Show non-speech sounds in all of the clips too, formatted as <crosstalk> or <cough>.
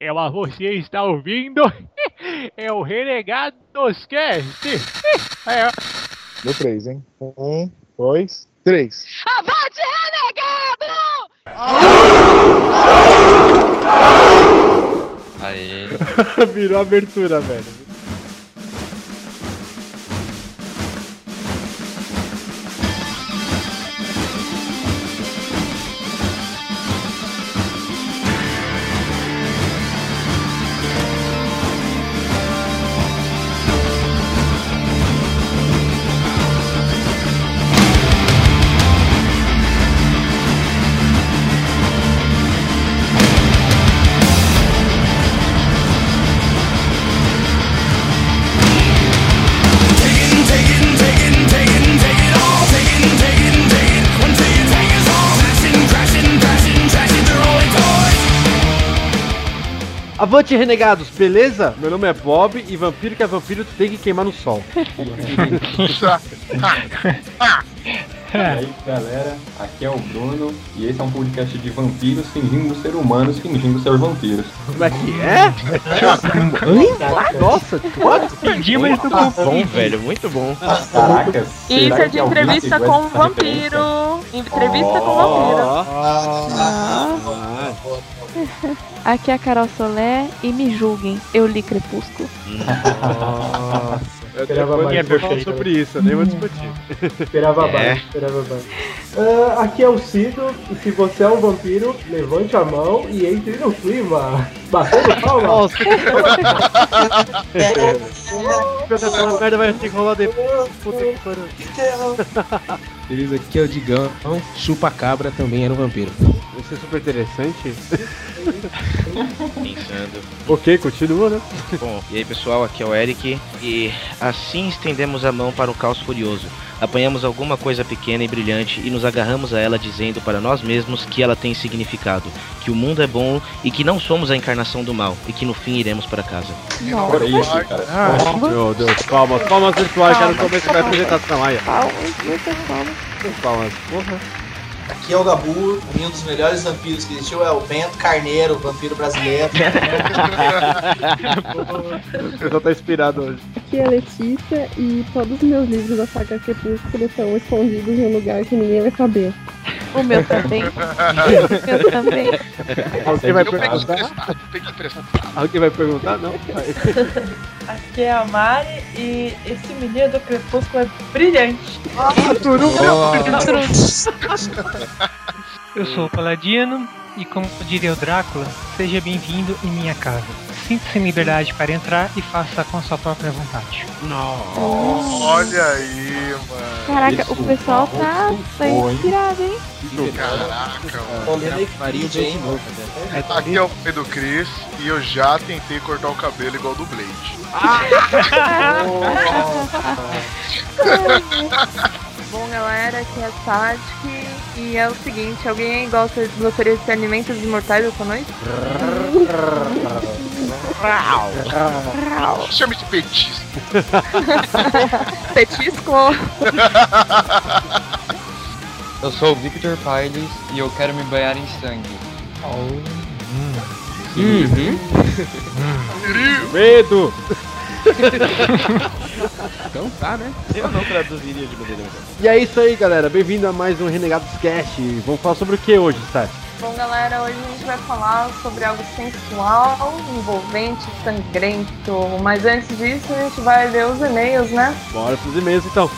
Ela, você está ouvindo? <laughs> É o Renegados Cast. <laughs> É. Deu três, hein? Um, dois, três. Avante, renegado! Aí. <laughs> Virou abertura, velho. Avante, renegados, beleza? Meu nome é Bob e vampiro que é vampiro tem que queimar no sol. E aí galera, aqui é o Bruno e esse é um podcast de vampiros fingindo ser humanos, fingindo ser vampiros. Como é que é? Nossa, quanto Entendi, mas não Muito bom, velho, muito bom. Caraca, Isso é de entrevista com um vampiro. Entrevista com vampiro. Aqui é a Carol Solé e me julguem, eu li Crepúsculo. Eu Esperava mais. eu falar sobre isso, eu nem vou discutir. Esperava É. mais, esperava mais. Ah, aqui é o Cido, e se você é um vampiro, levante a mão e entre no clima. Batendo palma. Nossa, essa <laughs> merda vai ter que rolar depois. Puta que pariu. Beleza, aqui é o Digão. Chupa cabra também era um vampiro. Isso é super interessante. <laughs> Pensando. Ok, continua, né? Bom, e aí pessoal, aqui é o Eric. E assim estendemos a mão para o caos furioso. Apanhamos alguma coisa pequena e brilhante e nos agarramos a ela dizendo para nós mesmos que ela tem significado, que o mundo é bom e que não somos a encarnação do mal e que no fim iremos para casa. Por isso, cara. Meu Deus, palmas, palmas virtuais, quero começar a apresentação aí. Palmas, muitas palmas. Palmas, porra. Aqui é o Gabu, e um dos melhores vampiros que existiu é o Bento Carneiro, vampiro brasileiro. O pessoal tá inspirado hoje. Aqui é a Letícia e todos os meus livros da saga Crepúsculo estão escondidos em um lugar que ninguém vai saber. O meu também. <laughs> o meu também. Alguém vai perguntar? Alguém vai perguntar? Não? <laughs> Aqui é a Mari e esse menino do Crepúsculo é brilhante. Eu sou o Paladino e, como diria o Drácula, seja bem-vindo em minha casa. Sinta-se em liberdade para entrar e faça com sua própria vontade. Olha aí, mano. Caraca, o pessoal tá, tá inspirado, hein? Caraca, mano. Hein? Aqui é o Pedro Cris e eu já tentei cortar o cabelo igual do Blade. <laughs> <laughs> Bom, galera, aqui é a Sadik e é o seguinte, alguém aí gosta, gostaria de ser alimentos imortais essa noite? Chame de petisco. <laughs> Petisco? <laughs> Eu sou o Victor Pailes e eu quero me banhar em sangue. Medo! Então tá, né? Eu não traduziria de maneira melhor. E é isso aí, galera. Bem-vindo a mais um Renegados Cast. Vamos falar sobre o que hoje, Seth? Bom, galera, hoje a gente vai falar sobre algo sensual, envolvente, sangrento. Mas antes disso, a gente vai ver os e-mails, né? Bora pros e-mails então.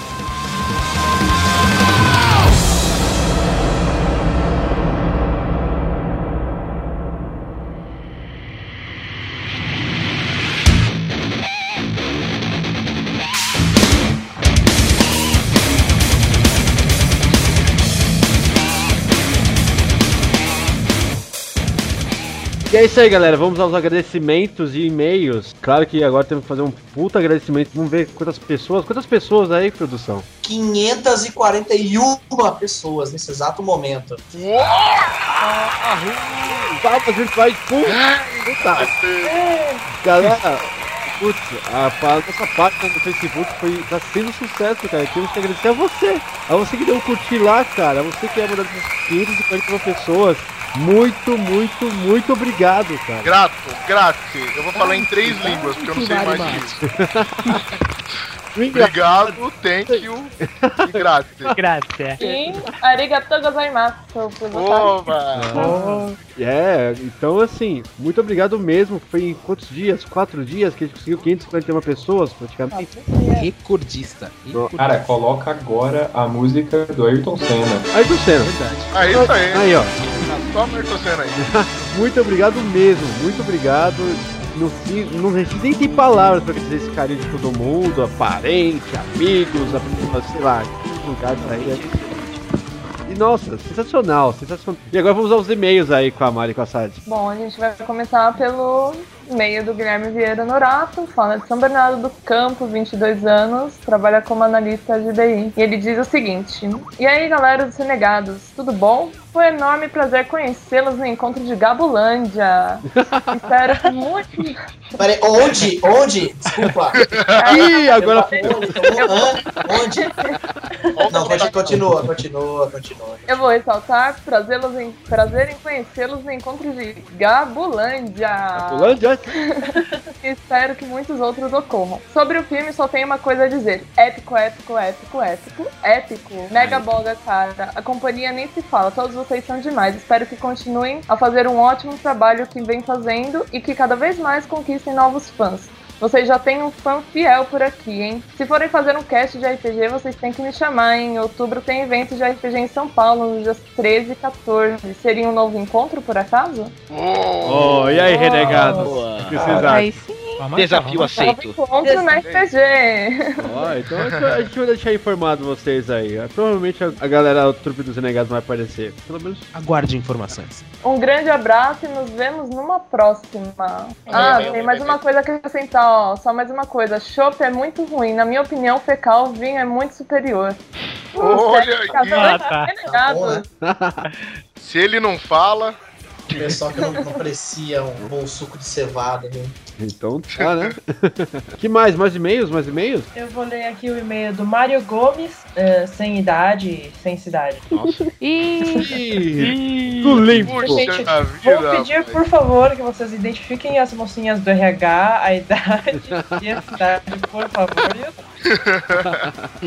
E é isso aí, galera. Vamos aos agradecimentos e e-mails. Claro que agora temos que fazer um puta agradecimento. Vamos ver quantas pessoas. Quantas pessoas aí, produção? 541 pessoas nesse exato momento. Palmas virtuais. Puta! Galera, putz, a, a nossa página no Facebook foi, tá sendo sucesso, cara. Temos que agradecer a você. A você que deu um curtir lá, cara. A você que é uma das 541 pessoas Muito, muito, muito obrigado, cara. Grato, grazie. Eu vou falar em três línguas, porque eu não sei mais disso. <laughs> Obrigado, thank you e grazie. Grazie. E arigatou gozaimasu. votar. Oba! É, então assim, muito obrigado mesmo. Foi em quantos dias? Quatro dias que a gente conseguiu 541 pessoas, praticamente. Recordista. Cara, coloca agora a música do Ayrton Senna. Do Senna. Aí, isso aí. Aí, ó. Só Ayrton Senna aí. <laughs> Muito obrigado mesmo, muito obrigado. Não gente nem tem palavras pra dizer esse carinho de todo mundo, parente, amigos, a, sei lá, lugares aí. E nossa, sensacional, sensacional. E agora vamos aos e-mails aí com a Mari e com a Sad. Bom, a gente vai começar pelo e-mail do Guilherme Vieira Norato, fala de São Bernardo do Campo, 22 anos, trabalha como analista de DI. E ele diz o seguinte: E aí, galera dos Renegados, tudo bom? Foi um enorme prazer conhecê-los no encontro de Gabulândia. <laughs> Espero que muito. Peraí, onde? Onde? Desculpa. Ih, agora Hã? Onde? Não, conti- continua, continua, continua. Eu vou ressaltar prazer-los em, prazer em conhecê-los no encontro de Gabulândia. Gabulândia? <laughs> Espero que muitos outros ocorram. Sobre o filme, só tenho uma coisa a dizer: épico, épico, épico, épico, épico. Mega boga, cara. A companhia nem se fala, todos vocês são demais. Espero que continuem a fazer um ótimo trabalho que vem fazendo e que cada vez mais conquistem novos fãs. Vocês já têm um fã fiel por aqui, hein? Se forem fazer um cast de RPG, vocês têm que me chamar, hein? Em outubro tem evento de RPG em São Paulo, nos dias 13 e 14. Seria um novo encontro, por acaso? Oh, e aí, renegados? O que vocês Aí acham? Sim. Desafio Novo aceito. encontro na RPG. Ó, então a gente vai deixar informado vocês aí. Provavelmente a, galera, o trupe dos renegados vai aparecer. Pelo menos. Aguarde informações. Um grande abraço e nos vemos numa próxima. Ah, tem mais uma coisa a acrescentar, ó. Só mais uma coisa. Chopp é muito ruim. Na minha opinião, fecal, vinho é muito superior. Olha aí. Ah, tá. Né? Se ele não fala, pessoal que não, não aprecia um bom suco de cevada, viu? Então tá, né? <laughs> que mais? Mais e-mails? Mais e-mails? Eu vou ler aqui o e-mail do Mário Gomes, eh, sem idade, sem cidade. <laughs> Ih, do limpo. Gente, Vou vida. pedir, por favor, que vocês identifiquem as mocinhas do RH, a idade <laughs> e a cidade, por favor,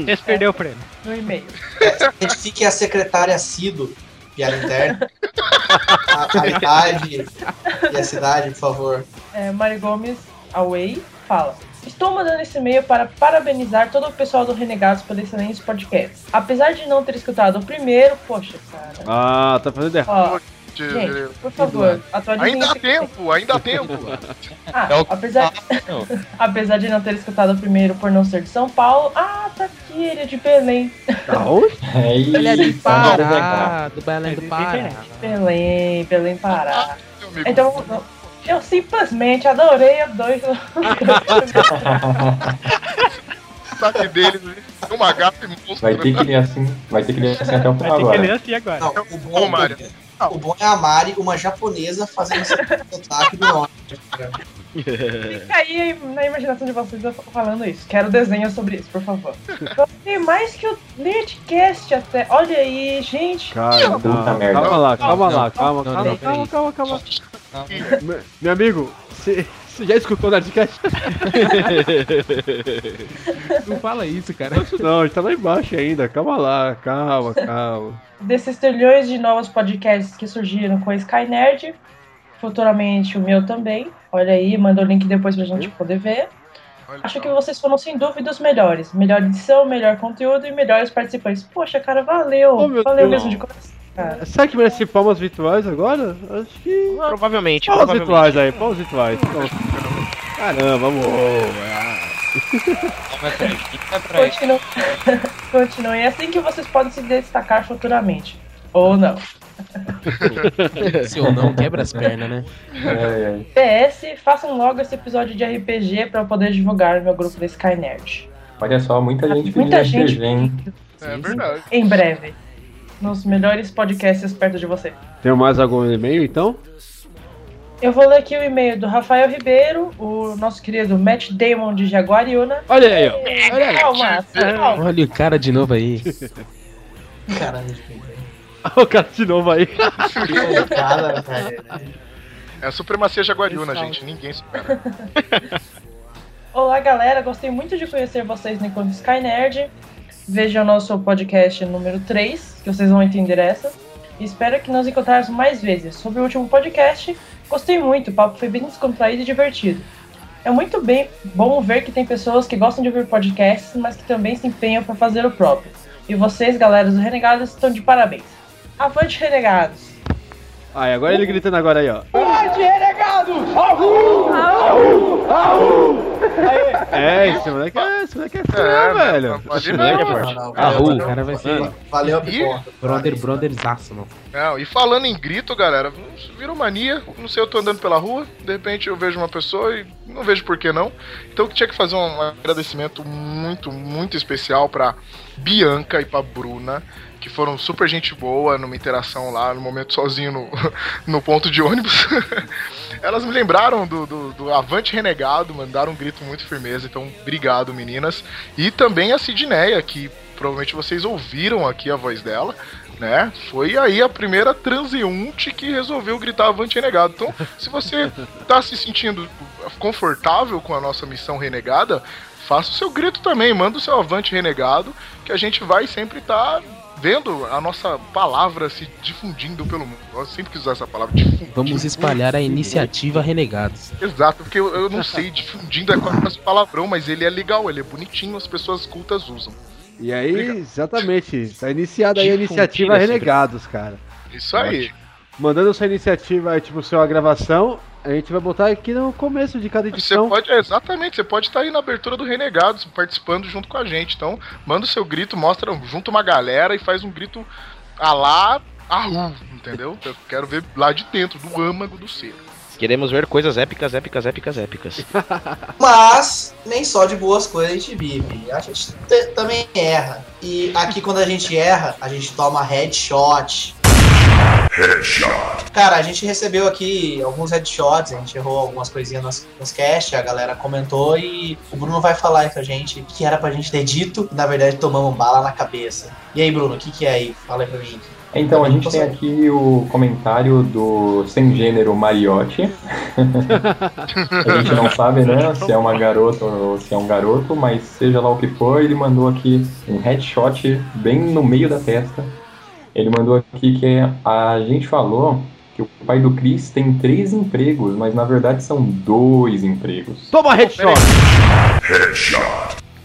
Esse perdeu o prêmio. no e-mail. Identifique a secretária Cido, piada interna. A, a idade e a cidade, por favor. É, Mário Gomes, away, fala. Estou mandando esse e-mail para parabenizar todo o pessoal do Renegados pelo excelente podcast. Apesar de não ter escutado o primeiro, poxa, cara. Ah, tá fazendo errado. Ó, gente, por favor, Ainda há tempo, ainda há tempo. Ah, É o- apesar, Não. <laughs> apesar de não ter escutado o primeiro por não ser de São Paulo, ah, tá aqui, ele é de Belém. Tá onde? <laughs> É isso. Ele é de Pará. Pará, do Belém do É Pará. Belém, Belém, Pará. Amigo. Então, eu simplesmente adorei os dois. <laughs> O saque deles, uma gafa e monstro. Vai ter que ler assim, vai ter que ler assim até o Vai final ter que ler agora. assim agora. Não, o Ô, bom, Mário. O bom é a Mari, uma japonesa, fazendo esse <laughs> sotaque do norte. Fica aí na imaginação de vocês falando isso. Quero desenho sobre isso, por favor. Gostei mais que o Nerdcast até. Olha aí, gente. Cara, Puta merda. calma lá, calma Não, lá, calma, não, calma, não, calma, calma, calma. Me- Meu amigo, você você já escutou o Nerdcast? <laughs> Não fala isso, cara. Não, a gente tá lá embaixo ainda. Calma lá, calma, calma. Desses trilhões de novos podcasts que surgiram com a Sky Nerd, futuramente o meu também. Olha aí, manda o link depois pra gente poder ver. Acho que vocês foram sem dúvida os melhores. Melhor edição, melhor conteúdo e melhores participantes. Poxa, cara, valeu. Oh, valeu Deus. mesmo de coração, cara. Será que merece palmas virtuais agora? Acho que. Provavelmente, Palmas provavelmente. virtuais aí, palmas virtuais. Caramba, amor. Continu... Continuem. <laughs> É assim que vocês podem se destacar futuramente. Ou não. <laughs> Se ou não, quebra as pernas, né? É, <laughs> é. PS, façam logo esse episódio de RPG pra eu poder divulgar no meu grupo da Sky Nerd. Olha só, muita gente Muita gente. RPG, hein? É verdade. Em breve. Nos melhores podcasts perto de você. Tem mais algum e-mail então? Eu vou ler aqui o e-mail do Rafael Ribeiro, o nosso querido Matt Damon de Jaguariúna. Olha aí, ó. Olha aí. Calma, calma. Olha o cara de novo aí. Caralho, o cara de novo aí. É a supremacia jaguariúna, gente. Ninguém supera. Olá, galera. Gostei muito de conhecer vocês no Encontro Sky Nerd. Vejam nosso podcast número 3, que vocês vão entender essa. Espero que nos encontrarmos mais vezes. Sobre o último podcast, gostei muito. O papo foi bem descontraído e divertido. É muito bem bom ver que tem pessoas que gostam de ouvir podcasts, mas que também se empenham para fazer o próprio. E vocês, galera do Renegados, estão de parabéns. Avante, Renegados! Aí, agora ele gritando agora aí, ó. Avante, renegados! É, esse moleque é, esse moleque é fã, É, velho. pode não, Ah, valeu, o cara vai ser Valeu a pipoca. brother, brotherzaço, mano. Não, e falando em grito, galera, virou mania. Não sei, eu tô andando pela rua, de repente eu vejo uma pessoa e não vejo por que não. Então eu tinha que fazer um agradecimento muito, muito especial pra Bianca e pra Bruna, que foram super gente boa numa interação lá, no momento sozinho no, <laughs> no ponto de ônibus. <laughs> Elas me lembraram do, do, do Avante Renegado, mandaram um grito muito firmeza, então obrigado meninas. E também a Sidneia, que provavelmente vocês ouviram aqui a voz dela né? Foi aí a primeira transeunte que resolveu gritar avante renegado. Então, se você tá se sentindo confortável com a nossa missão renegada, faça o seu grito também, manda o seu avante renegado, que a gente vai sempre estar vendo a nossa palavra se difundindo pelo mundo. Eu sempre quis usar essa palavra, difundindo. Vamos espalhar a iniciativa Renegados. Exato, porque eu, eu não sei, difundindo é quase palavrão, mas ele é legal, ele é bonitinho, as pessoas cultas usam. E aí, exatamente, tá iniciada aí a iniciativa Renegados, cara. Isso aí. Mandando sua iniciativa tipo, sua gravação, a gente vai botar aqui no começo de cada Você edição. pode, é, exatamente, você pode estar aí na abertura do Renegados, participando junto com a gente. Então, manda o seu grito, mostra, junta uma galera e faz um grito a lá, ahu, entendeu? Eu quero ver lá de dentro, do âmago do ser. Queremos ver coisas épicas, épicas, épicas, épicas. <laughs> Mas nem só de boas coisas a gente vive. A gente também erra. E aqui quando a gente erra, a gente toma headshot. Headshot. Cara, a gente recebeu aqui alguns headshots, a gente errou algumas coisinhas nos, nos cast, a galera comentou e o Bruno vai falar aí pra gente o que era pra gente ter dito e na verdade tomamos bala na cabeça. E aí, Bruno, o que, que é aí? Fala aí pra mim. Então, a gente tem aqui o comentário do sem gênero Mariotti. <laughs> a gente não sabe, né, se é uma garota ou se é um garoto, mas seja lá o que for, ele mandou aqui um headshot bem no meio da testa. Ele mandou aqui que a gente falou que o pai do Chris tem três empregos, mas na verdade são dois empregos. Toma headshot!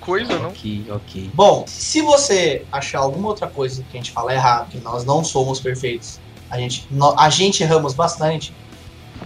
Coisa, não? Ok, ok. Bom, se você achar alguma outra coisa que a gente fala errado, que nós não somos perfeitos, a gente, a gente erramos bastante.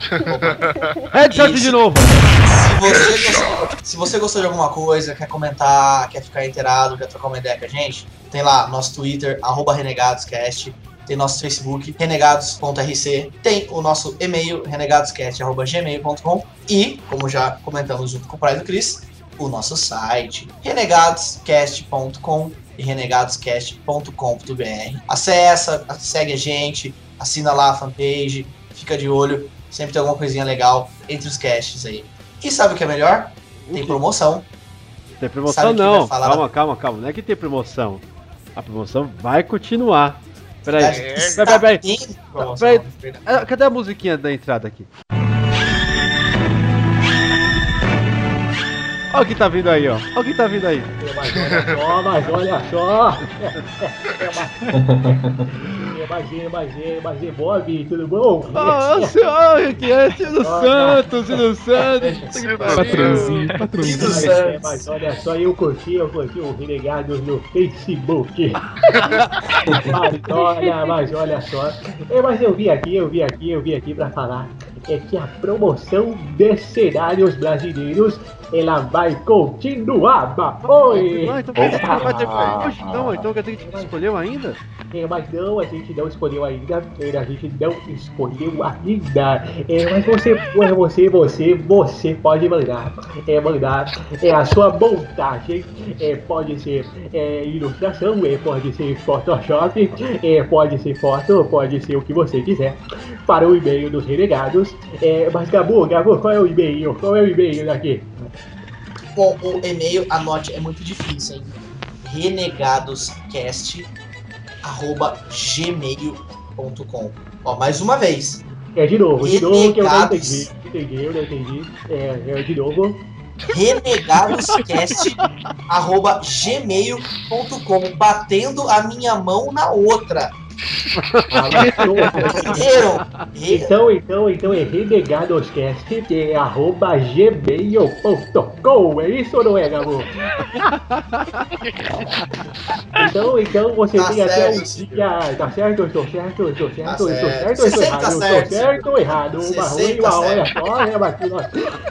<laughs> Headshot de novo! Se você, gostou, se você gostou de alguma coisa, quer comentar, quer ficar inteirado, quer trocar uma ideia com a gente, tem lá nosso Twitter, renegadoscast, tem nosso Facebook, renegados.rc, tem o nosso e-mail, renegadoscast.gmail.com e, como já comentamos junto com o Pai do Cris, o nosso site, renegadoscast.com e renegadoscast.com.br. Acessa, segue a gente, assina lá a fanpage, fica de olho, sempre tem alguma coisinha legal entre os casts aí. E sabe o que é melhor? Tem promoção. Tem promoção Sabe não. falar Calma, calma, calma. Não é que tem promoção. A promoção vai continuar. Peraí. Peraí, peraí, peraí. Peraí. Ah, Cadê a musiquinha da entrada aqui? Olha o que tá vindo aí, ó. Olha o que tá vindo aí. Mas olha só, mas olha só. <laughs> Imagina, imagina, imagina, Bob, tudo bom? Ah, senhor, que é Silvio Santos, Silvio Santos. Patrãozinho, patrãozinho. Mas, é, mas olha só, eu curti, eu curti o Renegados no Facebook. <laughs> olha, mas olha só. É, mas eu vim aqui, eu vim aqui, eu vim aqui pra falar é que a promoção de cenários brasileiros ela vai continuar. bah. Oi! Ah, então não vai ter hoje? Não, então quer dizer que a gente escolheu ainda? É, mas não, a gente não escolheu ainda. A gente não escolheu ainda. É, mas você, é, você, você, você pode mandar. É, mandar é, a sua montagem. É, pode ser é, ilustração, é, pode ser Photoshop, é, pode ser foto, pode ser o que você quiser. Para o e-mail dos renegados. É, mas Gabu, Gabu, qual é o e-mail? Qual é o e-mail daqui? Bom, o e-mail, anote, é muito difícil, hein? renegadoscast arroba gmail.com. Ó, mais uma vez. É de novo, de novo que eu não entendi. Entendi, eu não entendi. É, é de novo. renegadoscast arroba gmail.com batendo a minha mão na outra. Então, então, então é renegadoscast, é arroba gmail.com, é isso ou não é, Gabo? Então, então você Tá tem até certo, um dia. Tá certo? Eu estou certo, eu estou certo, eu estou certo. certo, eu estou errado, eu estou certo. certo ou errado, uma ruim, uma olha certo. só, é, mas,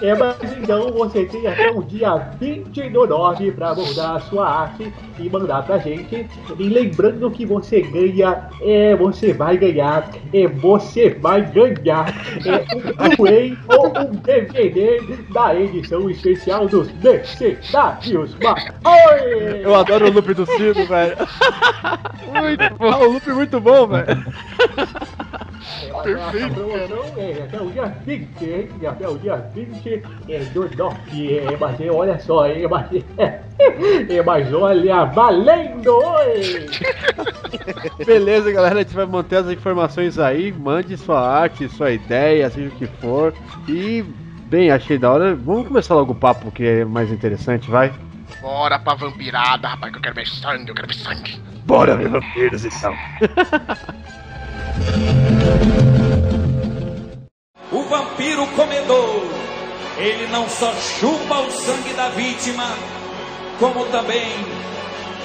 é, mas então você tem até o dia 20 do 9 para mandar a sua arte e mandar pra gente. E lembrando que você ganha, é, você vai ganhar, é, você vai ganhar é, um Blu-ray ou um DVD da edição especial dos Mercenários. Oi! Eu adoro o loop do Ciro, velho. <laughs> Muito bom. o loop muito bom, velho. <laughs> Perfeito. promoção é até o dia 20, hein? Até o dia 20 é, do 9. É, mas é, olha só, é, mas, é, <laughs> mas olha, valendo! Oi! <laughs> Beleza, galera, a gente vai manter as informações aí. Mande sua arte, sua ideia, seja o que for. E, bem, achei da hora. Vamos começar logo o papo que é mais interessante, vai? Bora pra vampirada, rapaz, que eu quero ver sangue, eu quero ver sangue. Bora ver vampiros então. O vampiro comedor, ele não só chupa o sangue da vítima, como também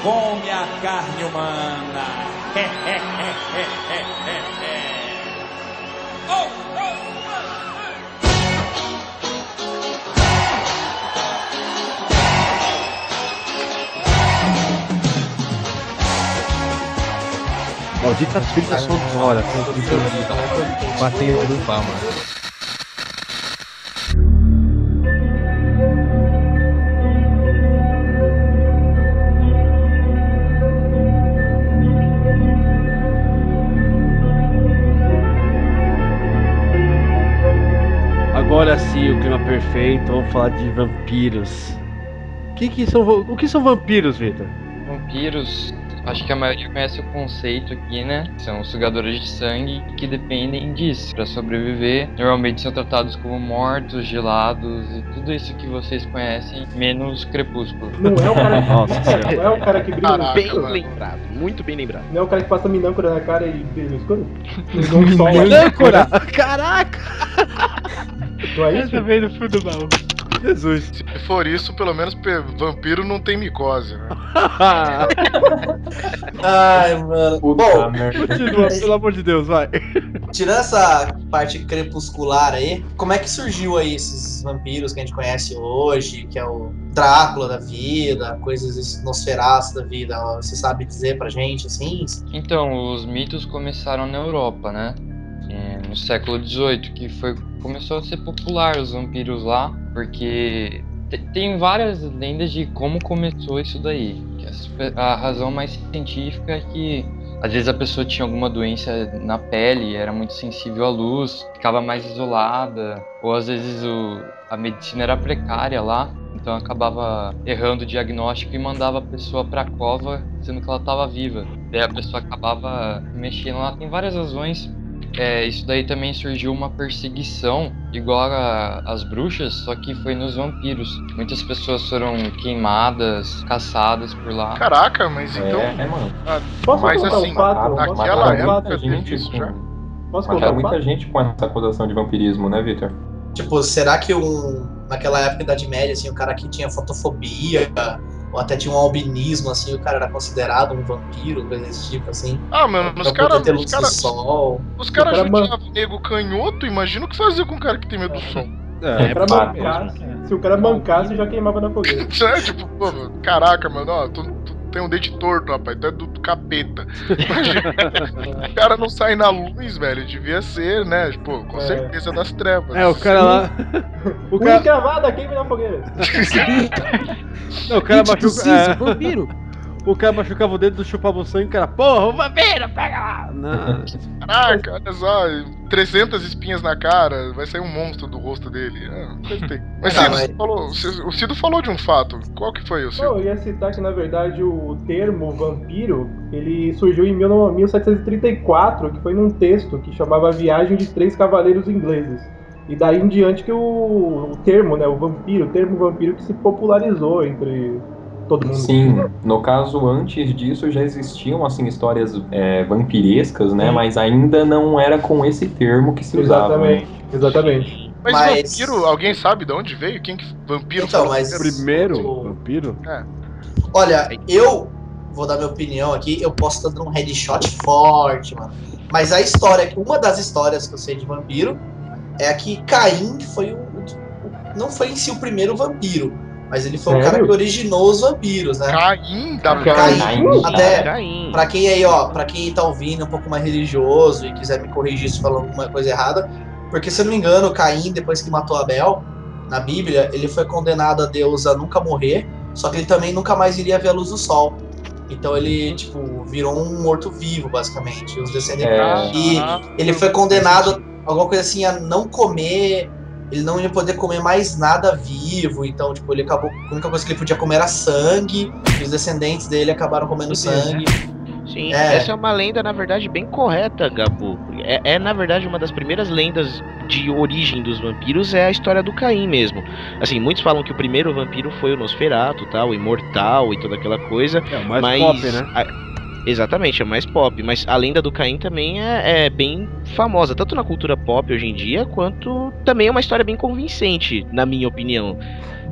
come a carne humana. <laughs> Oh, Maldita trilha sonora. Batendo palma. Agora sim, o clima perfeito. Vamos falar de vampiros. O que, que são, o que são vampiros, Vitor? Vampiros, acho que a maioria conhece o conceito aqui, né? São sugadores de sangue que dependem disso para sobreviver. Normalmente são tratados como mortos, gelados e tudo isso que vocês conhecem, menos crepúsculo. Não é o cara que, <laughs> Nossa não é o cara que brilha no Bem escuro? lembrado, muito bem lembrado. Não é o cara que passa minâncora na cara e brilha no escuro? <laughs> Minâncora? Caraca! É isso? Essa veio do fundo do baú. Jesus. Se for isso, pelo menos vampiro não tem micose, né? <laughs> Ai, mano. Bom, Continua, pelo amor de Deus, vai. tirando essa parte crepuscular aí, como é que surgiu aí esses vampiros que a gente conhece hoje, que é o Drácula da vida, coisas esse Nosferatu da vida, você sabe dizer pra gente, assim? Então, os mitos começaram na Europa, né? É, No século XVIII, que foi começou a ser popular os vampiros lá, porque te- tem várias lendas de como começou isso daí. As pe- A razão mais científica é que às vezes a pessoa tinha alguma doença na pele, era muito sensível à luz, ficava mais isolada, ou às vezes o- a medicina era precária lá, então acabava errando o diagnóstico e mandava a pessoa pra cova dizendo que ela estava viva. Daí a pessoa acabava mexendo lá. Tem várias razões. É, isso daí também surgiu uma perseguição igual a- às bruxas, só que foi nos vampiros. Muitas pessoas foram queimadas, caçadas por lá. Caraca, mas então. É, mano. Ah, Posso mas contar um assim, fato? Naquela época fato? teve isso já. Posso Mataram muita fato? gente com essa acusação de vampirismo, né, Victor? Tipo, será que um, naquela época da Idade Média, assim, o cara que tinha fotofobia, ou até tinha um albinismo, assim, o cara era considerado um vampiro, coisa desse tipo, assim? Ah, mano, os Pra caras. poder ter Os luz caras do sol. os caras O cara man- judiavam nego canhoto, imagina o que fazer com um cara que tem medo do som. É, Se o cara pá, mancasse, se o cara mancasse, já queimava na fogueira. <laughs> É, tipo, pô, caraca, mano, ó, tu tem um dente torto, rapaz, tu é do, do capeta. Imagina, o cara não sai na luz, velho, devia ser, né, tipo, com É. certeza das trevas. É, o cara lá. <laughs> O cara. cravada, queima na fogueira. <laughs> Não, o cara precisa, é. vampiro. O cara machucava o dedo, chupava o sangue, o cara, porra, o vampiro, pega lá! Não. Caraca, olha só, 300 espinhas na cara, vai sair um monstro do rosto dele. Ah. Mas, Ah, Cido, mas- falou- o Cido falou de um fato. Qual que foi o Cido? Não, eu ia citar que, na verdade, o termo vampiro, ele surgiu em 19- 1734, que foi num texto que chamava Viagem de Três Cavaleiros Ingleses. E daí em diante que o, o termo, né, o vampiro, o termo vampiro que se popularizou entre todo mundo. Sim, no caso, antes disso já existiam assim histórias é, vampirescas, né? Mas ainda não era com esse termo que se usava. né? Exatamente, exatamente. Mas, Mas- vampiro, alguém sabe de onde veio? Quem que vampiro Então, foi o mas- Primeiro vampiro? É. Olha, eu vou dar minha opinião aqui, eu posso estar dando um headshot forte, mano. Mas a história, uma das histórias que eu sei de vampiro é a que Caim foi o. o- Não foi em si o primeiro vampiro, mas ele foi o cara Sério? que originou os vampiros, né? Caim da Caim. Caim. Até Caim. pra quem aí, ó, pra quem tá ouvindo um pouco mais religioso e quiser me corrigir se falando alguma coisa errada, porque se eu não me engano, Caim, depois que matou Abel, na Bíblia, ele foi condenado a Deus a nunca morrer, só que ele também nunca mais iria ver a luz do sol. Então ele, tipo, virou um morto-vivo, basicamente. Os descendentes. É. E ele foi condenado, alguma coisa assim, a não comer. Ele não ia poder comer mais nada vivo. Então, tipo, ele acabou. A única coisa que ele podia comer era sangue. E os descendentes dele acabaram comendo sangue. Sim, É. essa é uma lenda, na verdade, bem correta, Gabu. É, é, na verdade, uma das primeiras lendas de origem dos vampiros é a história do Caim mesmo. Assim, muitos falam que o primeiro vampiro foi o Nosferatu, tal, o imortal e toda aquela coisa. É, o mais mas pop, né? a- Exatamente, é mais pop. Mas a lenda do Caim também é, é bem famosa, tanto na cultura pop hoje em dia, quanto também é uma história bem convincente, na minha opinião.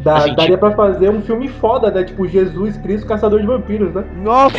Dá- Assim, daria pra fazer um filme foda, né? Tipo Jesus Cristo, Caçador de Vampiros, né? Nossa! <laughs>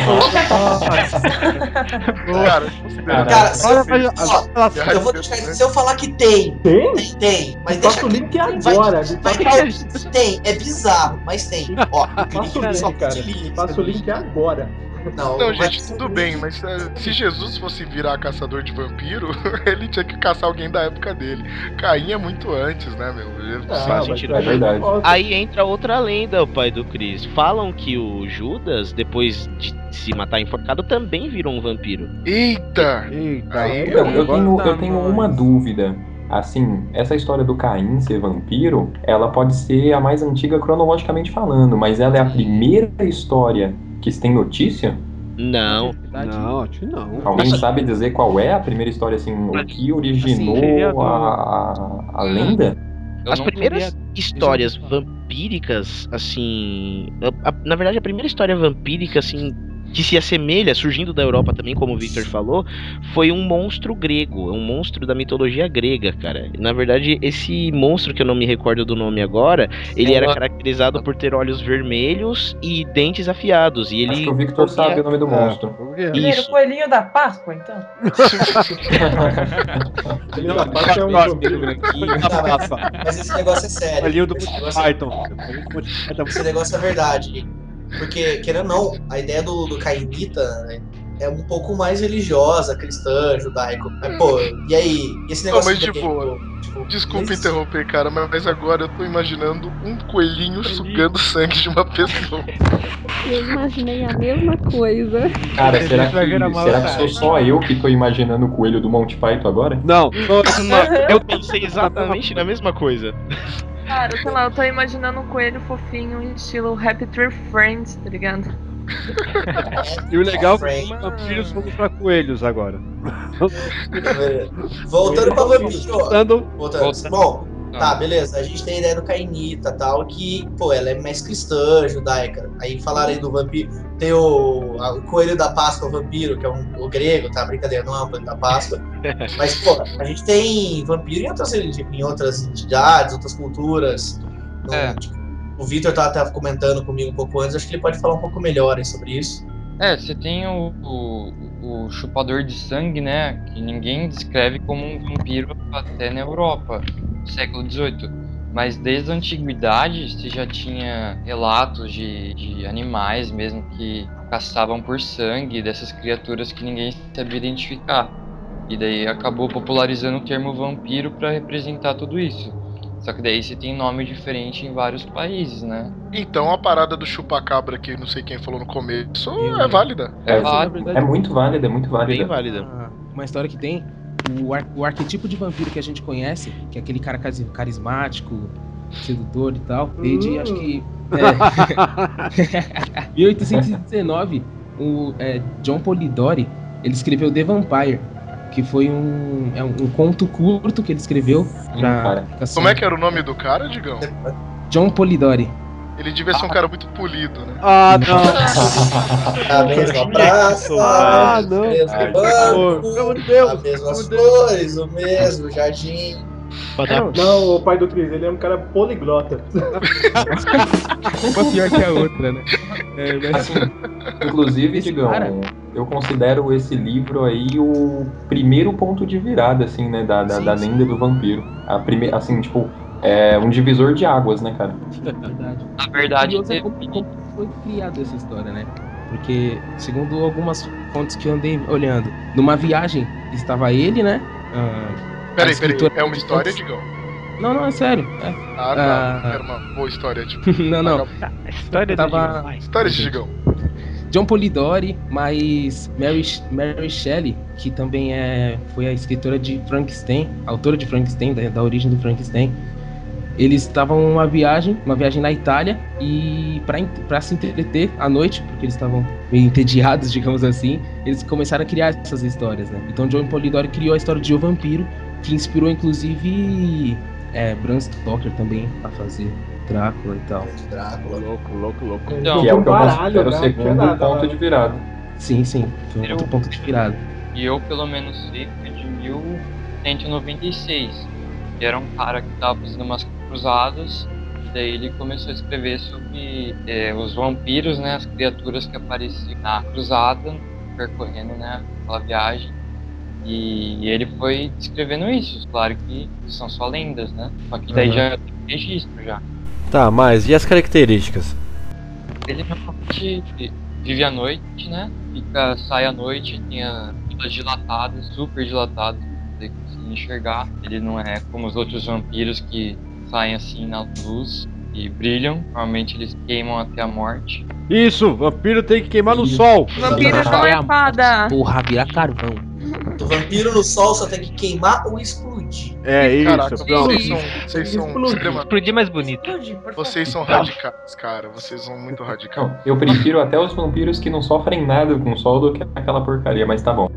Cara, Cara, Cara, se eu, eu vou deixar, se eu falar que tem, Tem? tem, tem. Mas deixa passa o link Vai- agora. Vai- passa, Tem, é bizarro, mas tem. Ó, passa o clique link, cara. Passa o link agora. Não, Não, gente, tudo bem, mas eh, se Jesus fosse virar caçador de vampiro, <laughs> ele tinha que caçar alguém da época dele. Caim é muito antes, né, meu? Ah, faz mas sentido. É verdade. Aí entra outra lenda, o pai do Chris. Falam que o Judas, depois de se matar enforcado, também virou um vampiro. Eita! Eita, Aí, eu agora tenho, eu tenho uma dúvida. Assim, essa história do Caim ser vampiro, ela pode ser a mais antiga cronologicamente falando, mas ela é a primeira história que se tem notícia? Não. Não, acho que não. Alguém sabe dizer qual é a primeira história, assim, o que originou do- a, a, a lenda? Eu As primeiras histórias vampíricas, assim. a- a- na verdade, a primeira história vampírica, assim. Que se assemelha, surgindo da Europa também, como o Victor falou, foi um monstro grego, é um monstro da mitologia grega, cara. Na verdade, esse monstro, que eu não me recordo do nome agora, ele era caracterizado por ter olhos vermelhos e dentes afiados. E ele Acho que o Victor sabe o nome do monstro. Ele era o Isso. coelhinho da Páscoa, então. Ele da parte é um vampiro. Mas esse negócio é sério. Olhinho do Esse negócio é- Python. Esse negócio é verdade. Porque, querendo ou não, a ideia do, do Caimita né, é um pouco mais religiosa, cristã, judaico. Mas, pô, e aí? E esse Não, negócio mas de de- boa. tipo, Desculpa mas- interromper, cara, mas agora eu tô imaginando um coelhinho sugando sangue de uma pessoa. Eu imaginei a mesma coisa. Cara, será que, será que sou só eu que tô imaginando o coelho do Monty Python agora? Não, <laughs> Eu pensei exatamente na mesma coisa. Cara, sei lá, eu tô imaginando um coelho fofinho em estilo Happy Tree Friends, tá ligado? e o legal é que vampiros vão pra coelhos agora. Voltando pra vampiro. ó. Voltando, Voltando. Volta. Bom, Ah. tá, beleza. A gente tem a ideia do Cainita tal, que, pô, ela é mais cristã, judaica. Aí falaram aí do vampiro. Tem o, a- o coelho da Páscoa, o vampiro, que é um, o grego, tá? Brincadeira, não é o coelho da Páscoa. <laughs> Mas, pô, a gente tem vampiro em outras, em outras entidades, outras culturas. Não, É. tipo, o Victor tá até comentando comigo um pouco antes, acho que ele pode falar um pouco melhor aí sobre isso. É, você tem o, o, o chupador de sangue, né? Que ninguém descreve como um vampiro até na Europa, século XVIII. Mas desde a antiguidade você já tinha relatos de, de animais mesmo que caçavam por sangue dessas criaturas que ninguém sabia identificar. E daí acabou popularizando o termo vampiro para representar tudo isso. Só que daí você tem nome diferente em vários países, né? Então a parada do chupacabra que não sei quem falou no começo é válida. É, válido. é muito válida, é muito válida. Bem válida. Ah, Uma história que tem o, ar- o arquetipo de vampiro que a gente conhece, que é aquele cara carismático, sedutor e tal, desde Hum. acho que. É, <laughs> 1819, o é, John Polidori ele escreveu The Vampire, que foi um, é um, um conto curto que ele escreveu pra Como é que era o nome do cara, Digão? John Polidori. Ele devia ser um cara muito polido, né? Ah, não. <laughs> A mesma praça, Ah, o não. mesmo Ai, banco, de Deus. as mesmas flores, o mesmo jardim. Não, não, o pai do Cris, ele é um cara poliglota. Uma pior que a outra, né? É, mas- Assim, inclusive, Digão, cara- eu considero esse livro aí o primeiro ponto de virada, assim, né, da, da, Sim, da sim. lenda do vampiro. A prime... Assim, tipo, é um divisor de águas, né, cara? Verdade. Na verdade, é como, como foi criada essa história, né? Porque, segundo algumas fontes que eu andei olhando, numa viagem estava ele, né? A Peraí, peraí, escritora- é uma história, Digão? Não, não, é sério. é. Ah, tá. Ah. Era uma boa história, tipo. <laughs> não, não. Vagab- A história Tava- vai. História de Digão. John Polidori, mas Mary, Mary Shelley, que também é, foi a escritora de Frankenstein, autora de Frankenstein, da, da origem do Frankenstein. Eles estavam uma viagem, uma viagem na Itália e para se entreter à noite, porque eles estavam meio entediados, <laughs> digamos assim, eles começaram a criar essas histórias, né? Então John Polidori criou a história de O Vampiro, que inspirou inclusive é, Bram Stoker também a fazer Drácula e tal. Drácula. Louco, louco, louco. Então, que é o que eu Baralho, considero o cara, segundo nada ponto lá. de virada. Sim, sim, foi um Eu- outro ponto de virada. E eu, pelo menos, sei que é de 1196. Que era um cara que tava fazendo umas cruzadas. E daí ele começou a escrever sobre eh, os vampiros, né? As criaturas que apareciam na cruzada, percorrendo, né? Aquela viagem. E ele foi escrevendo isso. Claro que são só lendas, né? Só que daí Uhum. já tem registro já. Tá, mas e as características? Ele normalmente vive à noite, né? Fica, sai à noite, tinha todas dilatadas, super dilatadas, pra você conseguir enxergar. Ele não é como os outros vampiros que saem assim na luz e brilham. Normalmente eles queimam até a morte. Isso, vampiro tem que queimar no sol. <laughs> Vampiro não é fada. Porra, virar carvão. O vampiro no sol só tem que queimar ou explodir. É isso, Caraca, vocês são, vocês são Explodir. extremamente. Explodir mais bonito. Explodir. Vocês são radicais, cara. Vocês são muito radicais. Eu prefiro até os vampiros que não sofrem nada com o sol do que aquela porcaria, mas tá bom.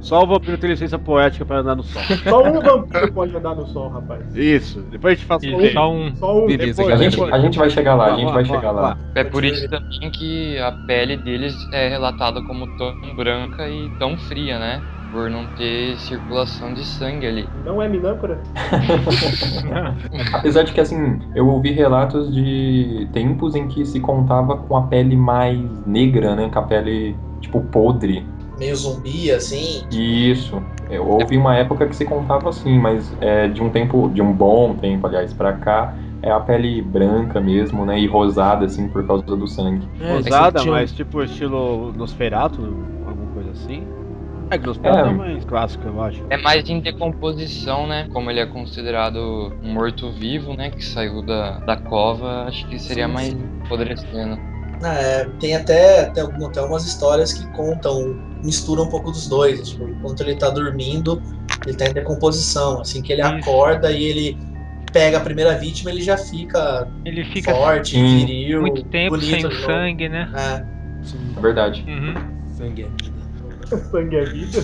Só o vampiro tem licença poética pra andar no sol. <laughs> Só um vampiro pode andar no sol, rapaz. Isso, depois a gente faz Isso, Só um. Só um. Beleza, A galera. gente, a gente vai chegar lá, a gente vai chegar lá. É por isso também que a pele deles é relatada como tão branca e tão fria, né? Por não ter circulação de sangue ali. Não é minâncora? <laughs> Apesar de que, assim, eu ouvi relatos de tempos em que se contava com a pele mais negra, né? Com a pele, tipo, podre. Meio zumbi, assim. Isso. Eu ouvi uma época que se contava assim, mas é de um tempo, de um bom tempo, aliás, pra cá, é a pele branca mesmo, né? E rosada, assim, por causa do sangue. Rosada, tinha mas tipo estilo Nosferatu, alguma coisa assim. É que Nosferatu é, É. mais clássico, eu acho. É mais em decomposição, né? Como ele é considerado um morto-vivo, né? Que saiu da, da cova, acho que seria Sim, mais sim. apodrecendo. É, tem até, tem algum- até umas histórias que contam, misturam um pouco dos dois. Tipo, enquanto ele tá dormindo, ele tá em decomposição. Assim que ele Isso. acorda e ele pega a primeira vítima, ele já fica Ele fica forte, Sim. viril, muito tempo bonito sem sangue, né? É. É verdade. Uhum. Sangue é vida. <laughs> Sangue é vida.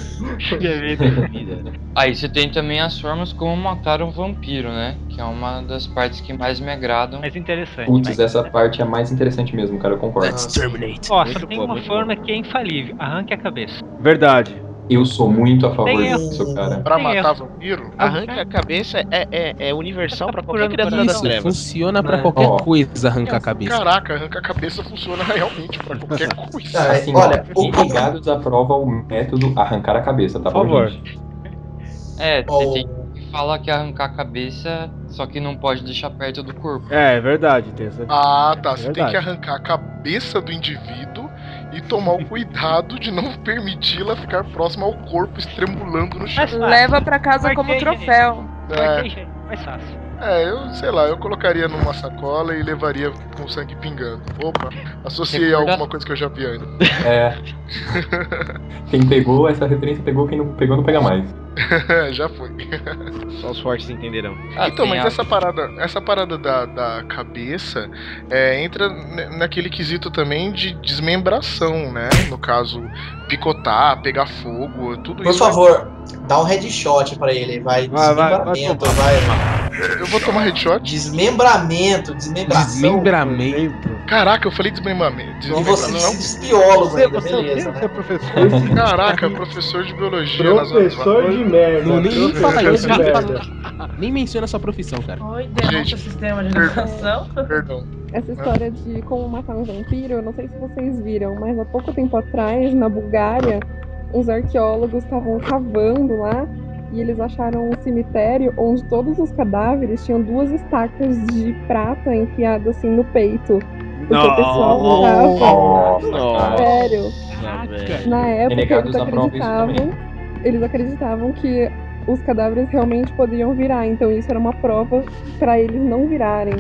Sangue é vida. Aí você tem também as formas como matar um vampiro, né? Que é uma das partes que mais me agradam. Mais interessante. Putz, essa parte é a mais interessante mesmo, cara, eu concordo. Exterminate. Ó, Muito só tem boa, uma forma que é infalível. Arranque a cabeça. Verdade. Eu sou muito a favor disso, cara. Pra Tem matar vampiro? Arranca a cabeça é, é, é universal pra qualquer criatura das trevas. funciona pra É. qualquer Ó. coisa arrancar a cabeça. Caraca, arranca a cabeça funciona <laughs> realmente pra qualquer coisa. Cara, Assim, olha, ó, o- Enregados aprova o método arrancar a cabeça, tá Por bom, favor. gente? É, você tem que falar que arrancar a cabeça, só que não pode deixar perto do corpo. É, é verdade, tem essa. Ah, tá. Você tem que arrancar a cabeça do indivíduo e tomar o cuidado de não permiti-la ficar próxima ao corpo, estremulando no chão. Leva pra casa como troféu. É, mais fácil. É, eu sei lá, eu colocaria numa sacola e levaria com sangue pingando. Opa, associei a alguma coisa que eu já vi antes. É. Quem pegou essa referência pegou, quem não pegou não pega mais. <laughs> já foi. Só os fortes entenderão. Ah, então, mas a- essa parada, essa parada da, da cabeça é, entra naquele quesito também de desmembração, né? No caso, picotar, pegar fogo, tudo Por isso. favor, dá um headshot pra ele. Vai, Vai, vai, vai desmembramento, tomar. vai. Eu vou tomar headshot? Desmembramento, desmembração. Desmembramento. Caraca, eu falei desmembramento. E você desmembramento, disse biólogo Você- ainda, você é o beleza, Você né? é professor? <laughs> Caraca, professor de biologia. Professor de merda. Não, nem, fala isso, nem, menciona sua profissão, cara. Oi, denúncia sistema de educação. Perdão. Essa história de como matar um vampiro, eu não sei se vocês viram, mas há pouco tempo atrás, na Bulgária, uns arqueólogos estavam cavando lá e eles acharam um cemitério onde todos os cadáveres tinham duas estacas de prata enfiadas assim no peito. Porque o pessoal Nossa, usava. cara. Sério. Na época eles acreditavam, eles acreditavam que os cadáveres realmente poderiam virar, então isso era uma prova pra eles não virarem.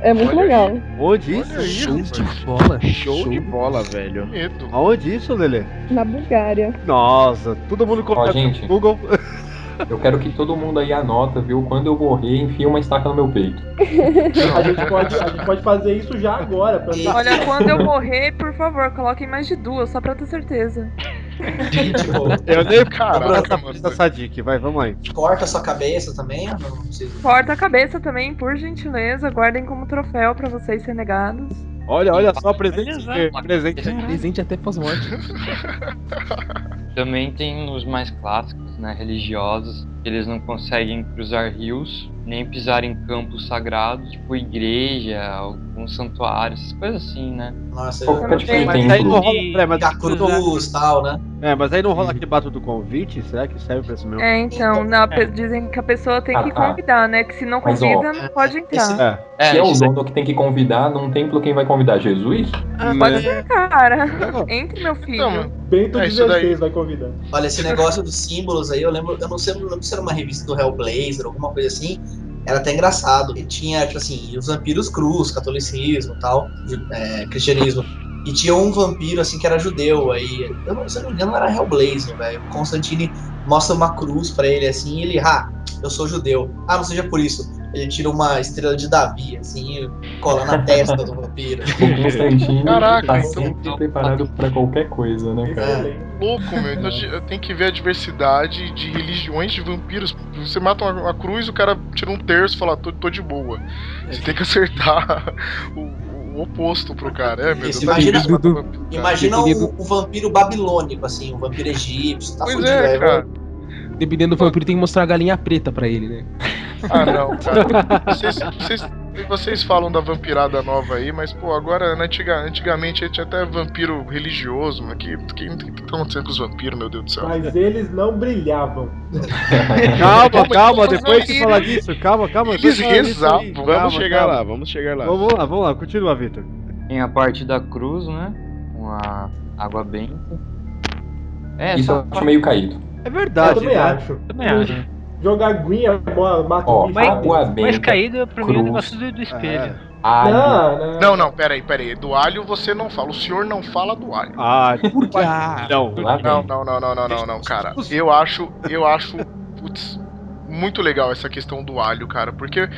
É muito Olha legal. Onde isso? Show de bola. Show de bola, velho. Medo. Aonde isso, Lelê? Na Bulgária. Nossa, todo mundo coloca no Google. <laughs> Eu quero que todo mundo aí anota, viu? Quando eu morrer, enfia uma estaca no meu peito. A gente, pode, a gente pode fazer isso já agora. Pra Olha, quando eu morrer, por favor, coloquem mais de duas, só pra ter certeza. Eu nem Caraca, essa, essa Sadik, vai, vamos aí. Corta sua cabeça também? Não, não precisa. Corta a cabeça também, por gentileza. Guardem como troféu pra vocês renegados. Olha, olha só, presente. presente. Presente até pós-morte. <laughs> Também tem os mais clássicos, né, religiosos, que eles não conseguem cruzar rios, nem pisar em campos sagrados, tipo igreja, algum santuário, essas coisas assim, né? Nossa, é Mas aí não rola. É, mas, Da cruz e tal, né? é, mas aí não rola aquele bato do convite? Será que serve pra esse meu? É, então, na- dizem que a pessoa tem Ah, que tá. convidar, né? Que se não Mas, ó, convida, não pode entrar. É. Se é o dono que tem que convidar num templo, quem vai convidar? Jesus? Pode ser, cara. Entre, meu filho. Então, Bento É. 16 vai convidar. Olha, esse negócio dos símbolos aí, eu lembro, eu não sei, eu não lembro se era uma revista do Hellblazer, alguma coisa assim. Era até engraçado. E tinha, tipo assim, os vampiros cruz, catolicismo tal, é, cristianismo. E tinha um vampiro, assim, que era judeu. Aí, eu se eu não me engano, era Hellblazer, velho. Constantine mostra uma cruz pra ele, assim, e ele, ah, eu sou judeu. Ah, não seja por isso. Ele tira uma estrela de Davi, assim, cola na testa do vampiro. <laughs> O Constantino Caraca, tá então- sempre preparado pra qualquer coisa, né, cara? louco, meu. Então gente tem que ver a diversidade de religiões de vampiros. Você mata uma, uma cruz, o cara tira um terço e fala, tô, tô de boa. Você tem que acertar <laughs> o, o oposto pro cara. É, meu Deus, tá imagina- vampiro, cara. Imagina um, um vampiro babilônico, assim, um vampiro egípcio. Tá Pois fudido, é, velho. Dependendo do vampiro, tem que mostrar a galinha preta pra ele, né? Ah, não, cara. <laughs> Vocês, vocês, vocês falam da vampirada nova aí, mas, pô, agora, né, antiga, antigamente tinha até vampiro religioso, mas que, que, que tá acontecendo com os vampiros, meu Deus do céu? Mas eles não brilhavam. <laughs> Calma, calma, depois que fala disso, calma, calma. Eles rezavam. Vamos Calma, chegar calma. lá, vamos chegar lá. Vamos lá, vamos lá, continua, Vitor. Tem a parte da cruz, né? Com a água benta. É, Isso só eu acho meio caído. É Eu verdade. também né? acho. Também acho. Jogar aguinha mata o bicho. benta. caído pra mim é o negócio do, do espelho. alho. Não, não. Não, não, peraí, peraí. Do alho você não fala. O senhor não fala do alho. Ah, Por quê? Ah, não. Não, não, não, não, não, não, não, cara. Eu acho, eu acho, putz, muito legal essa questão do alho, cara, porque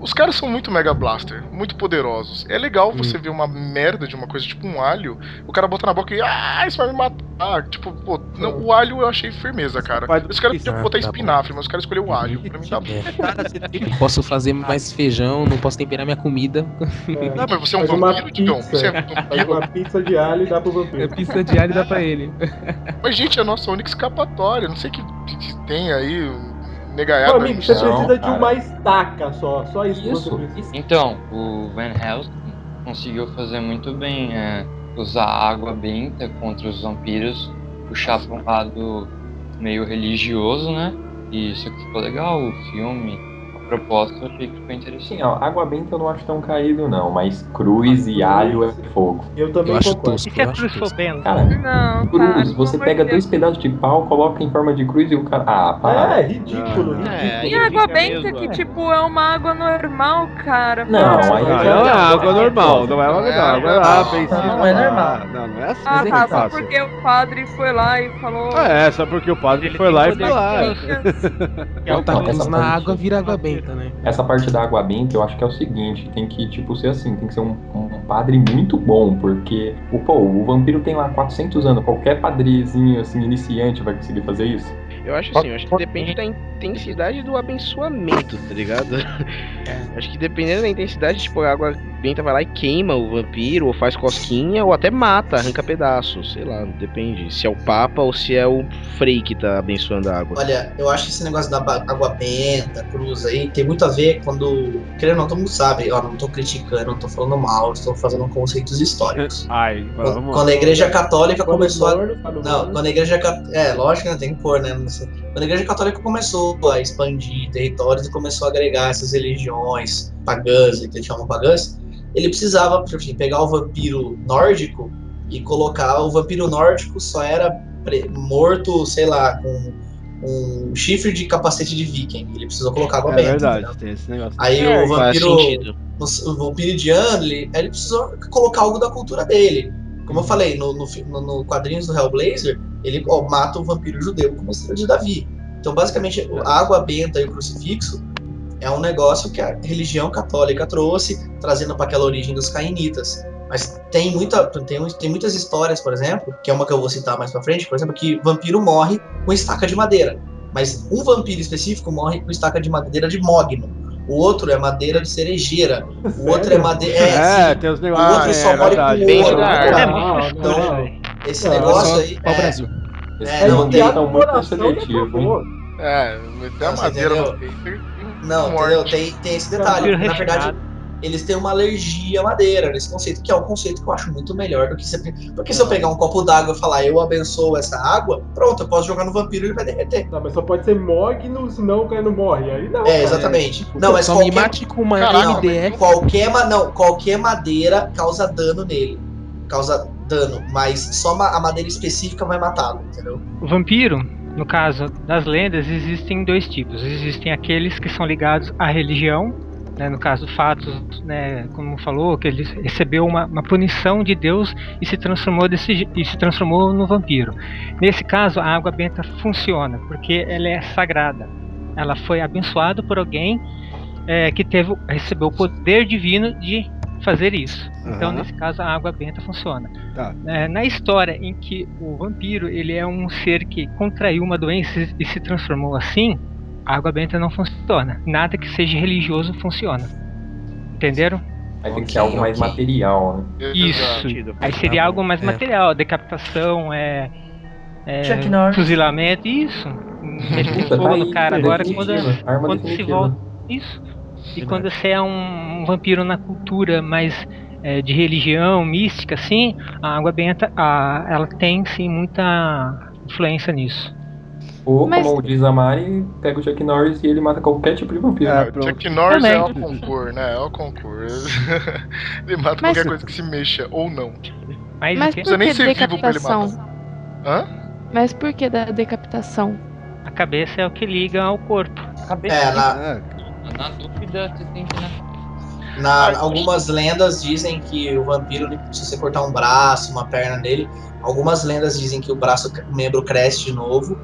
os caras são muito Mega Blaster, muito poderosos. É legal você ver uma merda de uma coisa tipo um alho, o cara bota na boca e, ah, isso vai me matar. Tipo, pô, não, o alho eu achei firmeza, cara. Os caras podiam botar tá espinafre, mas os caras escolheram o alho. Pra mim tá bom. <laughs> Não posso fazer mais feijão, não posso temperar minha comida. É. Não, mas você é um Faz vampiro, Digão. pizza. Você é Faz vampiro. uma pizza de alho e dá pro É vampiro. pista de alho dá pra ele. Mas, gente, é a nossa única escapatória. Não sei que tem aí. Meu Negaiada. amigo, você Não, precisa de cara. uma estaca só. Só isso, Isso. Então, o Van Helsing conseguiu fazer muito bem é, usar a água benta contra os vampiros, puxar para um lado meio religioso, né? E isso aqui ficou legal, o filme, proposta, eu achei que ficou interessante. Sim, ó, água benta eu não acho tão caído, não, mas cruz e alho é fogo. Eu também Eu acho concordo. tosco, E se a cruz for? Cara, Não, cruz, cara, você pega dois pedaços de pau, coloca em forma de cruz e o cara. Ah, para. É, ridículo, ridículo. É, E água fica benta, mesmo, que é. tipo é uma água normal, cara. Não, aí Não, não é água é normal, não é água Não é normal. água Agora lá. Não, é normal. Não, não é assim. Ah, tá, só porque o padre foi lá e falou. Ah, é, só porque o padre foi lá e foi lá. <laughs> Não, essa na água vira água benta, né? Essa parte da água benta, eu acho que é o seguinte, tem que, tipo, ser assim, tem que ser um, um padre muito bom, porque, o, pô, o vampiro tem lá 400 anos, qualquer padrezinho, assim, iniciante vai conseguir fazer isso? Eu acho assim, eu acho que depende da intensidade do abençoamento, tá ligado? <laughs> Acho que dependendo da intensidade, tipo, a água benta vai lá e queima o vampiro, ou faz cosquinha, ou até mata, arranca pedaços, sei lá, depende. Se é o Papa ou se é o Frei que tá abençoando a água. Olha, eu acho que esse negócio da água benta, cruz aí, tem muito a ver quando. Querendo ou não, todo mundo sabe, ó, não tô criticando, não tô falando mal, estou fazendo conceitos históricos. <laughs> Ai, Quando, vamos quando a igreja católica Quando começou a. quando Não, quando a igreja católica. É, lógico que né, tem que pôr, né? Quando a igreja católica começou a expandir territórios e começou a agregar essas religiões pagãs, que eles chamam pagãs, ele precisava tipo assim, pegar o vampiro nórdico e colocar. O vampiro nórdico só era morto, sei lá, com um chifre de capacete de viking. Ele precisou colocar água É benta. verdade, entendeu? tem esse negócio. Aí É, o vampiro o vampiridiano, ele, ele precisou colocar algo da cultura dele. Como eu falei, no, no, no, quadrinhos do Hellblazer, ele ó, mata o vampiro judeu como estrela de Davi. Então, basicamente, a água benta e o crucifixo é um negócio que a religião católica trouxe, trazendo para aquela origem dos cainitas. Mas tem, muita, tem, tem muitas histórias, por exemplo, que é uma que eu vou citar mais pra frente, por exemplo, que vampiro morre com estaca de madeira. Mas um vampiro específico morre com estaca de madeira de mogno. O outro é madeira de cerejeira. O outro é madeira. É, É, tem os O negócios. outro é, só é morre verdade. com ouro. É Não, muito não. Esse Não, negócio Só aí. pau É, Brasil. Esses É, não, tem estão muito seletivo, hein? É, meter a madeira no entendeu? peito e Não, entendeu? Tem, tem esse detalhe. Na verdade. Eles têm uma alergia à madeira, nesse conceito, que é um conceito que eu acho muito melhor do que você. Porque se eu pegar um copo d'água e falar, eu abençoo essa água, pronto, eu posso jogar no vampiro e ele vai derreter. Não, mas só pode ser mogno, senão o cara não morre. Aí não. É, cara. exatamente. Não, mas Só me qualquer, mate com uma Caralho, MDF. qualquer, ma- não, qualquer madeira causa dano nele. Causa dano, mas só a madeira específica vai matá-lo, entendeu? O vampiro, no caso das lendas, existem dois tipos. Existem aqueles que são ligados à religião, né, no caso fatos, né, como falou, que ele recebeu uma, uma punição de Deus e se transformou desse, e se transformou no vampiro. Nesse caso, a água benta funciona porque ela é sagrada. Ela foi abençoada por alguém é, que teve, recebeu o poder divino de fazer isso. Então, nesse caso, a água benta funciona. Tá. É, na história em que o vampiro ele é um ser que contraiu uma doença e se transformou assim, a água benta não funciona. Nada que seja religioso funciona. Entenderam? Aí tem que ser algo mais material, né? Isso. Aí seria algo mais É. material, decapitação, é, é fuzilamento, isso. Meter Puta, fogo tá no cara agora quando, quando se volta. Isso. E quando você é um, um vampiro na cultura mais é, de religião, mística, assim, a água benta, a, ela tem sim muita influência nisso. Ou, Mas- como diz a Mari, pega o Chuck Norris e ele mata qualquer tipo de vampiro. É, O pronto. Chuck Norris é Também. o concurso, né? É o concurso. <laughs> ele mata Mas- qualquer coisa que se mexa, ou não. Mas, Mas o quê? precisa por nem que ser vivo pra ele decapitação? Hã? Mas por que da decapitação? a cabeça é o que liga ao corpo. É, na, É, Na dúvida, você tem que ir na algumas lendas dizem que o vampiro, ele- se você cortar um braço, uma perna nele, algumas lendas dizem que o braço, o membro cresce de novo.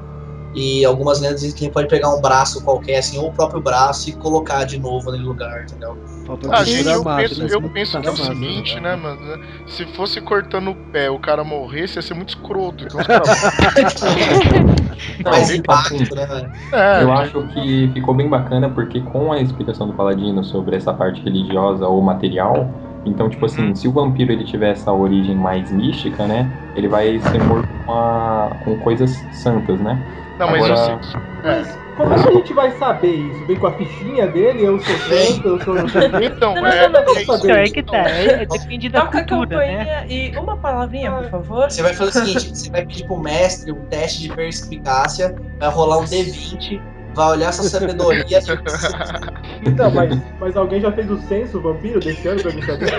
E algumas lendas dizem que ele pode pegar um braço qualquer, assim, ou o próprio braço e colocar de novo naquele lugar, entendeu? falta Ah, gente, eu penso, né? eu penso que é o seguinte, né? mano? Se fosse cortando o pé o cara morresse, ia ser muito escroto. Então os caras. <laughs> Mais assim, impacto, né? É, Eu acho que ficou bem bacana porque com a explicação do Paladino sobre essa parte religiosa ou material, então, tipo assim, Uhum. se o vampiro ele tiver essa origem mais mística, né, ele vai ser morto com, a- com coisas santas, né? Não, mas Agora- eu sei. É. Como é que a gente vai saber isso? Vem com a fichinha dele? Eu sou santo, eu sou? Então, Não, é, não, não, é Então isso. é que tá, é, depende da Toca a cultura, né? e uma palavrinha, por favor. Você vai fazer o seguinte: você vai pedir pro mestre um teste de perspicácia, vai rolar um D20 vai olhar essa sabedoria. <laughs> Então, mas, mas alguém já fez o censo vampiro desse ano pra mim saber?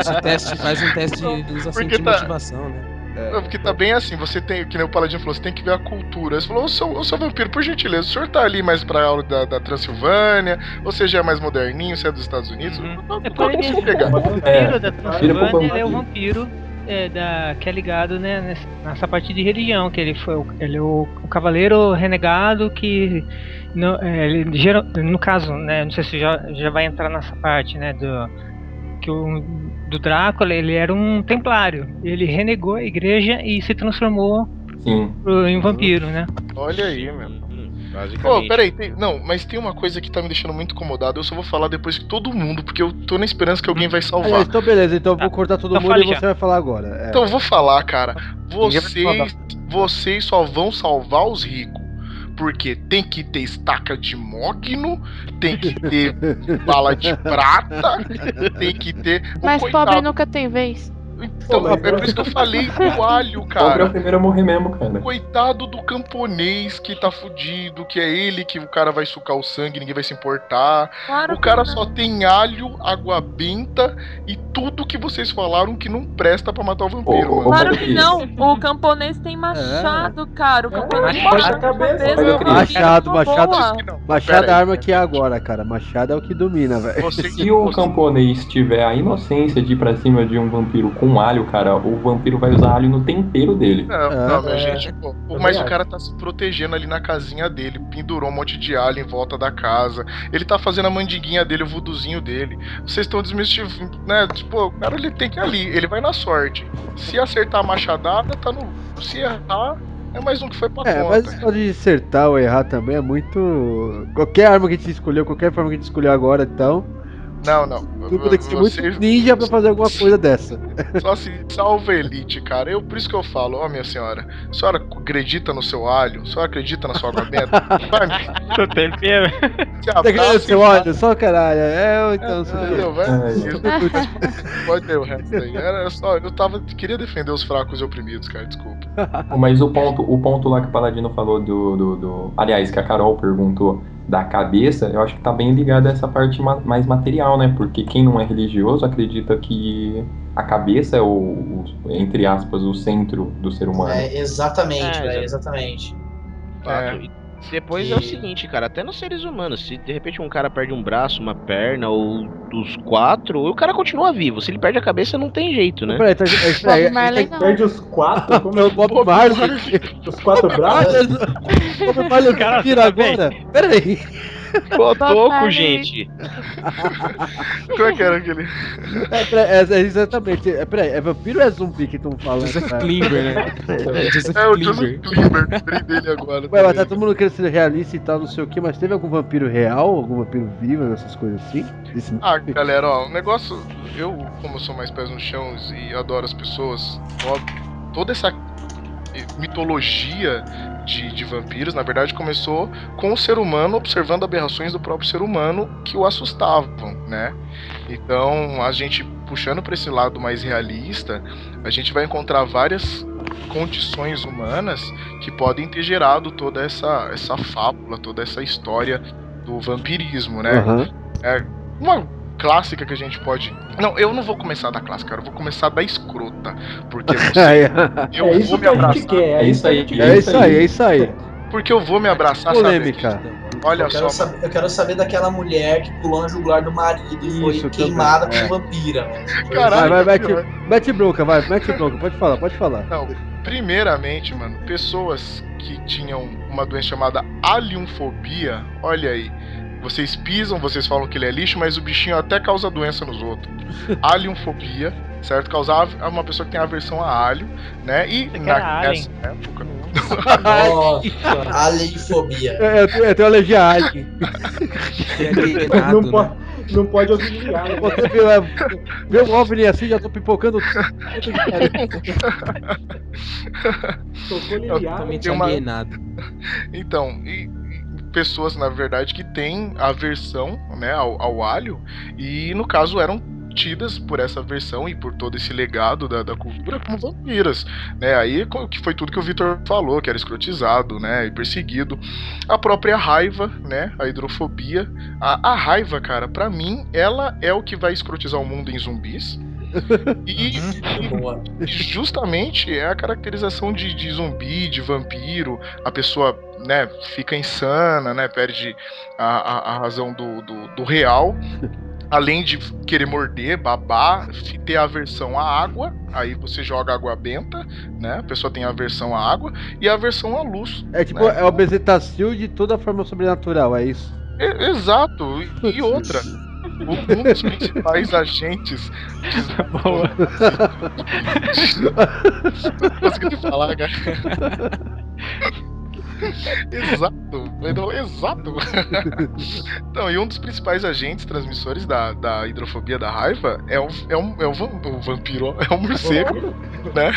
Esse teste faz um teste de usa assim de tá- motivação, né? Não, porque tá bem assim, você tem, que nem o Paladino falou, você tem que ver a cultura. Você falou, ô seu, ô, seu vampiro, por gentileza, o senhor tá ali mais pra aula da, da Transilvânia, ou você já é mais moderninho, você é dos Estados Unidos? É por aí mesmo. pegar. O vampiro É, da vira pro Transilvânia ele é o vampiro. vampiro é, da, que é ligado né, nessa, nessa parte de religião, que ele foi o, ele é o, o cavaleiro renegado que no, é, ele, no caso, né, não sei se já, já vai entrar nessa parte, né, do que o do Drácula, ele era um templário. Ele renegou a igreja e se transformou Sim. pro- em vampiro, né? Olha aí, meu. Pô, Basicamente. peraí, tem, não, mas tem uma coisa que tá me deixando muito incomodado. Eu só vou falar depois que todo mundo, porque eu tô na esperança que alguém vai salvar. Aliás, então beleza, então eu vou cortar todo Então mundo e já. você vai falar agora. É. Então eu vou falar, cara. Vocês, vocês só vão salvar os ricos. Porque tem que ter estaca de mogno, tem que ter <laughs> bala de prata, tem que ter. Mas coitado, pobre nunca tem vez. Então, é por isso que eu falei do alho, Pobre é o cara. primeiro a morrer mesmo, cara. Coitado do camponês que tá fudido, que é ele que o cara vai sucar o sangue, ninguém vai se importar. Claro o cara só tem alho, água benta e tudo que vocês falaram que não presta pra matar o vampiro. mano. Claro que não. O camponês tem machado, cara. O camponês tem Machado na cabeça. Machado, Machado, Machado, é a arma que é agora, cara. Machado é o que domina, velho. Se o camponês tiver a inocência de ir pra cima de um vampiro com alho, cara, o vampiro vai usar alho no tempero dele. Não, não, minha É. gente, pô, mas o cara tá se protegendo ali na casinha dele, pendurou um monte de alho em volta da casa. Ele tá fazendo a mandiguinha dele, o vuduzinho dele. Vocês estão desmistificando, né? Tipo, o cara ele tem que ir ali, ele vai na sorte. Se acertar a machadada, tá no. Se errar, é mais um que foi pra É, conta. mas pode acertar ou errar também é muito. Qualquer arma que a gente escolheu, qualquer forma que a gente escolheu agora, então. Não, não. Tudo tem que ser Vocês- muito ninja pra fazer alguma coisa dessa. <laughs> Só se salva a elite, cara. Eu, por isso que eu falo, ó, minha senhora, a senhora acredita no seu alho? A senhora acredita na sua água benta? <laughs> Vai, Seu tempero. se Tá querendo abraça seu óleo? Só caralho. É, então. você-? É, Isso. Pode ter o resto aí. Era só, eu tava, queria defender os fracos e oprimidos, cara, desculpa. Mas o ponto, o ponto lá que o Paladino falou do, do, do- Aliás, que a Carol perguntou da cabeça, eu acho que tá bem ligado a essa parte ma- mais material, né? Porque quem não é religioso acredita que a cabeça é o, o- entre aspas, o centro do ser humano. É, exatamente, É, exato. exatamente. E Depois é o seguinte, cara, até nos seres humanos, se de repente um cara perde um braço, uma perna, ou dos quatro, o cara continua vivo. Se ele perde a cabeça, não tem jeito, né? Peraí, tá, peraí, Bob Marley não. Perde os quatro? Como É o <laughs> Bob Marley. Os quatro braços? Bob Marley Cara, vira agora? Peraí. <laughs> Cotoco, gente. <laughs> Como é que era aquele. É, é, é exatamente. É, peraí, é vampiro ou é zumbi que estão falando? Joseph cara? Klimber, né? Joseph É o. Joseph Klimber, lembrei dele agora. Ué, mas tá todo mundo querendo ser realista e tal, não sei o que, mas teve algum vampiro real, algum vampiro vivo, essas coisas assim? Esse- Ah, galera, ó, o negócio. Eu, como eu sou mais pés no chão e adoro as pessoas, ó, toda essa mitologia de, de vampiros, na verdade, começou com o ser humano observando aberrações do próprio ser humano que o assustavam, né? Então, a gente puxando para esse lado mais realista, a gente vai encontrar várias condições humanas que podem ter gerado toda essa, essa fábula, toda essa história do vampirismo, né? Aham. É uma clássica que a gente pode. Não, eu não vou começar da clássica, cara, eu vou começar da escrota. Porque <laughs> você. É, eu é vou me abraçar. É, É isso aí, gente é isso aí, é isso aí. Porque eu vou me abraçar, sabe? Polêmica. Olha Eu só. saber, eu quero saber daquela mulher que pulou na jugular do marido e foi Isso, queimada também, é. como vampira. Caralho, Vai, vai, mete, mete bronca, vai, mete bronca, pode falar, pode falar. Não, primeiramente, mano, pessoas que tinham uma doença chamada aliumfobia, olha aí. Vocês pisam, vocês falam que ele é lixo, mas o bichinho até causa doença nos outros. <laughs> Aliumfobia, certo? Causar é uma pessoa que tem aversão a alho, né? E alien. nessa época. Nossa, alienfobia. É, eu, tenho, eu tenho alergia a alien. Alienado, Não né? pode, não pode auxiliar, né? Você vê, é, vê um OVNI assim, já tô pipocando. Eu liliado. <laughs> Totalmente Tem uma- alienado. Então, e pessoas, na verdade, que têm aversão né, ao, ao alho, e no caso eram tidas por essa versão e por todo esse legado da, da cultura como vampiras, né? Aí que foi tudo que o Vitor falou, que era escrotizado, né? E perseguido. A própria raiva, né? A hidrofobia. A, a raiva, cara, pra mim, ela é o que vai escrotizar o mundo em zumbis. <laughs> E, e justamente é a caracterização de, de zumbi, de vampiro, a pessoa né, fica insana, né, perde a, a, a razão do, do, do real. <laughs> Além de querer morder, babar, ter aversão à água, aí você joga água benta, né? A pessoa tem aversão à água e aversão à luz. É tipo, é o bezetacil de toda forma sobrenatural, é isso? E- exato. E, e <laughs> outra, um dos principais agentes. Boa. Não consegui falar, cara. Exato, não, exato. Então, e um dos principais agentes transmissores da, da hidrofobia da raiva é o, é um, é o, vam- o vampiro, é o morcego, né?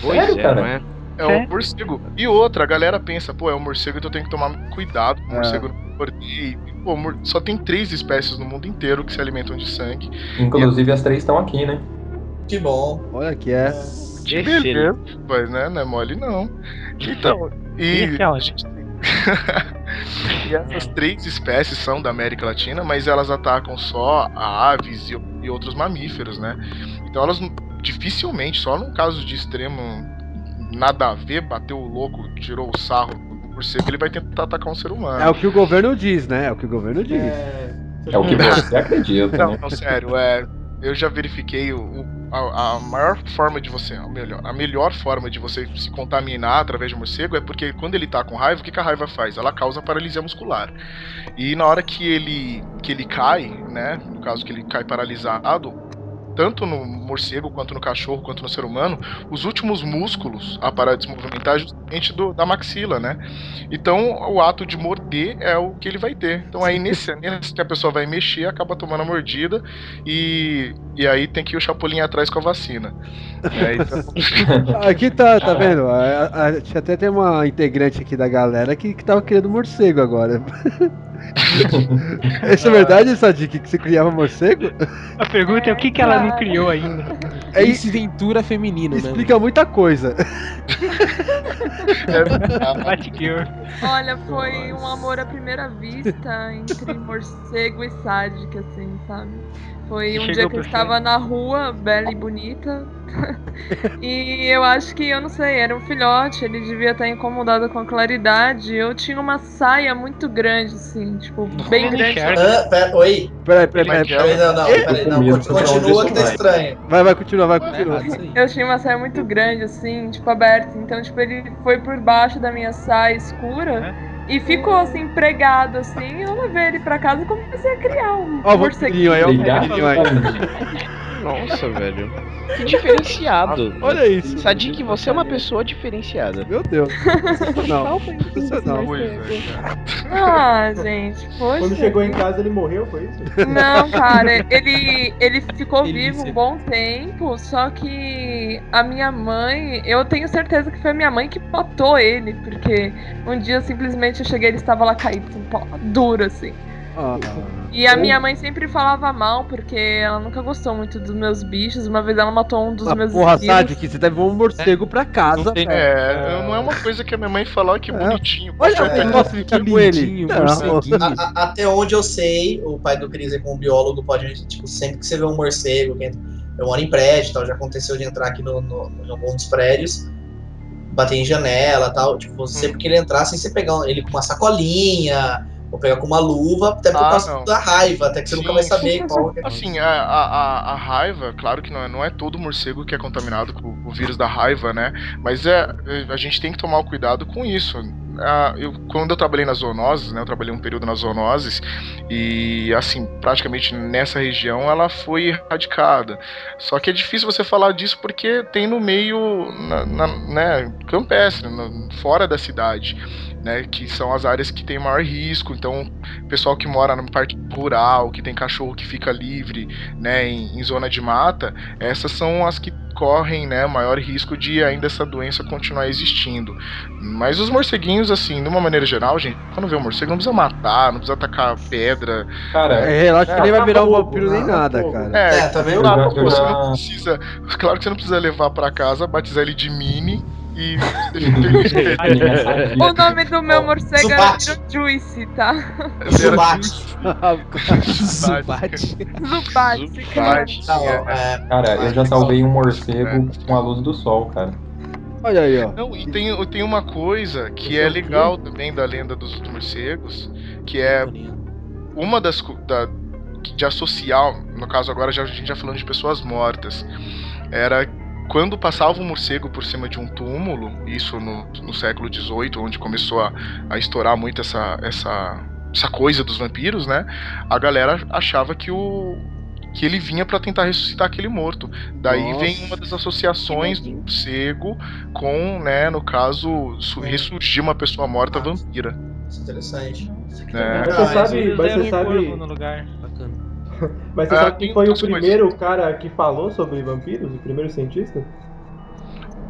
Pois Sério, é, cara? não é? É o morcego. E outra, a galera pensa, pô, é o morcego, então eu tenho que tomar cuidado com o É. morcego não morder. E, pô, só tem três espécies no mundo inteiro que se alimentam de sangue. Inclusive as três estão aqui, né? Que bom. Olha que é. Que beleza, pois, né? Não é mole, não. Então, e. Aquela? a gente <laughs> e essas três espécies são da América Latina, mas elas atacam só aves e, e outros mamíferos, né? Então elas dificilmente, só num caso de extremo nada a ver, bateu o louco, tirou o sarro do morcego, ele vai tentar atacar um ser humano. É o que o governo diz, né? É o que o governo diz. É o que você acredita, Não, né? não, sério, é. Eu já verifiquei o, o- a, a maior forma de você, a melhor, a melhor forma de você se contaminar através de morcego é porque quando ele tá com raiva, o que, que a raiva faz? Ela causa paralisia muscular. E na hora que ele que ele cai, né, no caso que ele cai paralisado, tanto no morcego quanto no cachorro quanto no ser humano, os últimos músculos a parar de se movimentar é justamente do, da maxila, né? Então o ato de morder é o que ele vai ter. Então aí nesse, <laughs> nesse que a pessoa vai mexer, acaba tomando a mordida e, e aí tem que ir o chapulinho atrás com a vacina. É, então- <laughs> Aqui tá, tá vendo? A, a- a até tem uma integrante aqui da galera que, que tava criando morcego agora. <laughs> <laughs> Isso é verdade, Sadik, que você criava morcego? A pergunta é o que, que ela não criou ainda. É Ace Ventura feminino, né? Explica muita coisa. <laughs> Olha, foi um amor à primeira vista entre morcego e sádica, assim, sabe? Foi um Chegou dia que eu estava na rua, bela e bonita. <laughs> e eu acho que, eu não sei, era um filhote, ele devia estar incomodado com a claridade. Eu tinha uma saia muito grande, assim, tipo, bem Ele grande. Ah, pera, oi? Peraí, peraí, peraí. Peraí, não, não, peraí, não, continua, continua que tá vai? estranho. Vai, vai, continua, vai, continua. Isso aí. Eu tinha uma saia muito grande, assim, tipo, aberta. Então, tipo, ele foi por baixo da minha saia escura e ficou, assim, pregado, assim. Eu levei ele pra casa e comecei a criar um Ó, o morceguinho. aí, ó, vampirinho <laughs> aí. <laughs> Nossa, velho. Que diferenciado. <laughs> Olha isso. Sadik, você é uma pessoa diferenciada. Meu Deus. Não. Qual foi o fim desse Não, morcego? Ah, gente, poxa. Quando chegou em casa ele morreu, foi isso? Não, cara, ele, ele ficou Delícia. vivo um bom tempo, só que a minha mãe, eu tenho certeza que foi a minha mãe que botou ele, porque um dia simplesmente eu cheguei ele estava lá caído, um pó duro assim. Ah, E a minha mãe sempre falava mal, porque ela nunca gostou muito dos meus bichos. Uma vez ela matou um dos ah, meus porra, esquilos. Sadik, você deve um morcego pra casa, Não tem- é, não é uma coisa que a minha mãe falou que É. bonitinho. Olha Poxa, o negócio de ficar com ele. lindinho, Não, morceguinho. A- a- até onde eu sei, o pai do Cris, aí, como biólogo, pode, tipo, sempre que você vê um morcego, que eu moro em prédio, tal, já aconteceu de entrar aqui no, no, em algum dos prédios, bater em janela tal, tipo, sempre que ele entrar, assim, você pegar ele com uma sacolinha, ou pegar com uma luva, até por Ah, causa não. da raiva, até que você nunca Sim, vai saber qual que é. Assim, a, a, a- raiva, claro que não é, não é todo morcego que é contaminado com o vírus da raiva, né? Mas é, a gente tem que tomar cuidado com isso. Ah, eu, quando eu trabalhei nas zoonoses, né? Eu trabalhei um período nas zoonoses e, assim, praticamente nessa região ela foi erradicada. Só que é difícil você falar disso porque tem no meio, na, na- né, campestre, no- fora da cidade. Né? Que são as áreas que tem maior risco. Então, pessoal que mora na parte rural, que tem cachorro que fica livre, né? Em, em zona de mata, essas são as que correm, né, maior risco de ainda essa doença continuar existindo. Mas os morceguinhos, assim, de uma maneira geral, gente, quando vê um morcego, não precisa matar, não precisa atacar pedra. Cara, é, relaxa que nem vai virar um vampiro nem nada, cara. É, É, também pô, eu você não precisa. Claro que você não precisa levar pra casa, batizar ele de mini e <laughs> O nome do meu morcego era Zubat. Little Juice, tá? Zubat. Zubat. Zubat, cara. Tá, ó, é, Cara, eu já salvei um morcego com a luz do sol, cara. Olha aí, ó. Não, e tem, tem uma coisa que é legal também da lenda dos morcegos, que é uma das da, de associar, no caso agora já, a gente já falando de pessoas mortas, era quando passava um morcego por cima de um túmulo, isso no, no século XVIII, onde começou a, a estourar muito essa, essa, essa coisa dos vampiros, né? A galera achava que o que ele vinha pra tentar ressuscitar aquele morto. Daí Nossa. vem uma das associações do morcego com, né, no caso, su- ressurgir uma pessoa morta vampira. interessante. né? Mas você sabe, mas você sabe, <laughs> mas você Ah, sabe quem foi o outras coisas. primeiro cara que falou sobre vampiros? O primeiro cientista?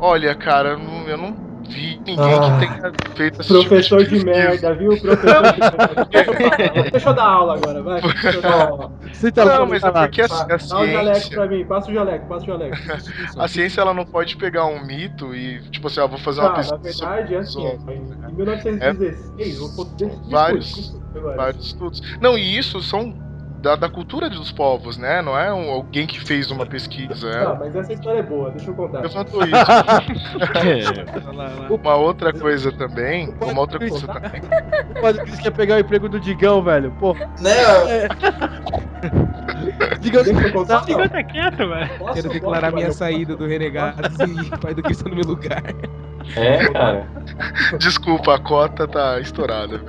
Olha, cara, eu não, eu não vi ninguém Ah. que tenha feito esse Professor tipo de merda, viu? Professor de merda. Deixa eu dar aula agora, vai. Deixa eu dar aula. Senta Não, lá, mas é porque a, a Dá o jaleco ciência, pra mim, passa o jaleco, passa o jaleco. <laughs> a ciência ela não pode pegar um mito e, tipo assim, ó, vou fazer uma Ah, na pesquisa verdade, é assim, sobre- em 1916, vou poder Vários. vários estudos. Não, e isso são da, da cultura dos povos, né? Não é um- alguém que fez uma pesquisa. É, Tá, mas essa história é boa, deixa eu contar. levantou isso. <laughs> uma outra coisa também, uma outra coisa também. O padre Cris quer pegar o emprego do Digão, velho. Pô, Né? Digão, Deixa eu contar. Fica tá quieto, velho. Posso- Quero posso, declarar minha Valeu? saída do Renegados e pai do Cristo no meu lugar. É, cara. Desculpa, a cota tá estourada.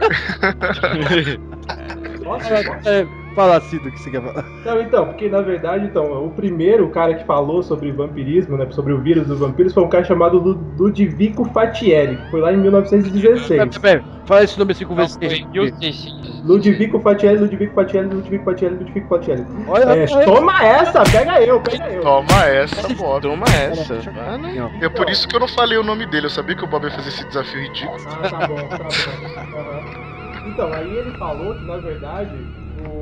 Posso? é, fala assim do que você quer falar. Não, então, porque na verdade, então, o primeiro cara que falou sobre vampirismo, né, sobre o vírus dos vampiros, foi um cara chamado Lu- Ludovico Fatielli, que foi lá em 1916. Pera, pera, fala esse nome assim com Não, você. foi 1600. Ludovico Fatielli, Ludovico Fatielli, Ludovico Fatielli, Ludovico Fatielli. Olha, É, toma essa, pega eu, pega eu. Toma essa, Bob. Toma essa. Ah. É por isso que eu não falei o nome dele. Eu sabia que o Bob ia fazer esse desafio ridículo. Ah, tá bom, tá bom. Então, aí ele falou que na verdade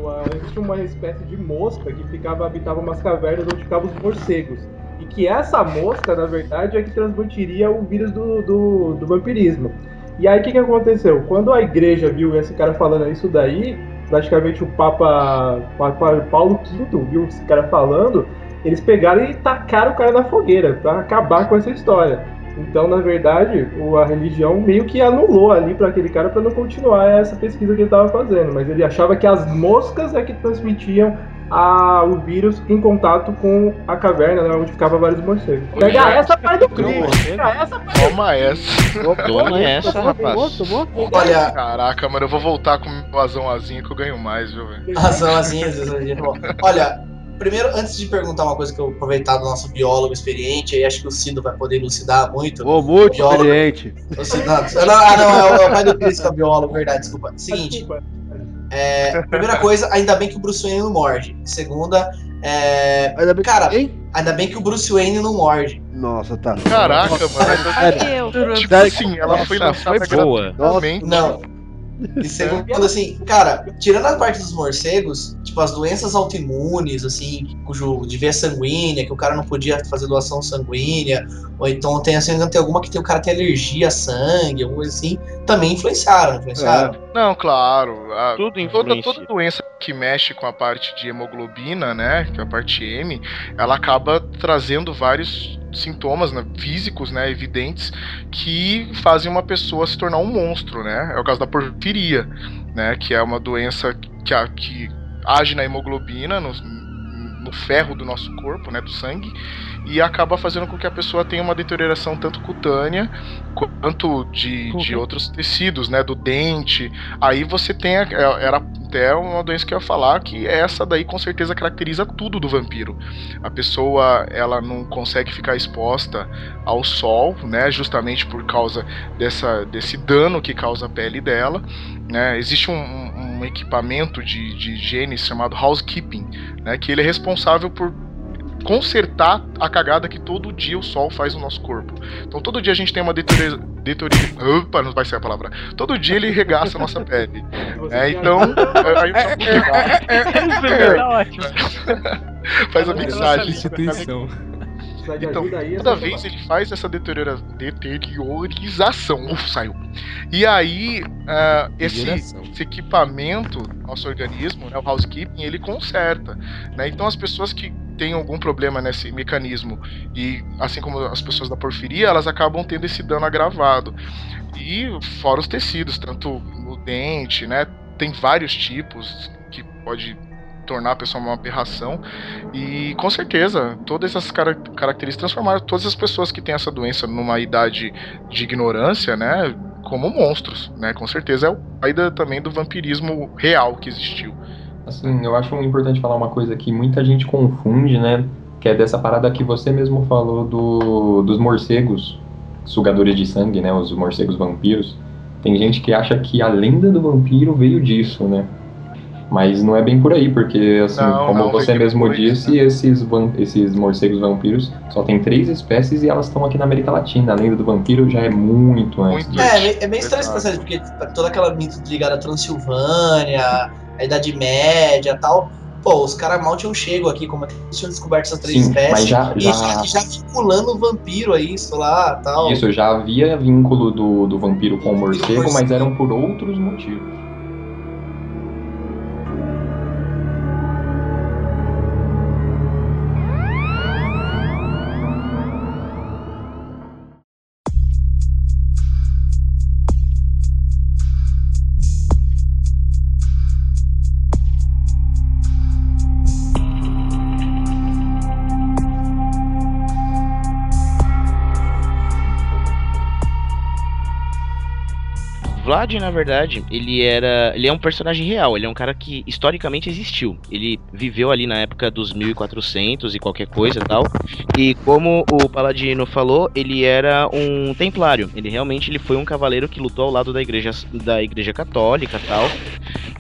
ah, existia uma espécie de mosca que ficava, habitava umas cavernas onde ficavam os morcegos. E que essa mosca, na verdade, é que transmitiria o vírus do, do, do vampirismo. E aí o que, que aconteceu? Quando a igreja viu esse cara falando isso daí, praticamente o Papa, Papa Paulo V viu esse cara falando, eles pegaram e tacaram o cara na fogueira pra acabar com essa história. Então, na verdade, o- a religião meio que anulou ali para aquele cara para não continuar essa pesquisa que ele estava fazendo. Mas ele achava que as moscas é que transmitiam a- o vírus em contato com a caverna, né, onde ficava vários morcegos. Pega essa parte do crime! Pega essa parte Toma essa. Toma essa, rapaz. Olha, Caraca, mano, eu vou voltar com o meu azão azinho que eu ganho mais, viu, velho? razão às vezes a gente fala. Olha, primeiro, antes de perguntar uma coisa que eu aproveitar do nosso biólogo experiente, aí acho que o Cido vai poder elucidar muito. Ô, muito Biólogo. experiente. O Cido, não, não, ah, não, é o, é o pai do Cris que é o biólogo, verdade, desculpa. Seguinte, é, primeira coisa, ainda bem que o Bruce Wayne não morde. Segunda, é, Ainda bem que- Cara, Hein? ainda bem que o Bruce Wayne não morde. Nossa, tá. Caraca, mano. Eu. Tipo assim, ela foi lançada foi boa. Não. E segundo, assim, cara, tirando a parte dos morcegos, tipo, as doenças autoimunes, assim, cujo de via sanguínea, que o cara não podia fazer doação sanguínea, ou então tem assim, tem alguma que tem, o cara tem alergia a sangue, alguma coisa assim, também influenciaram, influenciaram. Não, claro. a- Tudo toda, influencia. toda doença que mexe com a parte de hemoglobina, né? Que é a parte M, ela acaba trazendo vários sintomas né, físicos, né, evidentes, que fazem uma pessoa se tornar um monstro, né? É o caso da porfiria, né? Que é uma doença que, a- que age na hemoglobina, no, no ferro do nosso corpo, né? Do sangue, e acaba fazendo com que a pessoa tenha uma deterioração tanto cutânea quanto de, de outros tecidos, né? Do dente. Aí você tem. a- é- Era até uma doença que eu ia falar, que essa daí com certeza caracteriza tudo do vampiro. A pessoa, ela não consegue ficar exposta ao sol, né, justamente por causa dessa, desse dano que causa a pele dela. Né? Existe um, um, um equipamento de, de higiene chamado housekeeping, né, que ele é responsável por consertar a cagada que todo dia o sol faz no nosso corpo. Então todo dia a gente tem uma detoria, detoria opa, não vai ser a palavra. Todo dia ele regaça a nossa pele. É, então, aí Tá ótimo. faz a mixagem. Instituição. Então, toda vez ele faz essa deteriora, deteriorização. Uf, saiu. E aí, uh, esse, esse, equipamento, nosso organismo, né, o housekeeping, ele conserta. Né? Então, as pessoas que têm algum problema nesse mecanismo, e assim como as pessoas da porfiria, elas acabam tendo esse dano agravado. E fora os tecidos, tanto no dente, né? Tem vários tipos que pode tornar a pessoa uma aberração. E com certeza, todas essas car características transformaram todas as pessoas que têm essa doença numa idade de ignorância, né? Como monstros, né? Com certeza é o pai também do vampirismo real que existiu. Assim, eu acho importante falar uma coisa que muita gente confunde, né? Que é dessa parada que você mesmo falou do, dos morcegos sugadores de sangue, né? Os morcegos vampiros. Tem gente que acha que a lenda do vampiro veio disso, né? Mas não é bem por aí, porque, assim, Não, como não, você vem mesmo disse, esses, van- esses morcegos vampiros só tem três espécies e elas estão aqui na América Latina. A lenda do vampiro já é muito antes. disso. É, é meio- é meio estranho esse processo, porque toda aquela mito ligada à Transilvânia, à Idade Média e tal. Pô, os caras mal tinham chego aqui, como é que eles tinham descoberto essas três Sim, espécies. mas já- e já- já, já vinculando o vampiro a isso lá tal. Isso, já havia vínculo do, do vampiro com o morcego, mas eram por outros motivos. Vlad, na verdade, ele era. Ele é um personagem real, ele é um cara que historicamente existiu. Ele viveu ali na época dos 1400 e qualquer coisa tal. E como o Paladino falou, ele era um templário. Ele realmente ele foi um cavaleiro que lutou ao lado da igreja, da igreja católica e tal.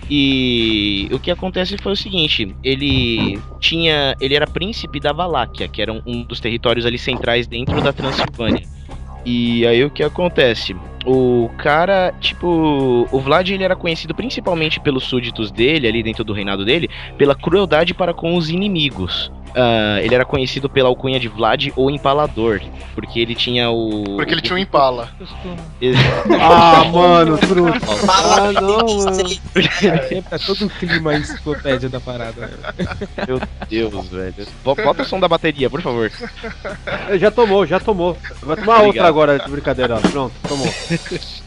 E o que acontece foi o seguinte: ele tinha. Ele era príncipe da Valáquia, que era um dos territórios ali centrais dentro da Transilvânia. E aí o que acontece? O cara, tipo, o Vlad ele era conhecido principalmente pelos súditos dele, ali dentro do reinado dele, pela crueldade para com os inimigos. Ah, ele era conhecido pela alcunha de Vlad ou Empalador, porque ele tinha o. Porque ele tinha um impala. <laughs> Ah, mano, truta. Ah, não, mano. É todo o clima enciclopédia da parada. Meu Deus, velho. Bo- Bota o som da bateria, por favor. É, Já tomou, já tomou. Vai tomar Obrigado. outra agora de brincadeira. Pronto, tomou. <laughs>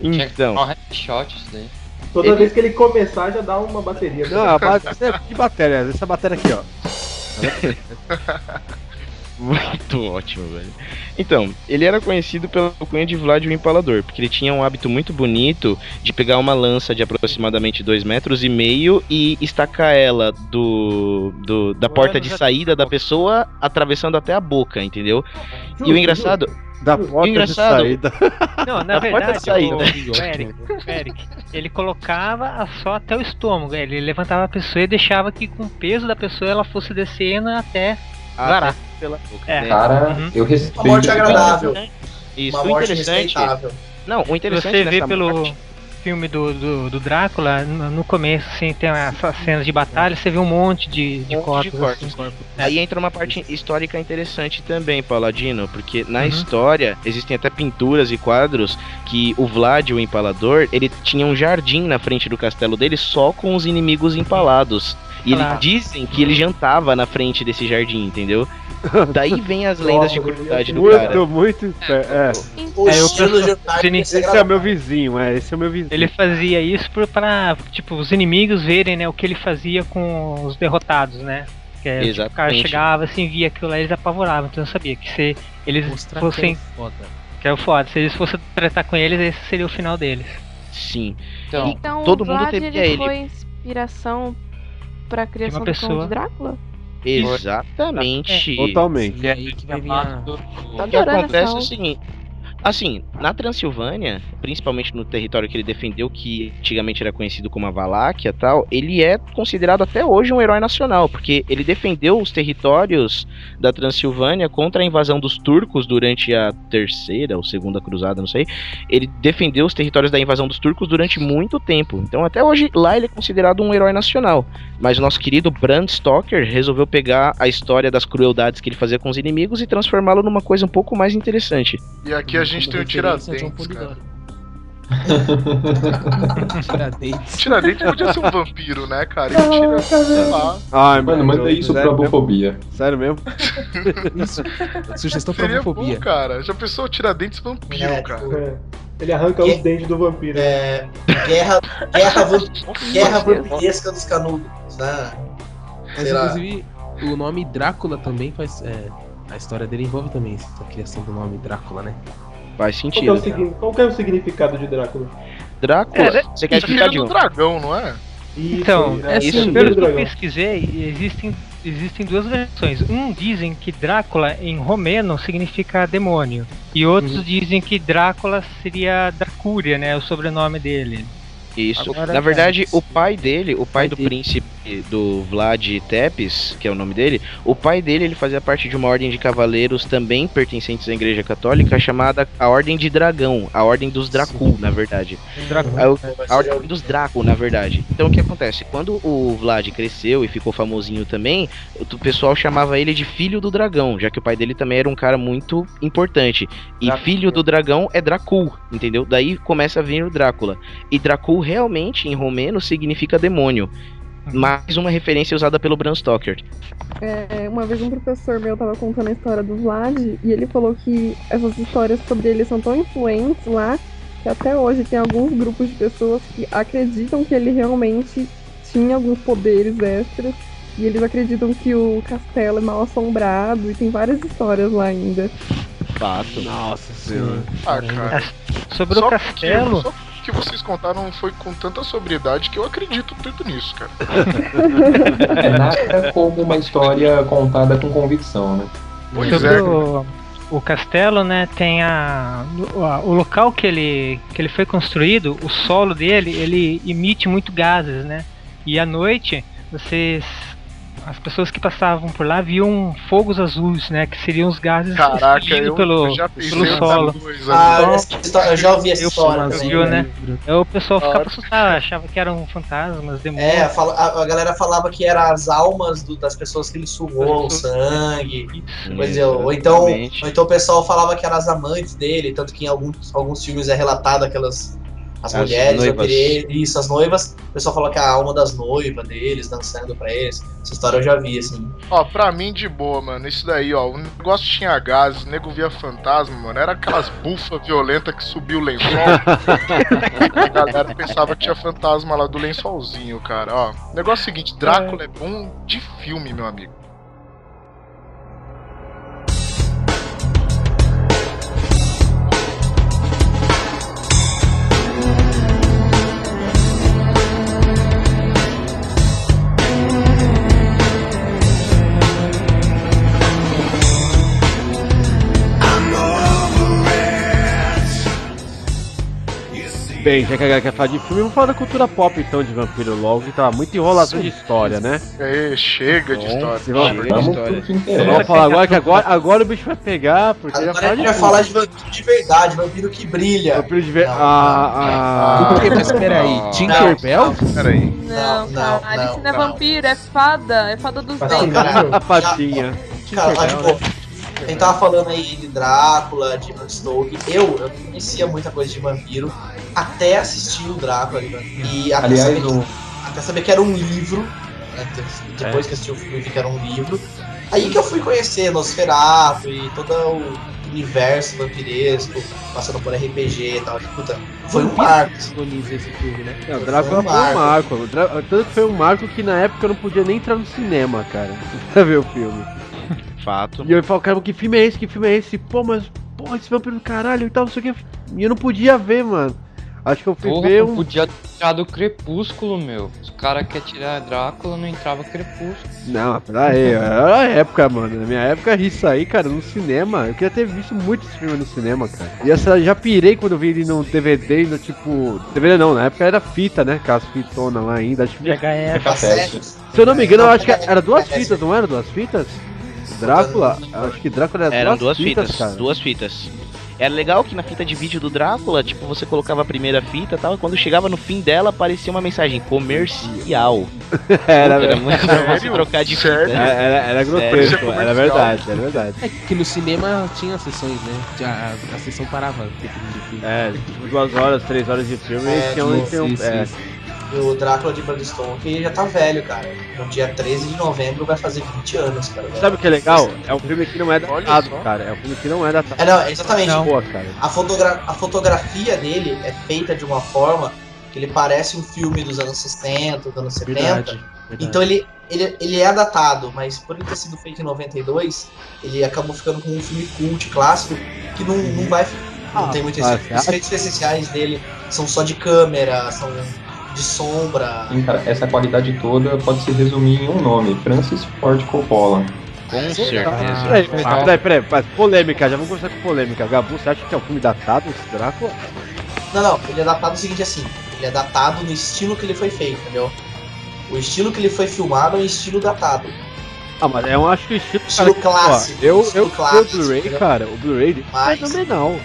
Então. Um headshot isso daí. Toda Ele- vez que ele começar, já dá uma bateria. Não, a base, que bateria? Essa bateria aqui, ó. <laughs> Muito ótimo, velho. Então, ele era conhecido pela alcunha de Vlad o Empalador, porque ele tinha um hábito muito bonito de pegar uma lança de aproximadamente 2 metros e meio e estacar ela do, do- da porta de saída da pessoa, atravessando até a boca, entendeu? E o engraçado. Da porta de engraçado, saída. <laughs> Não, na Da porta verdade, de saída. o, o Eric, o Eric, ele colocava só até o estômago, ele levantava a pessoa e deixava que com o peso da pessoa ela fosse descendo até varar. pela. É. Cara, Uhum. eu respeito. Uma morte agradável. Isso, Uma o morte interessante. Não, o interessante Você vê pelo morte- filme do, do, do Drácula, no, começo, assim, tem essas cenas de batalha, você vê um monte de, de Um monte de corpos. corpos. assim. Aí entra uma parte histórica interessante também, Paladino, porque na Uhum. história existem até pinturas e quadros que o Vlad, o empalador, ele tinha um jardim na frente do castelo dele só com os inimigos empalados. E eles dizem que ele jantava na frente desse jardim, entendeu? Daí <laughs> vem as lendas de crueldade do muito, cara. muito. esperto, É. O É, eu estilo penso- jantar Cine- devia ser Esse é o meu vizinho, é. Esse é o meu vizinho. Ele fazia isso por, pra, tipo, os inimigos verem, né, o que ele fazia com os derrotados, né? Que é, tipo, o cara chegava assim, via aquilo lá, eles apavoravam. Então eu sabia que se eles Mostrar fossem. que é foda. Que é o foda, se eles fossem tratar com eles, esse seria o final deles. Sim. Então, Então todo o mundo Vlad teve ele, ele. foi inspiração pra criação do pessoa. clone de Drácula? Exatamente. Totalmente. E aí que vai vir a... Tô O que adorando acontece é o seguinte. Assim, na Transilvânia, principalmente no território que ele defendeu, que antigamente era conhecido como a Valáquia e tal, ele é considerado até hoje um herói nacional, porque ele defendeu os territórios da Transilvânia contra a invasão dos turcos durante a terceira ou segunda cruzada, não sei. Ele defendeu os territórios da invasão dos turcos durante muito tempo. Então, até hoje, lá ele é considerado um herói nacional. Mas o nosso querido Bram Stoker resolveu pegar a história das crueldades que ele fazia com os inimigos e transformá-lo numa coisa um pouco mais interessante. E aqui a gente tem o Tiradentes, cara. <laughs> Tiradentes. Tiradentes podia ser um vampiro, né, cara? Ele tira, sei lá. Ai, Mano, manda isso pra bufobia. Sério mesmo? Isso. Sugestão pra bom, homofobia. cara. Já pensou o Tiradentes vampiro, É, cara? É. Ele arranca os dentes do vampiro. É, guerra, guerra, <laughs> vamp- guerra vampiresca dos canudos, né? Mas Sei lá. inclusive o nome Drácula também faz. é, a história dele envolve também essa criação do nome Drácula, né? Faz Qual, que é o sentido. qual que é o significado de Drácula? Drácula, É, você quer É explicar de um? dragão, não é? Isso, Então, né? isso, Filho pelo que eu pesquisei, existem, existem duas versões. Um dizem que Drácula em romeno significa demônio. E outros Uhum. dizem que Drácula seria Dracúria, né? O sobrenome dele. Isso. Agora, Na verdade, é. o pai dele, o pai do príncipe do Vlad Tepes, que é o nome dele, o pai dele ele fazia parte de uma ordem de cavaleiros também pertencentes à Igreja Católica chamada a Ordem de Dragão, a Ordem dos Dracul, na verdade. A, o- a Ordem dos Draco, na verdade. Então o que acontece? Quando o Vlad cresceu e ficou famosinho também, o pessoal chamava ele de Filho do Dragão, já que o pai dele também era um cara muito importante. E Filho do Dragão é Dracul, entendeu? Daí começa a vir o Drácula. E Dracul realmente em romeno significa demônio. Mais uma referência usada pelo Bram Stoker. É, uma vez um professor meu tava contando a história do Vlad e ele falou que essas histórias sobre ele são tão influentes lá que até hoje tem alguns grupos de pessoas que acreditam que ele realmente tinha alguns poderes extras e eles acreditam que o castelo é mal assombrado e tem várias histórias lá ainda. Fato. Nossa senhora. Ah, cara. Sobre Só o que- castelo. Só que vocês contaram foi com tanta sobriedade que eu acredito tanto nisso, cara. É nada como uma história contada com convicção, né? Pois Sobre é. o, o castelo, né, tem a, a- o local que ele que ele foi construído, o solo dele, ele emite muito gases, né? E à noite, vocês as pessoas que passavam por lá viam fogos azuis, né, que seriam os gases Caraca, eu, pelo, eu pelo solo. coisa. Ah, Então, essa história- eu já ouvi essa história viu, né? O pessoal ficava assustado, achava que eram fantasmas, demônios. É, a, a galera falava que eram as almas do- das pessoas que ele sugou o sangue. Pois é, ou então, ou então o pessoal falava que eram as amantes dele, tanto que em alguns, alguns filmes é relatado aquelas as, As mulheres, noivas. vampire- isso, as noivas. O pessoal fala que é a alma das noivas deles dançando pra eles. Essa história eu já vi, assim. Ó, pra mim de boa, mano. Isso daí, ó. O negócio tinha gases, o nego via fantasma, mano. Era aquelas bufas violentas que subiu o lençol. a galera pensava que tinha fantasma lá do lençolzinho, cara. Ó, o negócio é o seguinte: Drácula é bom de filme, meu amigo. Bem, já que a galera quer falar de filme, vamos falar da cultura pop então de Vampiro logo, que tava muito enrolação de história, né? Aí, chega de história. Vamos, chega de Vamos história. que interessa. vamos falar agora que agora, agora o bicho vai pegar, porque já Agora a fala gente de vai falar de vampiro de verdade, vampiro que brilha. Vampiro de ver... Não, Ah, Por quê? Mas peraí. Tinkerbell? Peraí. Não, Não, cara, não, é vampiro, é fada. É fada dos dentes. A patinha. Cara, <laughs> lá, Tinkerbell, tipo, a gente tava falando aí de Drácula, de Bram Stoker. Eu, eu não conhecia muita coisa de vampiro até assistir o Drácula. vampiro. E até, Aliás, saber, o, até saber que era um livro. né, Depois que assisti o filme, vi que era um livro. Aí que eu fui conhecer Nosferatu e todo o universo vampiresco, passando por RPG e tal. E, puta, foi um marco. Protagoniza esse filme, né? Não, o Drácula foi um marco. O Drá- Tanto que foi um marco que na época eu não podia nem entrar no cinema, cara, <laughs> pra ver o filme. Fato. E eu falo, cara, que filme é esse? Que filme é esse? Pô, mas, pô, esse vampiro do caralho e tal, não sei o que. E eu não podia ver, mano. Acho que eu fui Porra, ver um. podia tirar do Crepúsculo, meu. Os caras querem tirar Drácula, não entrava Crepúsculo. Não, pera aí, era a época, mano. Na minha época, isso aí, cara, no cinema. Eu queria ter visto muitos filmes no cinema, cara. E essa já pirei quando eu vi ele no DVD, no tipo. DVD não, na época era fita, né? Aquelas fitonas lá ainda. Acho que... VHS. Se eu não me engano, eu acho que era duas fitas, não era duas fitas? Drácula? Acho que Drácula era Eram duas fitas, cara. duas fitas. Era legal que na fita de vídeo do Drácula, tipo, você colocava a primeira fita e tal, e quando chegava no fim dela aparecia uma mensagem comercial. <laughs> Era, Era muito fácil trocar de fita. Era, era, era grotesco, era verdade, era verdade. É que no cinema tinha sessões, né? Já, a, a sessão parava. É, tipo, duas horas, três horas de filme É, e tinha um. isso, um- isso, é. isso. E o Drácula de Bram Stoker já tá velho, cara. No dia 13 de novembro vai fazer 20 anos, cara. Sabe o que é legal? É um filme que não é datado, cara. É um filme que não é datado. É, não, exatamente. Boa, cara. A, fotogra a fotografia dele é feita de uma forma que ele parece um filme dos anos 60, dos anos 70. Verdade. verdade. Então ele, ele, ele é datado, mas por ele ter sido feito em 92, ele acabou ficando com um filme cult clássico que não, não vai. Não Ah, tem muito esse- você Os efeitos essenciais dele são só de câmera, são de sombra. Sim, cara, essa qualidade toda pode se resumir em um nome: Francis Ford Coppola. Com certeza. peraí, peraí, peraí, polêmica, já vamos começar com polêmica. Gabu, você acha que é um filme datado esse Drácula? Não, não, ele é datado o seguinte assim, ele é datado no estilo que ele foi feito, entendeu? O estilo que ele foi filmado é um estilo datado. Ah, mas eu acho que o estilo. Estilo cara, ó, clássico, eu, estilo eu, clássico, o Blu-ray, cara, o Blu-ray é Mas- fenomenal.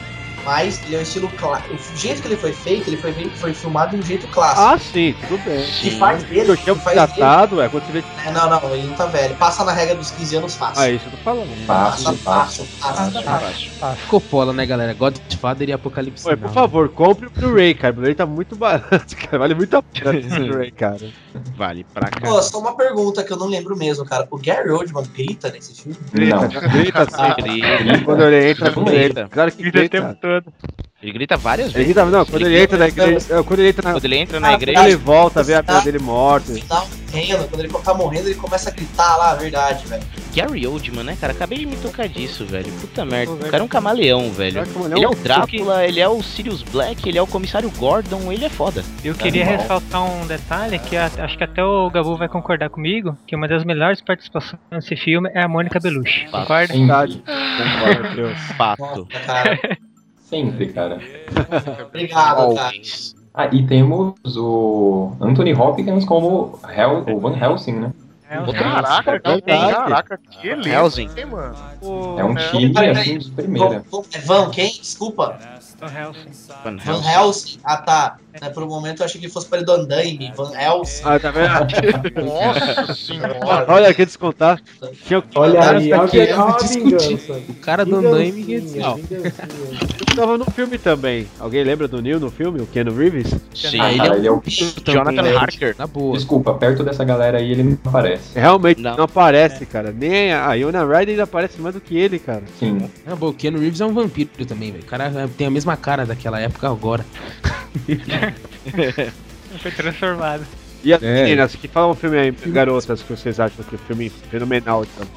Mas ele é um estilo clássico. O jeito que ele foi feito, ele foi, foi filmado de um jeito clássico. Ah, sim, tudo bem. que faz dele, que faz datado é quando você vê. dele. É, não, não, ele não tá velho. Passa na regra dos 15 anos fácil. Ah, isso eu tô falando. Fácil, fácil. fácil, fácil. Coppola, né, galera? Godfather e Apocalipse. Oi, por favor, compre o Blu-ray, cara. O Blu-ray tá muito barato, cara. Vale muito a pena esse <laughs> Blu-ray, cara. Vale pra cá. Pô, só uma pergunta que eu não lembro mesmo, cara. O Gary Oldman grita nesse filme? Não. Grita assim. Grita. Quando ele entra, Grita. Claro que Grita grita. Ele grita várias Ele vezes. grita, não, quando ele entra na igreja. Quando ele entra na. Quando ele entra na Ah, igreja, Ele volta, vê a filha dele morta. Ele tá morrendo, quando ele tá morrendo, ele começa a gritar lá, a verdade, velho. Gary Oldman, né, cara? Acabei de me tocar disso, velho. Puta merda. O cara é um camaleão, velho. Ele é o Drácula, ele é o Sirius Black, ele é o comissário Gordon, ele é foda. Eu queria Animal. ressaltar um detalhe que a- acho que até o Gabu vai concordar comigo, que uma das melhores participações nesse filme é a Mônica Bellucci. Fato. Concorda? Verdade. Concordo, Deus. Fato. Nossa, cara. Sempre, cara. Obrigado, cara. Always. Ah, e temos o Anthony Hopkins como Hel o Van Helsing, né? É, Caraca, É que, verdade. caraca, que elenco, Helsing. mano? É um time, assim, de primeira. Van- quem? Desculpa. Van Helsing. Van. Helsing. Ah, tá. Né, por um momento eu achei que fosse para ele do Andaime. Van Helsing. Ah, tá vendo? Nossa senhora. Olha aqui descontar. Tinha Olha aí, olha que- vingança. O cara do Andaime Vingancinha, não. vingancinha. Eu tava no filme também. Alguém lembra do Neil no filme? O Keanu Reeves? Sim. Ah, cara, ele é o... Jonathan Harker. Na boa. Desculpa, perto dessa galera aí ele não aparece. Realmente Não. não, aparece, cara. Nem a Iona Ryder ainda aparece mais do que ele, cara. Sim. Na boa, o Keanu Reeves é um vampiro também, velho. O cara é, tem a mesma cara daquela época agora. <laughs> <laughs> Foi transformado. E as É. meninas, que falam um filme aí, garotas, que vocês acham que é um filme fenomenal, então.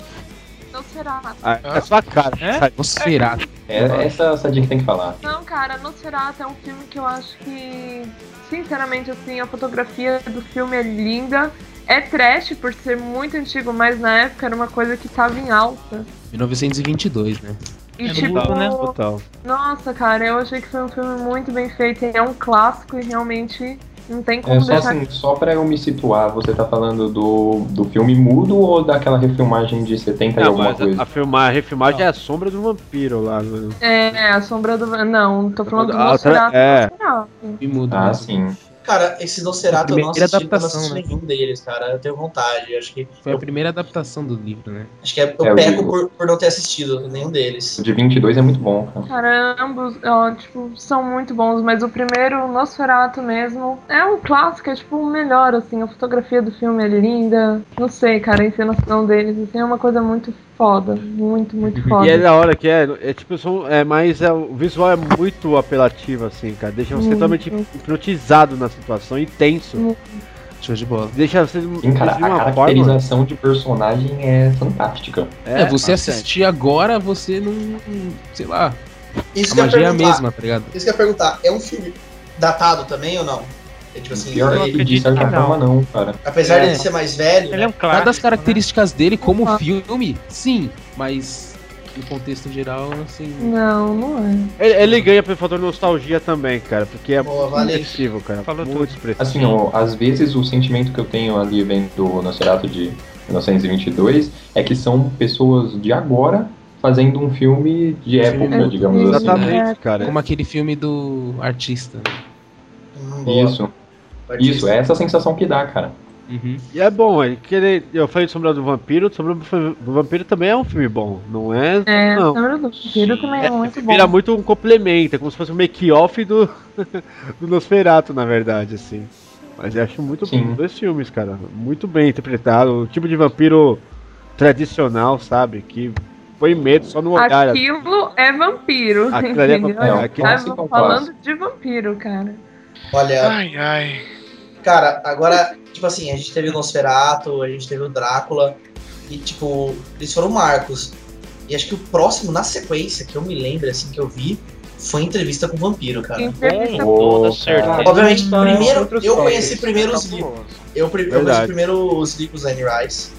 Nosferatu. Ah, é sua cara, É? sabe? Nosferatu. É essa essa dica que tem que falar. Não, cara, Nosferatu é um filme que eu acho que, sinceramente, assim, a fotografia do filme é linda. É trash por ser muito antigo, mas na época era uma coisa que tava em alta. 1922, né? E É tipo, muito, né? Total. nossa, cara, eu achei que foi um filme muito bem feito. É um clássico e realmente não tem como É só deixar. assim, só pra eu me situar, você tá falando do, do filme mudo ou daquela refilmagem de 70 e Não, alguma mas coisa? a, a, filmar, a refilmagem é a sombra do vampiro lá. né? É, a sombra do. Não, tô falando do outra- Nosferatu. é. Nosferatu. E muda. Ah, né? sim. Cara, esse Nosferatu eu não Primeira assisti, eu não adaptação, assisti né? nenhum deles, cara. Eu tenho vontade. Acho que, Foi a eu, primeira adaptação do livro, né? acho que é, eu É, peco por, por não ter assistido nenhum deles. O de 22 é muito bom, cara. Cara, ambos, ó, tipo, são muito bons, mas o primeiro, Nosferatu mesmo, é um clássico, é tipo o melhor, assim, a fotografia do filme é linda, não sei, cara, a encenação deles, assim, é uma coisa muito foda, muito, muito <laughs> foda. E é da hora que é, é tipo, são, é mais, é, o visual é muito apelativo, assim, cara. Deixa você Muito. totalmente hipnotizado na situação e tenso. Show de bola. Deixa você Sim, cara, de a uma forma. caracterização de personagem é fantástica. É, você bastante. assistir agora, você não. Sei lá. Isso A magia é a mesma, tá ligado? Isso que eu ia perguntar. É um filme datado também ou não? É, tipo assim, Pior ele- que de certa forma não, cara. apesar É. dele ser mais velho, Ele é um né? clássico. Dadas as características dele como filme, sim, mas no contexto geral, assim. Não, não é. Ele, ele ganha pelo fator nostalgia também, cara, porque é Boa, muito expressivo, cara. Falou muito tudo. expressivo. Assim, ó, às vezes o sentimento que eu tenho ali vendo o Nosferatu de 1922 é que são pessoas de agora fazendo um filme de época, digamos assim. né? Exatamente, cara. Como aquele filme do artista. Hum, boa. Isso. Isso, é essa sensação que dá, cara. Uhum. E é bom, é que ele, eu falei de Sombra do Vampiro, Sombra do Vampiro também é um filme bom, não é? É, não. Sombra do Vampiro também é muito bom. Vira muito um complemento, é como se fosse um make-off do, <laughs> do Nosferatu, na verdade, assim. Mas eu acho muito Sim. bom os dois filmes, cara. Muito bem interpretado. O tipo de vampiro tradicional, sabe? Que põe medo só no olhar. Aquilo é vampiro. Aquilo é entendeu? vampiro, aquilo- Clássico é um falando de vampiro, cara. Olha, Ai, ai. cara, agora, tipo assim, a gente teve o Nosferatu, a gente teve o Drácula, e tipo, eles foram marcos. E acho que o próximo, na sequência, que eu me lembro, assim, que eu vi, foi entrevista com o vampiro, cara. Entrevista Com toda Ô, certeza. Obviamente, Tá, primeiro, outros eu conheci primeiro os livros. Eu, eu conheci primeiro os livros da Anne Rice.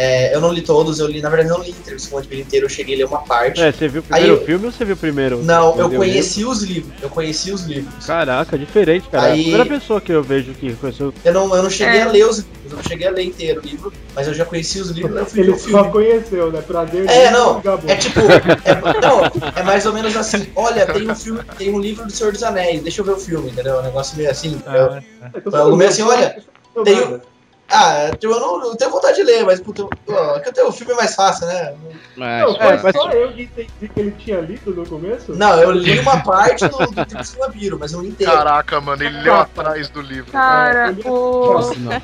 É, eu não li todos, eu li, na verdade, não li entrevista com o vampiro inteiro, eu cheguei a ler uma parte. É, você viu o primeiro Aí eu- filme ou você viu o primeiro? Não, eu conheci os livros. Eu conheci os livros. Caraca, diferente, cara. É Aí- a primeira pessoa que eu vejo que conheceu. Eu não, eu não cheguei É. a ler os livros, eu não cheguei a ler inteiro o livro, mas eu já conheci os livros, eu fui ver Ele o só filme. conheceu, né? Prazer É, dele, não, é tipo, é, não, é mais ou menos assim, olha, tem um filme, tem um livro do Senhor dos Anéis, deixa eu ver o filme, entendeu? Um negócio meio assim, entendeu? Foi algo meio assim, olha, não tem nada. o- Ah, tipo, eu não, não tenho vontade de ler, mas puta, ó, é que eu tenho- o filme é mais fácil, né? Mas, Não, foi É, mas- só eu que entendi que ele tinha lido no começo? Não, eu li uma parte do, do Tribus do Vampiro, mas eu não inteiro. Caraca, mano, ele leu atrás do livro. Cara, É, o- Nossa, não.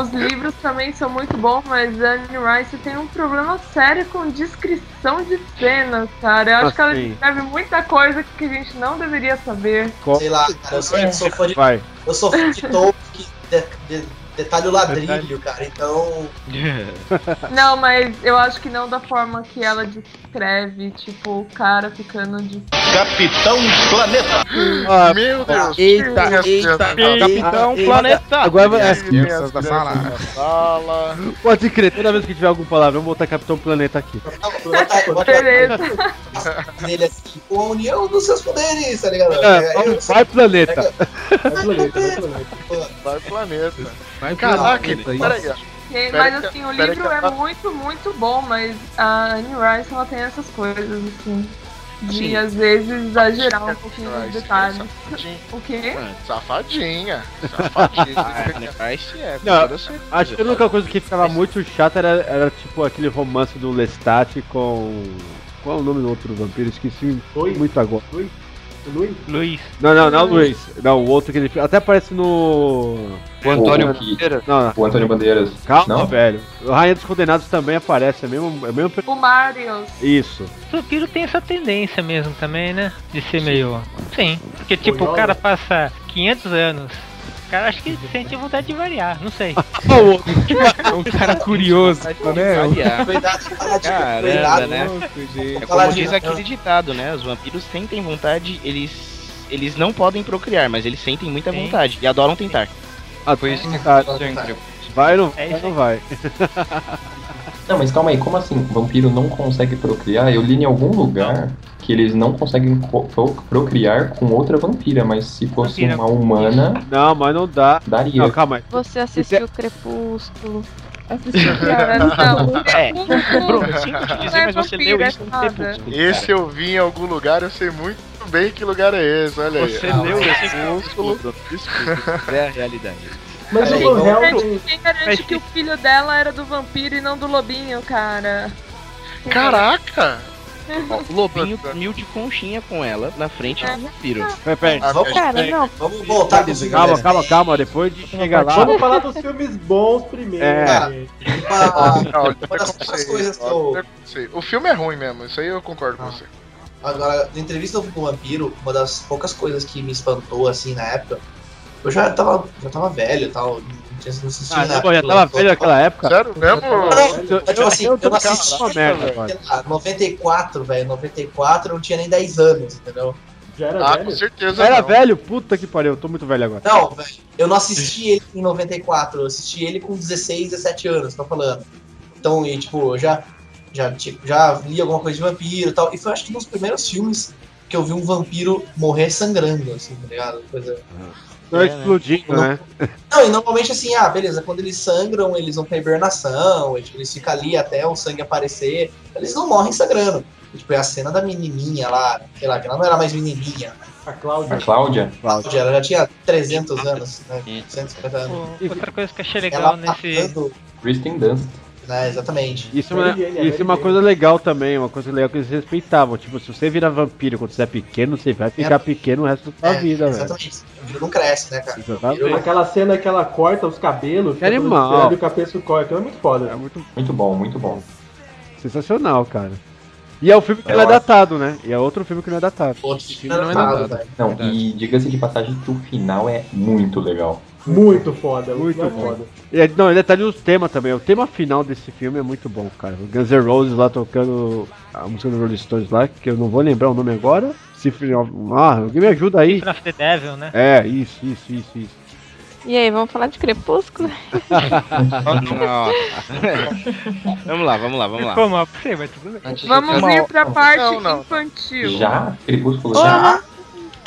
os livros também são muito bons, mas a Anne Rice tem um problema sério com descrição de cenas, cara. Eu acho que ela Assim. escreve muita coisa que a gente não deveria saber. Sei lá, cara, eu sou, eu sou fã de, Vai. eu sou fã de Tolkien detalhe o ladrilho, cara, então... <laughs> Não, mas eu acho que não da forma que ela descreve, tipo, o cara ficando de. Capitão Planeta. Ah, Meu Deus. Eita, eita, crianças- Capitão eita. Planeta. Agora vai. é, crianças da sala. sala. Pode crer, toda vez que tiver algum palavrão, vamos botar Capitão Planeta aqui. Bota Beleza. nele assim, com a união dos seus poderes, tá ligado? É, É, eu- vai Planeta. Vai planeta, vai planeta. Vai planeta. Vai Caraca, peraí. ó. Pera Mas assim, o livro que é muito, muito bom, mas a Anne Rice ela tem essas coisas, assim. De Sim. às vezes exagerar um pouquinho nos detalhes. Safadinha. O quê? Safadinha. <laughs> Safadinha. Ah, Rice é, Não. Acho que a única coisa que ficava muito chata era, era tipo aquele romance do Lestat com. Qual é o nome do outro vampiro? Esqueci Oi? muito agora. Luiz? Luiz. Não, não, não, Luiz. Não, o outro que ele. Até aparece no. O Antônio O que- Bandeira. Não, não. O Antônio Bandeiras. Calma, Não? velho. O Rainha dos Condenados também aparece, é mesmo. É mesmo... O Marius. Isso. O vampiro tem essa tendência mesmo também, né? De ser meio. Sim. Porque, tipo, o cara passa 500 anos. O cara acho que sente vontade de variar, não sei. <laughs> É <laughs> um cara curioso, né? Caramba, né? gente. É Falar como diz aquele ditado, né? Os vampiros sentem vontade, eles eles não podem procriar, mas eles sentem muita vontade e adoram tentar. Ah, Foi isso que tá. Vai ou não, É vai, isso ou não vai? <laughs> Não, mas calma aí, como assim? Vampiro não consegue procriar? Eu li em algum lugar que eles não conseguem co- pro- procriar com outra vampira, mas se fosse Vampira. uma humana, Não, mas não dá. daria. Não, calma aí. Você assistiu Crepúsculo. Assistiu piada. <laughs> não. É, Bruno, sinto te dizer, Não é mas você leu é isso no. Crepúsculo. Esse eu vi em algum lugar, eu sei muito bem que lugar é esse, olha aí. Você Ah, leu mas- Crepúsculo. Desculpa, é a realidade. Mas o então- réu Quem garante que o filho dela era do vampiro e não do lobinho, cara? Caraca! O lobinho dormiu de conchinha com ela na frente do vampiro. Peraí. Ah, Vamos, Cara, não. vamos voltar com os filmes Calma, calma, calma. Depois de chegar lá. Vamos falar dos filmes bons primeiro. É. O filme é ruim mesmo, isso aí eu concordo com você. Agora, na entrevista com o vampiro, uma das poucas coisas que me espantou assim na época. Eu já tava, já tava velho e tal. Não tinha não assisti Ah, pô, já tava velho naquela época? Sério mesmo? Eu- tipo assim, eu eu não assisti, uma merda sei lá, 94, velho, 94 eu não tinha nem 10 anos, entendeu? Já era Ah, velho? com certeza. Era não. velho? Puta que pariu, eu tô muito velho agora. Não, velho. Eu não assisti ele em 94, eu assisti ele com 16, 17 anos, tô falando. Então, e, tipo, eu já, já, tipo, já li alguma coisa de vampiro e tal. E foi acho que um dos primeiros filmes que eu vi um vampiro morrer sangrando, assim, tá ligado? Coisa. Não explodindo, né? Não, e normalmente assim, ah, beleza, quando eles sangram, eles vão pra hibernação, e, tipo, eles ficam ali até o sangue aparecer, eles não morrem sangrando. E, tipo, é a cena da menininha lá, sei lá, que ela não era mais menininha. A Cláudia. A Cláudia? Cláudia, ela já tinha 300 anos, né? 150 anos. Outra coisa que eu achei Ela legal nesse. matando, Kristen Dunst. Né, exatamente. Isso é, uma, isso é uma coisa legal também, uma coisa legal que eles respeitavam. Tipo, se você virar vampiro quando você é pequeno, você vai ficar pequeno o resto da sua É, vida, velho. Exatamente. O vampiro não cresce, né, cara? Exatamente. Aquela cena que ela corta os cabelos, Que animal. o cabeça corta, aquilo é muito foda. É muito Muito bom, muito bom. sensacional, cara. E é o filme que não é datado, né? E é outro filme que não é datado. Outro filme não é datado, datado. velho. Não, e diga-se de passagem que o final é muito legal. Muito foda, Muito foda. E, é- não, ele detalhe os temas também. O tema final desse filme é muito bom, cara. O Guns N' Roses lá tocando a música do Rolling Stones lá, que eu não vou lembrar o nome agora. Symphony of... Ah, alguém me ajuda aí. Symphony of the Devil, né? É, isso, isso, isso, isso. E aí, vamos falar de Crepúsculo? <laughs> Vamos lá, vamos lá, vamos lá. Ficou mal pra você, mas tudo bem. Vamos vir pra parte Não, não. infantil. Já? Crepúsculo Já?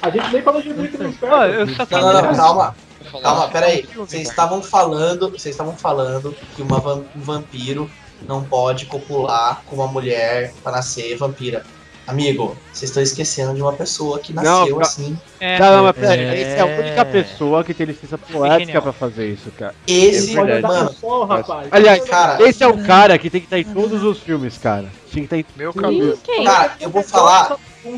A gente nem falou de no Ó, eu só Não, não, não, calma. Falar. Calma, peraí. Vocês estavam falando, vocês estavam falando que uma um vampiro não pode copular com uma mulher pra nascer vampira. Amigo, vocês estão esquecendo de uma pessoa que Não, nasceu ca- assim. É, Não, não, mas peraí, É. esse é a única pessoa que tem licença poética pra fazer isso, cara. Esse, É verdade. mano, rapaz. Aliás, Cara- esse é o cara que tem que estar em todos os filmes, cara. Tinha que estar em Meu cabelo. Quem? cara, eu vou falar,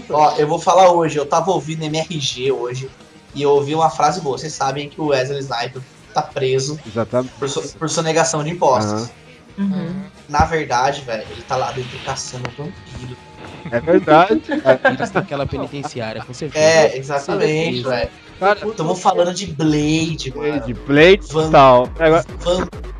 ó, eu vou falar hoje, eu tava ouvindo MRG hoje e eu ouvi uma frase boa. Vocês sabem que o Wesley Sniper tá preso Exatamente. por, so- por sonegação de impostos. Aham. Uhum. Na verdade, velho, ele tá lá dentro caçando vampiro. É verdade. <laughs> Eles naquela penitenciária, com certeza. É, exatamente, velho. Estamos falando de Blade, mano. de Blade Van- tal. Agora,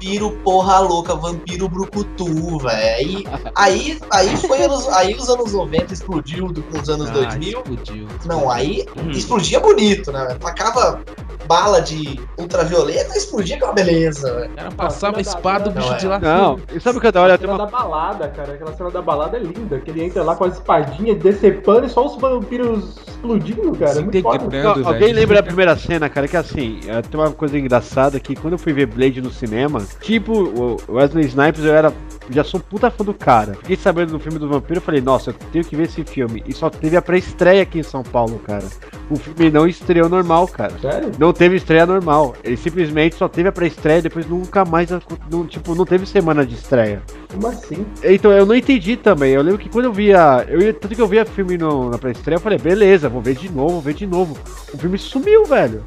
Vampiro porra louca, vampiro brucutu, velho. Aí, aí, aí foi anos, aí os anos 90 explodiu do- com os anos Ah, 2000. Explodiu. Não, aí explodia bonito, né? Tacava bala de ultravioleta, explodia com uma beleza, velho. Cara passava a espada, o bicho é. de lá. não, e sabe o que é da hora? A Tem cena uma... da balada, cara. Aquela cena da balada é linda. Que ele entra lá com as espadinhas decepando e só os vampiros explodindo, cara. É muito foda. Desintegrando, Não, alguém lembra da primeira cena, cara? Que assim, é, tem uma coisa engraçada que quando eu fui ver Blade no cinema, tipo, o Wesley Snipes, eu era. Já sou puta fã do cara. Fiquei sabendo do filme do vampiro, eu falei, nossa, eu tenho que ver esse filme. E só teve a pré-estreia aqui em São Paulo, cara. O filme não estreou normal, cara. Sério? Não teve estreia normal. Ele simplesmente só teve a pré-estreia e depois nunca mais. Não, tipo, não teve semana de estreia. Como assim? Então, eu não entendi também. Eu lembro que quando eu via. Eu, tanto que eu via filme no, na pré-estreia, eu falei, beleza, vou ver de novo, vou ver de novo. O filme sumiu, velho.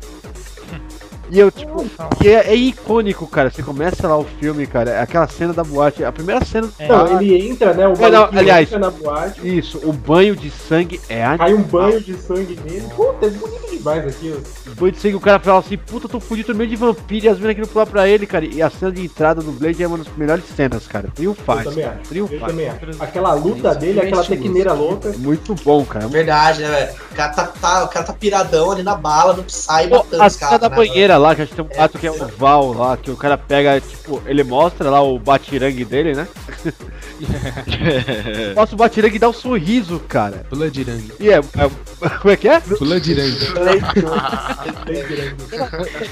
E eu, tipo, e é, é icônico, cara. Você começa lá o filme, cara, é aquela cena da boate. A primeira cena. É. Não, ele entra, né? O É, não, aliás- entra na boate, Isso, o banho de sangue é a. cai um banho de sangue nele. Puta, é bonito demais aquilo. O banho de sangue, o cara fala assim, puta, eu tô fudido no meio de vampiro e as minas querendo pular pra ele, cara. E a cena de entrada do Blade é uma das melhores cenas, cara. Eu Triunfaz. também cara. acho. Eu também acho. Aquela luta dele, aquela tequineira louca. Muito bom, cara. Verdade, né, velho? O cara tá, tá- o cara tá piradão ali na bala, não sai Pô, matando a os cena caras. da né, banheira lá, que a gente tem um gato que é o Val lá, que o cara pega, tipo, ele mostra lá o batirangue dele, né? <laughs> mostra o batirangue e dá um sorriso, cara. Bloodirangue. E é, é- Como é que é? Bloodirangue.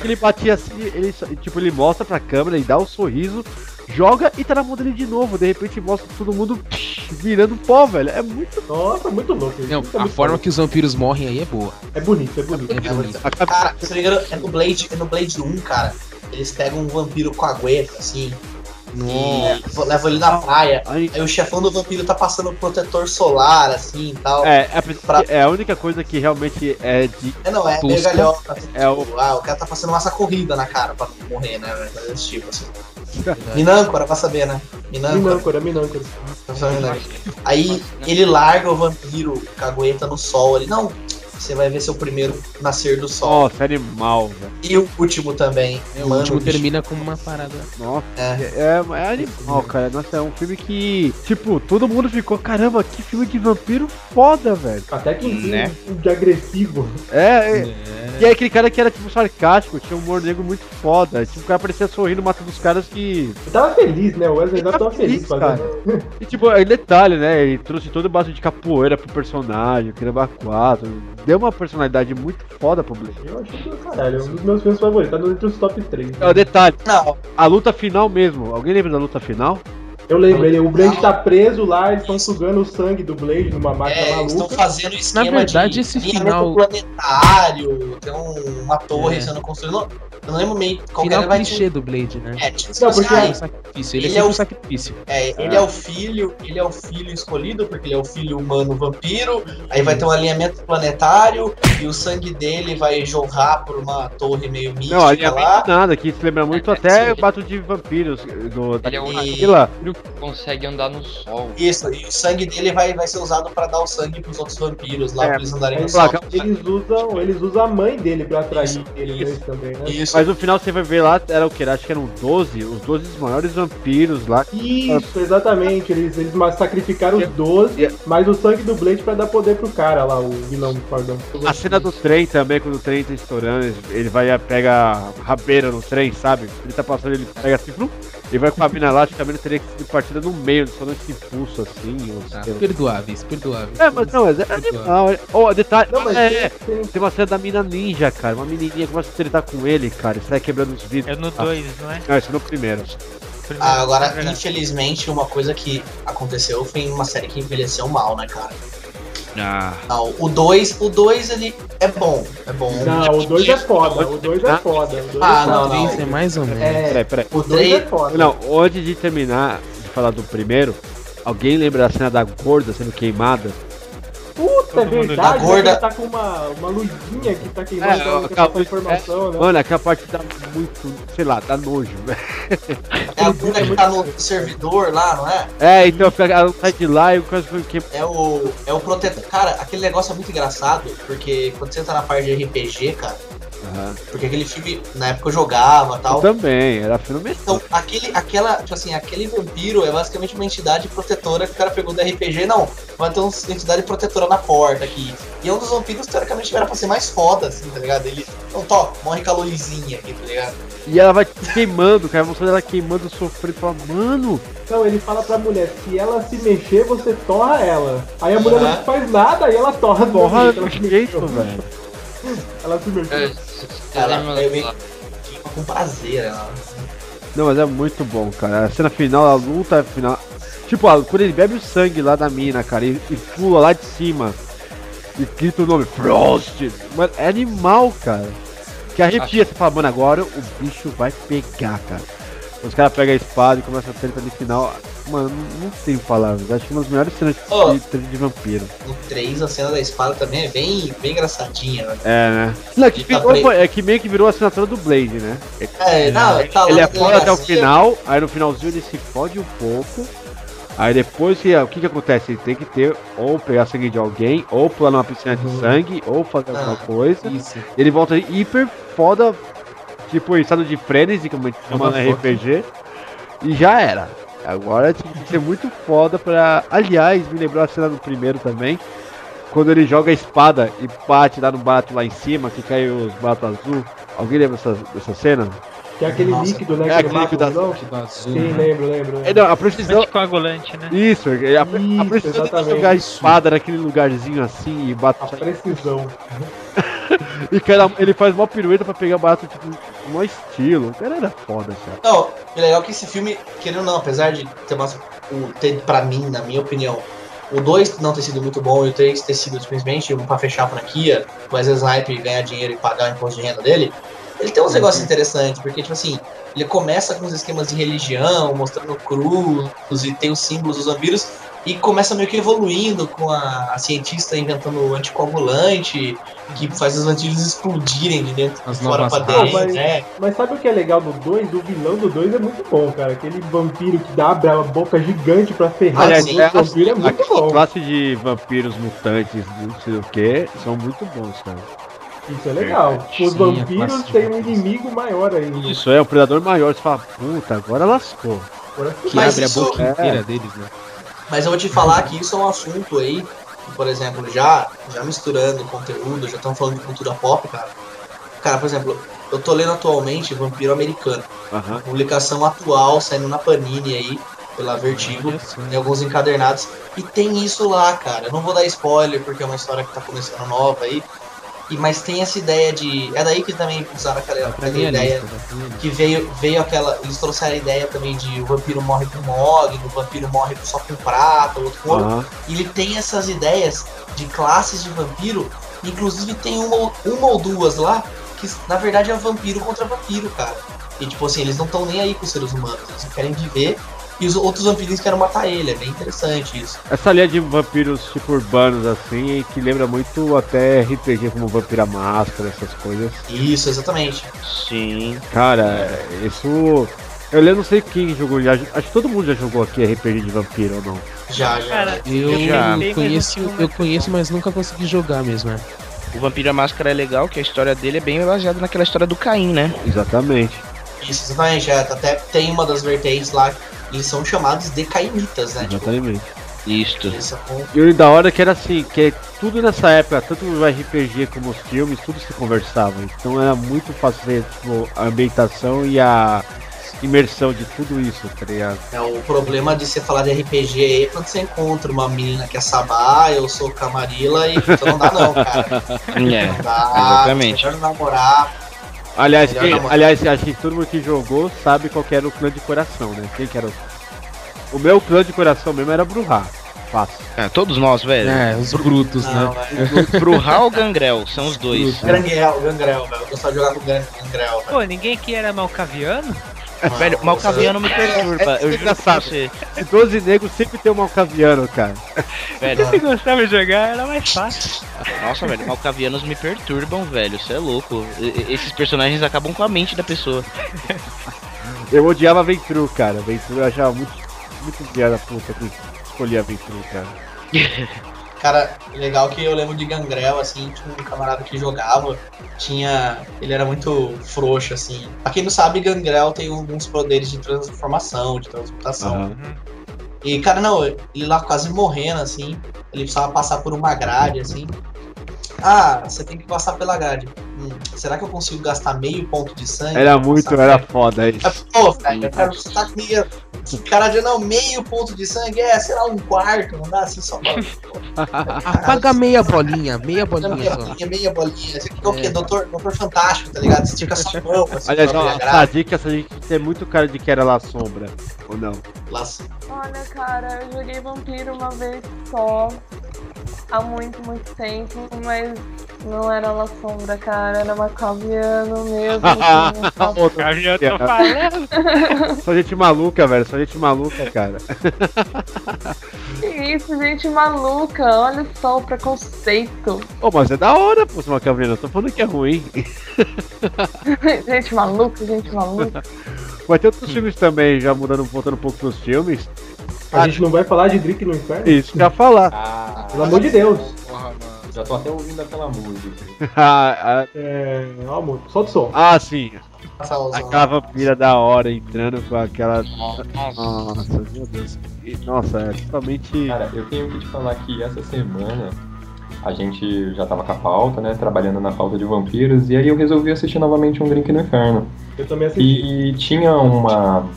Ele batia assim, ele, só- tipo, ele mostra pra câmera e dá um sorriso, joga e tá na mão dele de novo. De repente mostra todo mundo psh, virando pó, velho. É muito. Nossa, muito louco. isso. Não, é a forma foda. que os vampiros morrem aí é boa. É bonito, é bonito. É bonito. Cara, se não me engano, é no Blade, é no Blade 1, cara. Eles pegam um vampiro com a gueta, assim. E levam ele na praia. Aí- Aí o chefão do vampiro tá passando protetor solar, assim e tal. É, é, Pra- é a única coisa que realmente é de. É, não, é meio galhofa. assim, É o. tipo, Ah, o cara tá passando massa corrida na cara pra morrer, né? desse tipo, assim. Minâncora, pra saber, né? Minâncora. Minâncora, Minâncora. Aí ele larga o vampiro cagueta no sol ali. Não, você vai ver seu primeiro nascer do sol. Nossa, animal, velho. E o último também. É, o Mano, último bicho. termina com uma parada. Nossa, É. é, é, animal, cara. Nossa, é um filme que, tipo, todo mundo ficou, caramba, que filme de vampiro foda, velho. Até que Né? um de agressivo. É, é. E é aquele cara que era, tipo, sarcástico, tinha um humor negro muito foda. Tipo, o cara parecia sorrindo matando os caras que. Eu tava feliz, né? O Wesley Snipes tava feliz fazendo. E tipo, aí detalhe, né? Ele trouxe todo o base de capoeira pro personagem, que leva quatro. Deu uma personalidade muito foda pro Blade. Eu achei do caralho, é um dos meus filmes favoritos, tá entre os top 3. É, detalhe. Não. A luta final mesmo. Alguém lembra da luta final? Eu lembro, ele, o Blade tá preso lá, eles estão sugando o sangue do Blade numa máquina É, eles estão maluca. fazendo esquema verdade, de esse final- planetário, tem um- uma torre É. sendo construída. Eu não lembro meio qual que Final era, vai clichê do Blade, né? É, tipo Não, porque- ai, Sacrifício. Ele, Ele é é o- um sacrifício. É, ele é. o filho, ele é o filho escolhido, porque ele é o filho humano vampiro, aí vai ter um alinhamento planetário, e o sangue dele vai jorrar por uma torre meio mística Não, alinhamento lá. nada, que se lembra muito É, até sim. o Bato de Vampiros do Ele é o daquele lá. único que consegue andar no sol. Isso, e o sangue dele vai, vai ser usado pra dar o sangue pros outros vampiros lá, É, pra eles andarem no Eles, sol. eles usam, eles usam a mãe dele pra atrair eles também, né? Isso, Mas no final você vai ver lá, era o que? Acho que eram 12, os 12 maiores vampiros lá. Isso, exatamente. Eles, eles sacrificaram os 12, mas o sangue do Blade pra dar poder pro cara lá, o vilão, perdão. A cena do trem também, quando o trem tá estourando, ele vai pega a rabeira no trem, sabe? Ele tá passando, ele pega assim, plum, e vai com a mina lá, acho que também teria que ser partida no meio, só não esse impulso assim. Ou Tá, perdoáveis, perdoáveis. É, mas não, mas é animal. é- Ó, detalhe. Não, mas é, tem- tem uma cena da mina ninja, cara. Uma menininha que começa a tretar com ele, cara. E sai quebrando os vidros. É no 2, não é? Não, esse é no primeiro. Primeiro, Ah, agora, é infelizmente, uma coisa que aconteceu foi em uma série que envelheceu mal, né, cara? Ah, Não, o 2, o 2 ele é bom, é bom. Não, o 2 é foda, o 2 é foda. o dois Ah, é não, foda. não. É mais ou menos. É, Peraí, peraí. O o 2 é 3, foda. Não, antes de terminar de falar do primeiro, alguém lembra da cena da gorda sendo queimada? Puta, é Todo mundo verdade, A gorda- tá com uma, uma luzinha que tá queimando É, aquela passar informação, né? Mano, aquela parte dá muito, sei lá, dá nojo, velho. <laughs> é a bunda que tá no servidor lá, não é? É, então ela sai de lá e o cara foi que. É o, é o protetor. Cara, aquele negócio é muito engraçado, porque quando você tá na parte de RPG, cara, porque aquele filme, na época eu jogava e Eu tal. também, era fenomenal. Então, aquele, aquela, tipo assim, aquele vampiro é basicamente uma entidade protetora que o cara pegou do RPG, não. Vai ter uma entidade protetora na porta aqui. E é um dos vampiros, teoricamente, era pra ser mais foda, assim, tá ligado? Ele, não, top, morre com a luzinha aqui, tá ligado? E ela vai queimando, cara, mostrando ela queimando, sofrendo, fala, mano. Então ele fala pra mulher, se ela se mexer, você torra ela. Aí a mulher Aham. não faz nada, aí ela torra do jeito, se que mexeu. velho. <laughs> Ela se mexeu. É, Ela é com prazer, ela. Não, mas é muito bom, cara. A cena final, a luta final. Tipo, quando ele bebe o sangue lá da mina, cara, e, e pula lá de cima. E grita o nome Frost. Mano, é animal, cara. Que arrepia, você fala, mano, agora o bicho vai pegar, cara. Os caras pegam a espada e começam a treta no final. Mano, não, tenho palavras. Acho que uma das melhores cenas Oh. de de vampiro. No 3, a cena da espada também é bem, bem engraçadinha, né? É, né? Não, é, que Tá ficou- preto. é que meio que virou a assinatura do Blade, né? É, não, tá ele é na foda até o delegacia. final, aí no finalzinho ele se fode um pouco. Aí depois o que que acontece? Ele tem que ter ou pegar sangue de alguém, ou pular numa piscina de sangue, ou fazer alguma Ah, coisa. Isso. Ele volta hiper foda, tipo em estado de frenesi, como a gente chama no. RPG. E já era. Agora tem que ser muito foda pra. Aliás, me lembrou a cena do primeiro também. Quando ele joga a espada e bate lá no barato lá em cima, que cai os baratos azul. Alguém lembra dessa, dessa cena? Que é aquele Nossa. líquido, né? É que aquele líquido azul. Sim, lembro, lembro. É, não, a precisão. Anticoagulante, né? Isso, é, a, a Isso, precisão de exatamente. jogar a espada naquele lugarzinho assim e A bate. precisão. <laughs> E cara, ele faz uma pirueta pra pegar barato, tipo, no estilo. O cara era foda, cara. Não, e legal que esse filme, querendo ou não, apesar de ter, umas, o, ter pra mim, na minha opinião, o 2 não ter sido muito bom e o 3 ter sido simplesmente um pra fechar a franquia, o Wesley Snipe ganhar dinheiro e pagar o imposto de renda dele, ele tem uns negócios interessantes, porque, tipo assim, ele começa com os esquemas de religião, mostrando cruz e tem os símbolos dos vampiros, E começa meio que evoluindo com a, a cientista inventando anticoagulante, que faz os vampiros explodirem de dentro As fora pra Ah, dentro, mas, né? mas sabe o que é legal do 2? O vilão do 2 é muito bom, cara. Aquele vampiro que dá abre a boca gigante pra ferrar Aliás, os é, outros vampiros é muito a bom. classe de vampiros mutantes, não sei o que, são muito bons, cara. Isso é legal. Sim, Os a vampiros têm um inimigo maior ainda. Isso é, o predador maior, você fala, puta, agora lascou. Agora Que abre isso- a boca é. inteira deles, né? Mas eu vou te falar que isso é um assunto aí, que, por exemplo, já, já misturando conteúdo, já estamos falando de cultura pop, cara. Cara, por exemplo, eu tô lendo atualmente Vampiro Americano. Aham. Publicação atual, saindo na Panini aí, pela Vertigo, em alguns encadernados. E tem isso lá, cara. Eu não vou dar spoiler, porque é uma história que tá começando nova aí. E, mas tem essa ideia de. É daí que também usaram aquela, aquela ideia lista, que veio, veio aquela. Eles trouxeram a ideia também de o vampiro morre com mogno, o vampiro morre só com prata, o outro com ouro. Aham. E ele tem essas ideias de classes de vampiro. Inclusive tem uma, ou- uma ou duas lá que na verdade é vampiro contra vampiro, cara. E tipo assim, eles não estão nem aí com os seres humanos, eles querem viver. E os outros vampiros querem matar ele, é bem interessante isso. Essa linha de vampiros tipo urbanos assim, que lembra muito até RPG como Vampira Máscara, essas coisas. Isso, exatamente. Sim. Cara, isso. Eu não sei quem jogou já. Acho que todo mundo já jogou aqui RPG de vampiro ou não. Já, já. Cara, Eu já. conheço, eu conheço, mas nunca consegui jogar mesmo, né? O Vampiro à Máscara é legal, que a história dele é bem baseada naquela história do Caim, né? Exatamente. Isso, exatamente. É, até tem uma das vertentes lá, eles são chamados de caimitas, né? Tipo, Exatamente. Isto. eles são E o da hora é que era assim, que tudo nessa época, tanto o RPG como os filmes, tudo se conversava. Então era muito fácil ver tipo, a ambientação e a imersão de tudo isso, tá ligado? É o problema de você falar de RPG aí é quando você encontra uma menina que é Sabá, eu sou Camarilla e então não dá não, cara. <laughs> É, Não dá. exatamente. Melhor namorar. Aliás, quem- namorar. aliás, acho que todo mundo que jogou sabe qual que era o clã de coração, né? Quem que era o. O meu clã de coração mesmo era Bruhá. Fácil. É, todos nós, velho. É, os brutos, Não, né? Bruhal <laughs> ou Gangrel, são os dois. Gangrel, Gangrel, velho. Eu gostava de jogar com Gan- Gangrel, velho. Pô, ninguém aqui era malcaviano? <laughs> Velho, Malcaviano me perturba, eu juro pra engraçado. você. E 12 negros sempre tem um malcaviano, cara. Velho, Se gostava de jogar, era mais fácil. nossa, velho, Malcavianos me perturbam, velho. Você é louco. E- Esses personagens acabam com a mente da pessoa. <laughs> Eu odiava Ventru, cara. Ventru eu achava muito, muito filha da puta que escolhia Ventru, cara. <laughs> Cara, legal que eu lembro de Gangrel, assim, tinha um camarada que jogava, tinha. Ele era muito frouxo, assim. Pra quem não sabe, Gangrel tem alguns poderes de transformação, de transmutação. Aham. E, cara, não, ele lá quase morrendo, assim, ele precisava passar por uma grade, assim. Ah, você tem que passar pela grade. Hum, será que eu consigo gastar meio ponto de sangue? Era muito, era perto? foda isso. Pô, velho, eu quero você tá meio. Cara, de não, meio ponto de sangue, é, sei lá, um quarto, não dá assim só pra. <laughs> Apaga meia bolinha, meia bolinha Meia só. bolinha, meia bolinha. Você quer o quê? Doutor, doutor Fantástico, tá ligado? Você estica sua mão, assim, Aliás, pra ó, ver a essa dica, essa dica tem muito cara de que era lá sombra. Ou não? Laço. Olha, cara, eu joguei vampiro uma vez só. Há muito, muito tempo, mas não era La Sombra, cara, era Macaviano mesmo. <laughs> assim, <laughs> só- Malcaviano, tô falando. Só gente maluca, velho. Só gente maluca, cara. que isso, gente maluca, olha só o preconceito. Ô, mas é da hora, pô. Eu tô falando que é ruim. <laughs> gente maluca, gente maluca. Vai ter outros filmes também, já mudando, voltando um pouco pros filmes. A gente não vai falar de Drink no Inferno? Isso que ia falar. Ah, Pelo amor de Deus. já tô até ouvindo aquela música. <laughs> ah, ah, É. Ó, amor, solta o som. ah, sim. Aquela vampira da hora entrando com aquela. Nossa, meu Deus. E, Nossa, é totalmente. Cara, eu tenho que te falar que essa semana a gente já tava com a pauta, né? Trabalhando na pauta de vampiros, e aí eu resolvi assistir novamente um Drink no Inferno. Eu também assisti. E tinha uma.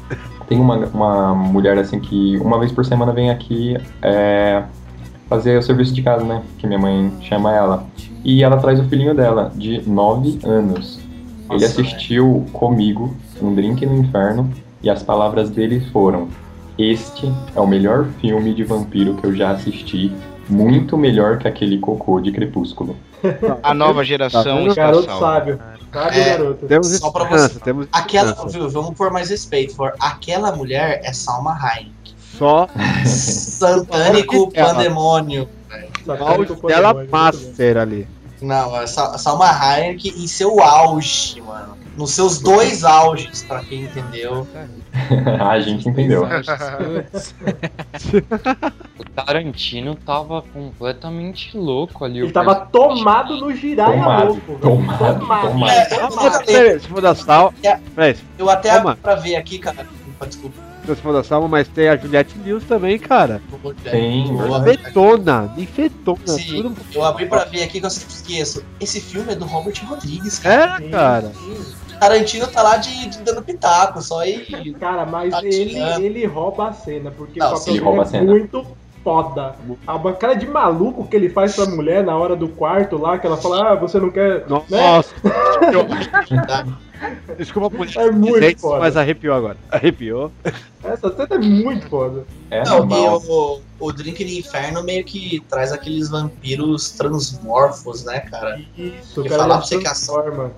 Tem uma, uma mulher assim que uma vez por semana vem aqui é, fazer o serviço de casa, né? Que minha mãe chama ela. E ela traz o filhinho dela, de 9 anos. Ele Nossa, assistiu comigo um Drink no Inferno e as palavras dele foram: Este é o melhor filme de vampiro que eu já assisti. Muito melhor que aquele cocô de Crepúsculo. <laughs> A nova geração vendo? está Garoto salva. sábio. Sábio, É. garoto. Temos Só pra você- temos Aquela, viu, vamos pôr mais respeito. For, aquela mulher é Salma Hayek. Só Santânico Ela. Pandemônio. auge dela master ali. Não, Sa- Salma Hayek em seu auge, mano. Nos seus dois auges, pra quem entendeu. <laughs> a gente entendeu. O Tarantino tava completamente louco ali. Ele tava tomado no giraia Tomado, louco. velho. tomado, tomado. É, peraí, se for da. Peraí, Eu até abri pra ver aqui, cara. Desculpa. se for da Salma, mas tem a Juliette Lewis também, cara. Tem, Infetona, infetona. Sim, Tudo... eu abri pra ver aqui que eu sempre esqueço. Esse filme é do Robert Rodrigues, cara. É, cara. Tarantino tá lá de, de dando pitaco, só e. Cara, mas Tá ele, ele rouba a cena, porque Não, o papel rouba a é cena. muito foda. A cara de maluco que ele faz pra mulher na hora do quarto lá, que ela fala, ah, você não quer. Né? Nossa. <laughs> Desculpa por É muito dizer, foda. mas arrepiou agora. Arrepiou. Essa cena é muito foda. É Não, e normal. o, o Drink no Inferno meio que traz aqueles vampiros transmorfos, né, cara? Isso, E cara. falar pra você que a,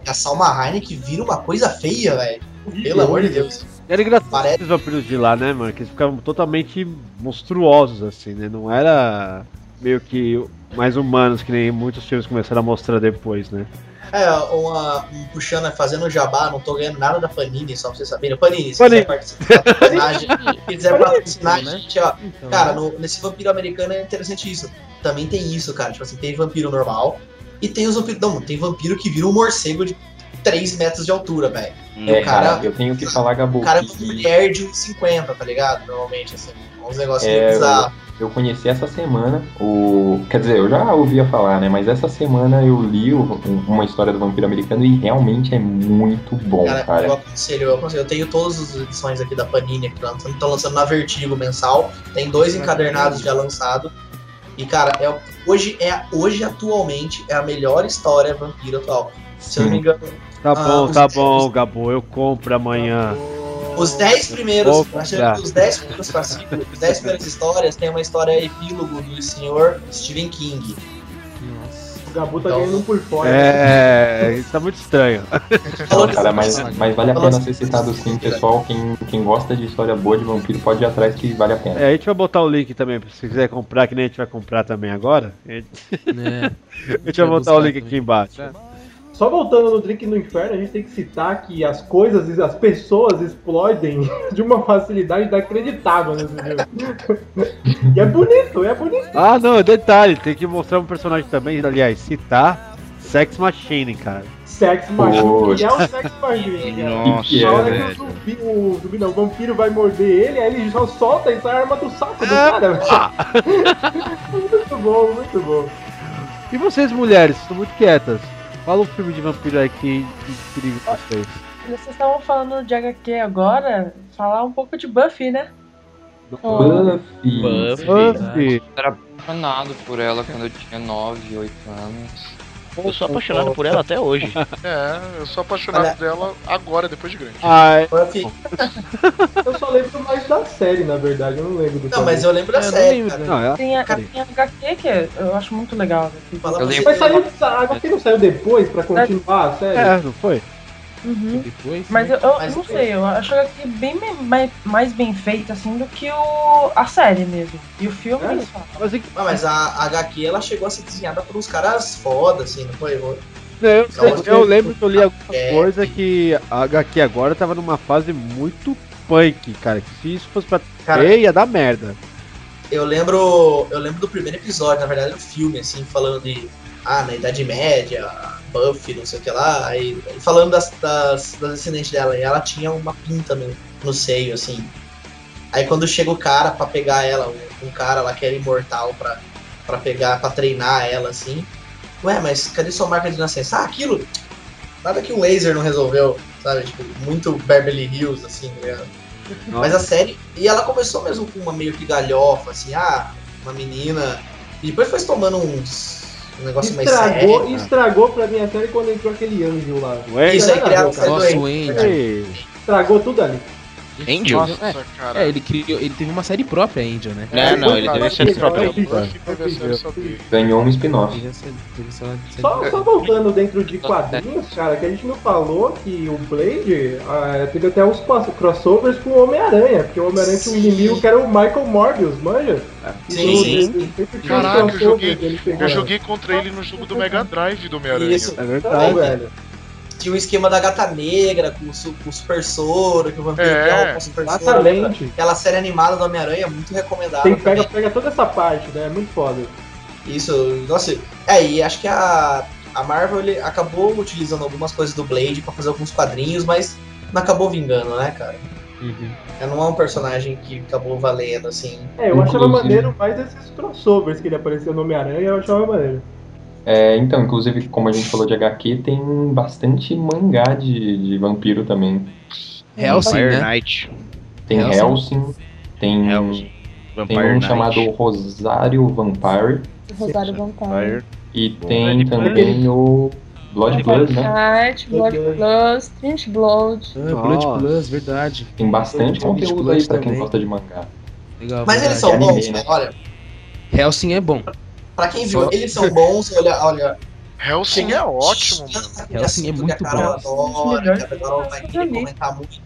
que a Salma Hayek vira uma coisa feia, velho. Pelo amor de Deus. Era engraçado Parece- esses vampiros de lá, né, mano? Que eles ficavam totalmente monstruosos, assim, né? Não era meio que mais humanos, que nem muitos filmes começaram a mostrar depois, né? É, uma, um puxando, fazendo jabá, não tô ganhando nada da Panini, só pra vocês saberem. Panini, se Panini. quiser participar do personagem, <laughs> se quiser patrocinar, né? gente, ó. Então, Cara, no- nesse vampiro americano é interessante isso. Também tem isso, cara. Tipo assim, tem vampiro normal e tem os vampiros. Não, tem vampiro que vira um morcego de 3 metros de altura, velho. É, o cara- cara, eu tenho que falar, Gabu, O cara é uma mulher de 1,50, tá ligado? Normalmente, assim. Uns negócios meio É, bizarros. eu conheci essa semana o. Quer dizer, eu já ouvia falar, né? Mas essa semana eu li o- um- uma história do vampiro americano e realmente é muito bom, Cara, cara. eu aconselho, eu aconselho. Eu tenho todas as edições aqui da Panini que estão lançando, na Vertigo mensal. Tem dois encadernados já lançados. E, cara, é, hoje, é, hoje, atualmente, é a melhor história vampiro atual. Se eu não me engano, Tá Ah, bom, tá bom, Gabo, eu compro amanhã. Os 10 primeiros, acho que os 10 primeiros fascículos, os 10 primeiras histórias tem uma história epílogo do senhor Stephen King. O Gabu tá Então- ganhando um por fora. É, isso tá muito estranho. <laughs> Não, cara, mas, mas vale a pena ser citado sim, pessoal. Quem, quem gosta de história boa de vampiro pode ir atrás que vale a pena. É, a gente vai botar o link também, se quiser comprar, que nem a gente vai comprar também agora. A gente, né? a gente vai botar o link aqui embaixo. Só voltando no Drink no Inferno, a gente tem que citar que as coisas, as pessoas explodem <laughs> de uma facilidade inacreditável nesse filme. <laughs> e é bonito, é bonito. Ah, não, detalhe, tem que mostrar um personagem também, aliás, citar Sex Machine, cara. Sex Machine, que é o Sex Machine. Nossa, Na é, hora que o zumbi, o zumbi não, o vampiro vai morder ele, aí ele só solta e sai a arma do saco do É, cara. <laughs> muito bom, muito bom. E vocês, mulheres, estão muito quietas. Fala um filme de vampiro aí que que intriga vocês. Vocês estavam falando de HQ agora, falar um pouco de Buffy, né? Buffy. Buffy. Buffy. Era apaixonado por ela quando eu tinha 9, 8 anos. Eu sou apaixonado por ela até hoje. É, eu sou apaixonado Olha- dela agora, depois de grande. Ai. Eu só lembro mais da série, na verdade, eu não lembro do Não, mas eu lembro da série, lembro, cara. não, é Tem a, Peraí. tem a HQ que eu acho muito legal. né? Eu pra lembro-. Mas saiu, a HQ não saiu depois pra continuar a série? É, não foi? Uhum. Depois. Mas eu, eu Mas- não sei, eu acho a HQ bem mais, mais bem feita assim do que o, a série mesmo. E o filme É? Mas é que- Ah, mas a a HQ ela chegou a ser desenhada por uns caras foda, assim, não foi? eu, eu- eu lembro que eu li alguma É. coisa que a HQ agora tava numa fase muito punk, cara. Que se isso fosse pra Cara, ter, ia dar merda. Eu lembro. Eu lembro do primeiro episódio, na verdade, do filme, assim, falando de. Ah, na Idade Média, Buffy, não sei o que lá, aí, falando das, das, das descendentes dela, e ela tinha uma pinta no, no seio, assim. Aí quando chega o cara pra pegar ela, um, um cara lá que era imortal pra, pra pegar, pra treinar ela, assim. Ué, mas cadê sua marca de nascença? Ah, aquilo! Nada que um laser não resolveu, sabe? Tipo, muito Beverly Hills, assim, ligado? Mas a série. E ela começou mesmo com uma meio que galhofa, assim, ah, uma menina. E depois foi tomando uns. Um negócio mais Estragou, sério. estragou pra mim a série quando entrou aquele anjo lá. Ué, Isso aí criaram o Nossa, doente. o Estragou tudo ali. Angel? Nossa, é, é, ele criou, ele teve uma série própria, Angel, né? Não, não, ele teve série própria. Ganhou um spin-off. Só, só voltando dentro de quadrinhos, cara, que a gente não falou que o Blade ah, teve até uns crossovers com o Homem-Aranha, porque o Homem-Aranha tinha um inimigo que era o Michael Morbius, manja? Sim, Então, sim. uns Caraca, eu joguei, dele eu joguei contra ele no jogo do Mega Drive do Homem-Aranha. Isso. Então, velho. Tinha o esquema da gata negra com o, su- com o Super Soro, que o vampiro É, com o Super Soro. Aquela série animada do Homem-Aranha, muito recomendável. Tem, pega, também. pega toda essa parte, né? É muito foda. Isso, nossa. É, e acho que a, a Marvel ele acabou utilizando algumas coisas do Blade pra fazer alguns quadrinhos, mas não acabou vingando, né, cara? É, não é um personagem que acabou valendo, assim. É, eu achava maneiro mais esses crossovers que ele apareceu no Homem-Aranha, eu achava maneiro. É, então, inclusive, como a gente falou de HQ, tem bastante mangá de, de vampiro também. Hellsing, Vampire né? Tem Hellsing. Hellsing, tem, Hellsing. tem Vampire um Knight. chamado Rosário Vampire Rosário Vampire. e tem também o Blood Blood, né? Night, Blood Plus, Trinity Blood. Ah, Blood. Plus, verdade. Tem bastante Blood conteúdo aí Plus pra quem também. gosta de mangá. Legal, Mas eles verdade. são anime, bons, né? olha. Hellsing é bom. Pra quem viu, Só- eles são bons, olha, olha. Hellsing é ótimo, mano. É que a muito Carol bom. adora, que a Carol vai querer comentar muito.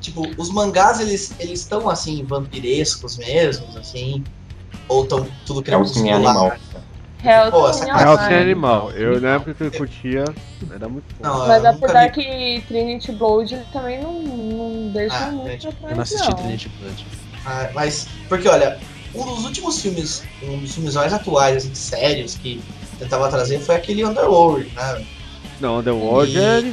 Tipo, os mangás, eles eles estão, assim, vampirescos mesmos, assim. Ou tão tudo Hellsing é animal. Pô, essa Hellsing cara- Hellsing é animal. Eu na época que eu curtia, era muito bom. Não, Mas apesar vi. que Trinity Blood também não, não deixa Ah, muito gente, pra Eu não assisti não. Trinity Blood. Ah, mas, porque olha, um dos últimos filmes, um dos filmes mais atuais, assim, sérios, que tentava trazer foi aquele Underworld, né? Não, The World E- é.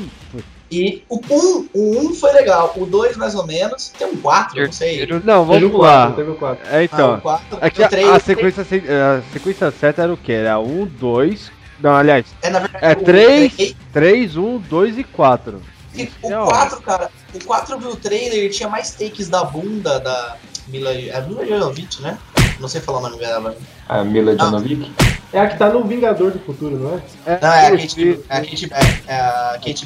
E o 1, o 1 foi legal, o 2 mais ou menos, tem um 4, não sei. Não, vamos Teve lá. quatro, teve o quatro. É então. Ah, o quatro, é que a, três- a sequência, se- a sequência certa era o quê? Era 1, 2. Não, aliás. É, na verdade, É o 3, três- 3, 1, 2 e 4. E o 4, cara, o 4 viu o trailer, tinha mais takes da bunda da Mila, é Mila Jovovich, né? Não sei falar o nome dela. A Mila Janovic? É a que tá no Vingador do Futuro, não é? Não, é a Kate, é a Kate, é a Kate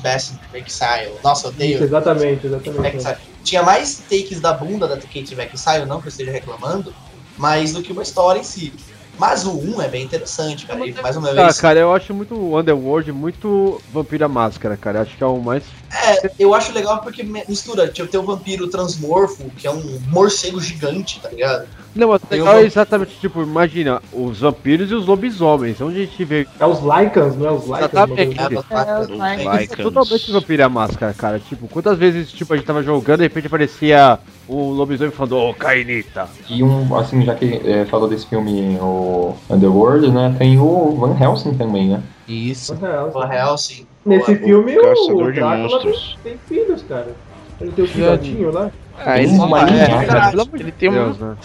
Beckinsale. Nossa, eu odeio. Isso, exatamente, exatamente. Beckinsale. Tinha mais takes da bunda da Kate Beckinsale, não que eu esteja reclamando, mas do que uma história em si. Mas o 1 é bem interessante, cara. E mais uma Ah, vez. cara, eu acho muito Underworld, muito Vampira Máscara, cara. Acho que é o mais. É, eu acho legal porque mistura. Tipo, tem o vampiro transmorfo, que é um morcego gigante, tá ligado? Não, mas legal é exatamente, tipo, imagina, os vampiros e os lobisomens. Onde a gente vê. É os Lycans, não é os Lycans? Exatamente. É, os Lycans. é totalmente vampira máscara, cara. Tipo, quantas vezes tipo, a gente tava jogando e de repente aparecia um lobisomem falando, ô, Cainita. E um, assim, já que é, falou desse filme, o Underworld, né? Tem o Van Helsing também, né? Isso. O Helsing. Nesse o- filme, o o, Caçador de Drácula Monstros. tem, tem filhos, cara. Ele tem o filhotinho lá. Ah, ele, Uma é, de ele tem uma, né?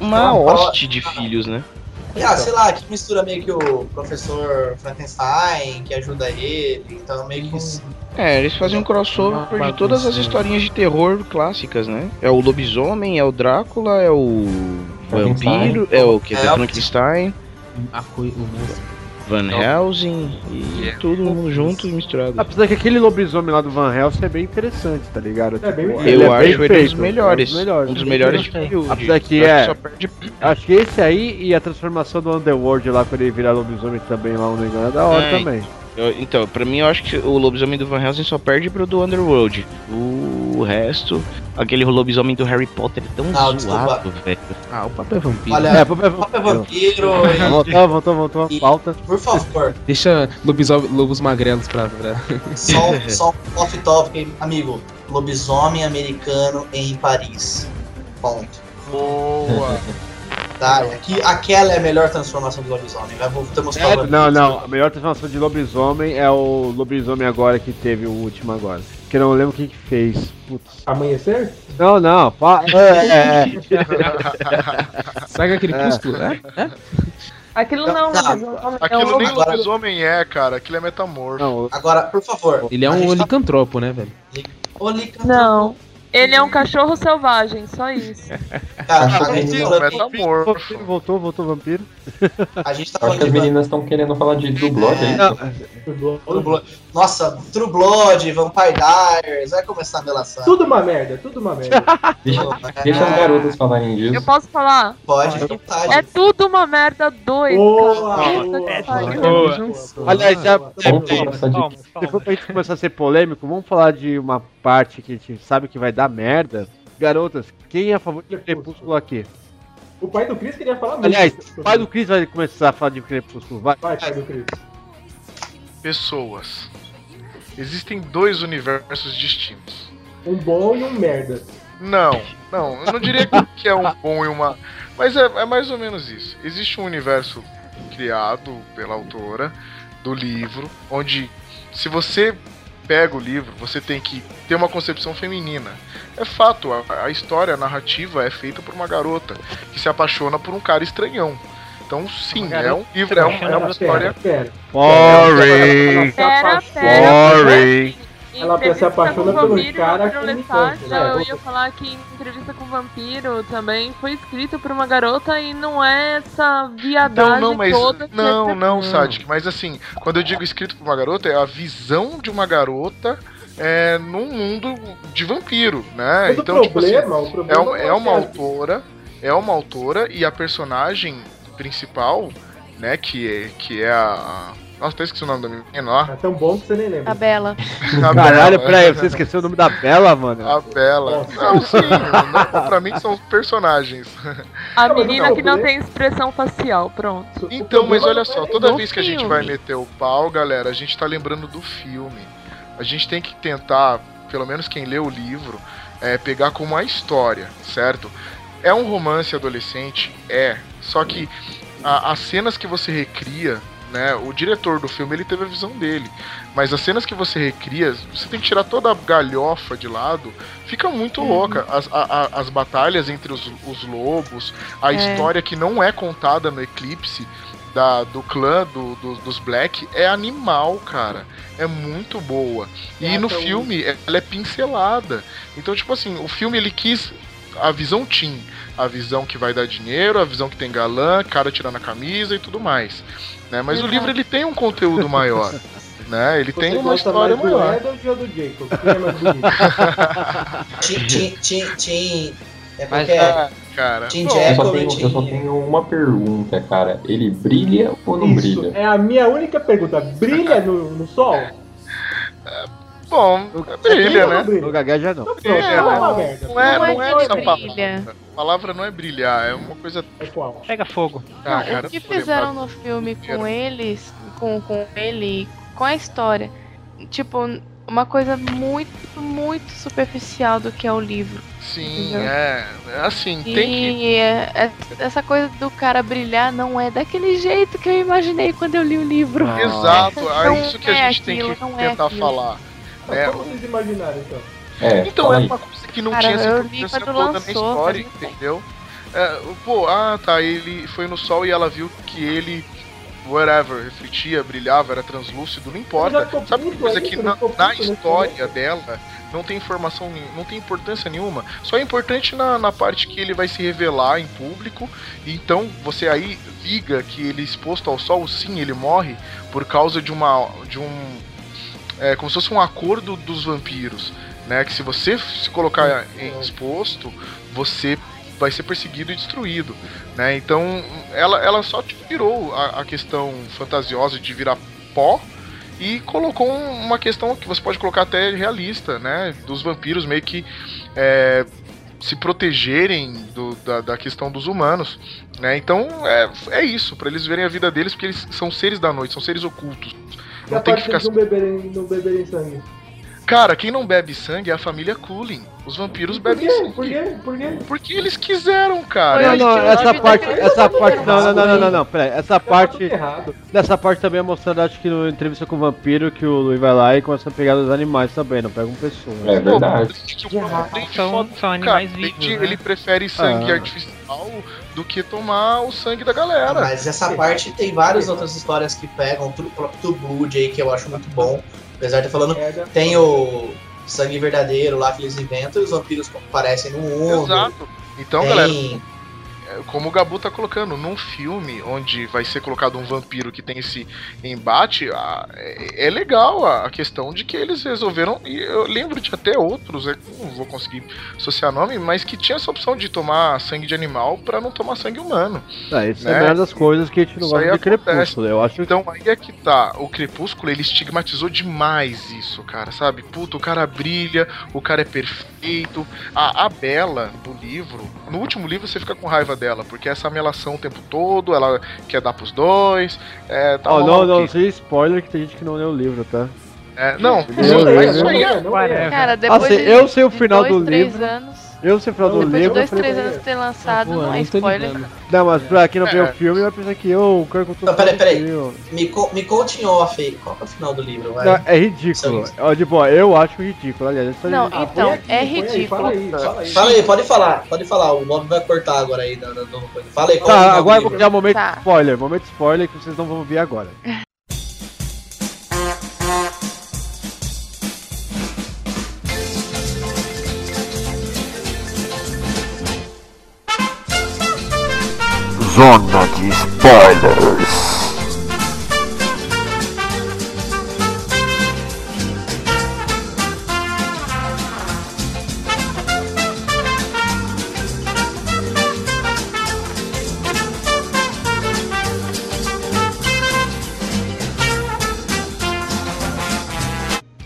uma hoste de filhos, né? Ah, sei lá, que mistura meio que o professor Frankenstein, que ajuda ele, então meio que. É, eles fazem um crossover de todas as historinhas de terror clássicas, né? É o lobisomem, é o Drácula, é o vampiro, é o que? É, Frankenstein, A coi- o monstro. Van Helsing e tudo mundo junto e misturado. Apesar que aquele lobisomem lá do Van Helsing é bem interessante, tá ligado? É bem- Tipo, Eu é acho bem ele um dos melhores. é um dos melhores. Um dos melhores de Hollywood. Apesar que é- só perde- <laughs> Acho que esse aí e a transformação do Underworld lá, quando ele virar lobisomem também lá, não engano, é da hora É, também. eu- então, pra mim eu acho que o lobisomem do Van Helsing só perde pro do Underworld. O resto, aquele lobisomem do Harry Potter é tão desculpa. zoado, velho. Ah, o papo é vampiro. Olha, É, papo é Papo é vampiro. vampiro <laughs> e. Voltou, voltou, voltou a E- pauta. Por favor, Deixa lobisomem, lobos magrelos pra. pra... só, <laughs> só um off-topic, amigo. Lobisomem americano em Paris. Ponto. Boa. Tá, aqui, aquela é a melhor transformação do lobisomem. Vai voltamos vampiro. Não, não, a melhor transformação de lobisomem é o lobisomem agora que teve o último agora. Que eu não lembro quem que fez. Putz. Amanhecer? Não, não, pa... é, é, é. <laughs> Saga aquele É. cúsculo, é? é? Aquilo não, um- é Aquilo nem agora- lobisomem é, cara. Aquilo é metamorfo. Não, Agora, por favor. Ele é um gente tá- né, velho? Ô, Licantropo. Não. Ele é um cachorro selvagem, só isso. <laughs> A gente, tá amor. Voltou, voltou o vampiro. a gente tá Acho que falando as de meninas estão querendo falar de True Blood, é? True Blood. Nossa, True Blood, Vampire Diaries, vai começar a melação. Tudo uma merda, tudo uma merda. <laughs> Deixa, deixa as garotas falarem Eu disso. posso falar? Pode, vontade. É tudo uma merda dois, Boa. Aliás, já, Toma, se for pra gente começar a ser polêmico, vamos falar de uma parte que a gente sabe que vai dar merda. Garotas, quem é a favor de Crepúsculo aqui? O pai do Chris queria falar muito. Aliás, o pai do Chris vai começar a falar de Crepúsculo. Vai. Vai, pai do Chris. Pessoas. Existem dois universos distintos. Um bom e um merda. Não, não, eu não diria que é um bom e uma. Mas é, é mais ou menos isso. Existe um universo criado pela autora do livro, onde se você pega o livro, você tem que ter uma concepção feminina. É fato, a, a história, a narrativa é feita por uma garota que se apaixona por um cara estranhão. Então, sim, Uma é um livro, é, um- é uma Pera, história. pera. Boring. Pera, Boring. Em Ela se apaixona pelo vampiro cara que encanta, né? Eu ia falar que em entrevista com o vampiro também foi escrito por uma garota e não é essa viadagem Então, não, mas. toda que Não, é não, Sadik. Mas assim, quando eu digo escrito por uma garota, é a visão de uma garota é, num mundo de vampiro, né? Mas então, o tipo assim, problema, é, problema um- não é uma autora, é uma autora e a personagem principal, né, que é, que é a. Nossa, até esqueci o nome da menina lá. É tão bom que você nem lembra. A Bela. <laughs> A Caralho, Bela. peraí, você esqueceu o nome da Bela, mano? A Bela. Não, sim, não, pra mim são personagens. <laughs> A Não, menina não, que não tem expressão facial, pronto. Então, mas olha só, toda no vez que a gente vai meter o pau, galera, a gente tá lembrando do filme. A gente tem que tentar, pelo menos quem lê o livro, é, pegar como a história, certo? É um romance adolescente? É. Só que a- as cenas que você recria, né? O diretor do filme ele teve a visão dele. Mas as cenas que você recria, você tem que tirar toda a galhofa de lado. Fica muito louca. As, a- a- as batalhas entre os, os lobos, a É. história que não é contada no Eclipse da, do clã do, do- dos Black é animal, cara. É muito boa. E no Mata um- filme ela é pincelada. Então, tipo assim, o filme ele quis a visão teen, a visão que vai dar dinheiro, a visão que tem galã, cara tirando a camisa e tudo mais. Né? Mas o livro ele tem um conteúdo maior. <laughs> né? Ele Você tem uma história mais do maior. Edward ou do Jacob? Quem é mais bonito? Tim, tim, tim, tim. É Mas, porque é. Ah, cara. Tim bom, Eu só, tenho, eu só tenho uma pergunta, cara. Ele brilha ou não Isso brilha? é a minha única pergunta. Brilha <laughs> no, no sol? Bom, brilha, não né? brilha? No gagueja não. É, não é uma não, merda. não é, Não é não é essa palavra. A palavra não é brilhar, é uma coisa. É qual? Pega fogo. Ah, Não, cara, o que fizeram no filme com eles, com, com ele, com a história, tipo, uma coisa muito, muito superficial do que é o livro. Sim, Entendeu? é. é Assim, E tem que. é- é- essa coisa do cara brilhar não é daquele jeito que eu imaginei quando eu li o livro. Exato, <laughs> é isso que a é gente tem aquilo, que não é tentar falar. né? Como vocês imaginaram então? É, Então é uma coisa que não Cara, tinha essa toda na lançou, história, entendeu? É, pô, ah tá, ele foi no sol e ela viu que ele, whatever, refletia, brilhava, era translúcido, não importa. Sabe uma coisa que na, na história dela não tem informação, nenhuma, não tem importância nenhuma. Só é importante na, na parte que ele vai se revelar em público. Então você aí liga que ele exposto ao sol, sim, ele morre por causa de uma de um é como se fosse um acordo dos vampiros, né? Que se você se colocar em exposto, você vai ser perseguido e destruído, né? Então ela, ela só tirou a, a questão fantasiosa de virar pó e colocou um- uma questão que você pode colocar até realista, né? Dos vampiros meio que é, se protegerem do- da, da questão dos humanos, né? Então é, é isso, para eles verem a vida deles, porque eles são seres da noite, são seres ocultos. Não tem que ficar não beberem, não beberem sangue? Cara, quem não bebe sangue é a família Cullen. Os vampiros Por bebem quê? sangue. Por quê? Por quê? Porque eles quiseram, cara. Não, não, essa parte, essa parte, não, não, não, não, não, não, peraí, essa parte, tudo dessa parte também é mostrada, acho que no entrevista com o vampiro, que o Luiz vai lá e começa a pegar os animais também, não pega um pessoa. É verdade. São- animais vivos, né? Ele prefere sangue Ah. artificial do que tomar o sangue da galera. Mas essa parte tem várias outras histórias que pegam, o próprio True Blood aí, que eu acho muito bom. Apesar de falando, Merda. tem o. sangue verdadeiro lá que eles inventam e os vampiros aparecem no mundo. Exato. Então, Tem- galera, é, como o Gabu tá colocando, num filme onde vai ser colocado um vampiro que tem esse embate, a- é, é legal a, a questão de que eles resolveram, e eu lembro de até outros, é, não vou conseguir associar nome, mas que tinha essa opção de tomar sangue de animal pra não tomar sangue humano. Ah, isso é né? uma das coisas que a gente não gosta de acontece. Crepúsculo. Eu acho Então aí é que tá. O Crepúsculo ele estigmatizou demais isso, cara, sabe? Puta, o cara brilha, o cara é perfeito. A, a Bela do livro, no último livro você fica com raiva dela, porque essa melação o tempo todo, ela quer dar pros dois. É, tá Ó, uma não, não, seja spoiler que tem gente que não leu o livro, tá? É, não, Eu isso, leio, mas isso aí é. não é. Cara, depois Assim, de, eu sei o final dois, do livro. anos, Eu sei o final do depois de livro. dois, eu falei, três anos ter lançado, Pô, não é spoiler. Não, mas pra quem não viu É. o filme, vai pensar que eu, o Kirk, eu tô Não, peraí, peraí. Me, co- me conte em off aí. Qual que é o final do livro? Vai. Não, é ridículo. Ó, de boa, eu acho ridículo, aliás. Não, é então, aqui, é põe aí, ridículo. Fala aí, fala aí. Fala aí, pode falar, pode falar. O Bob vai cortar agora aí. Do, do, do- Fala aí, qual é o Tá, final agora vou livro? criar um momento Tá. spoiler. Momento spoiler que vocês não vão ver agora. <laughs> Zona de spoilers.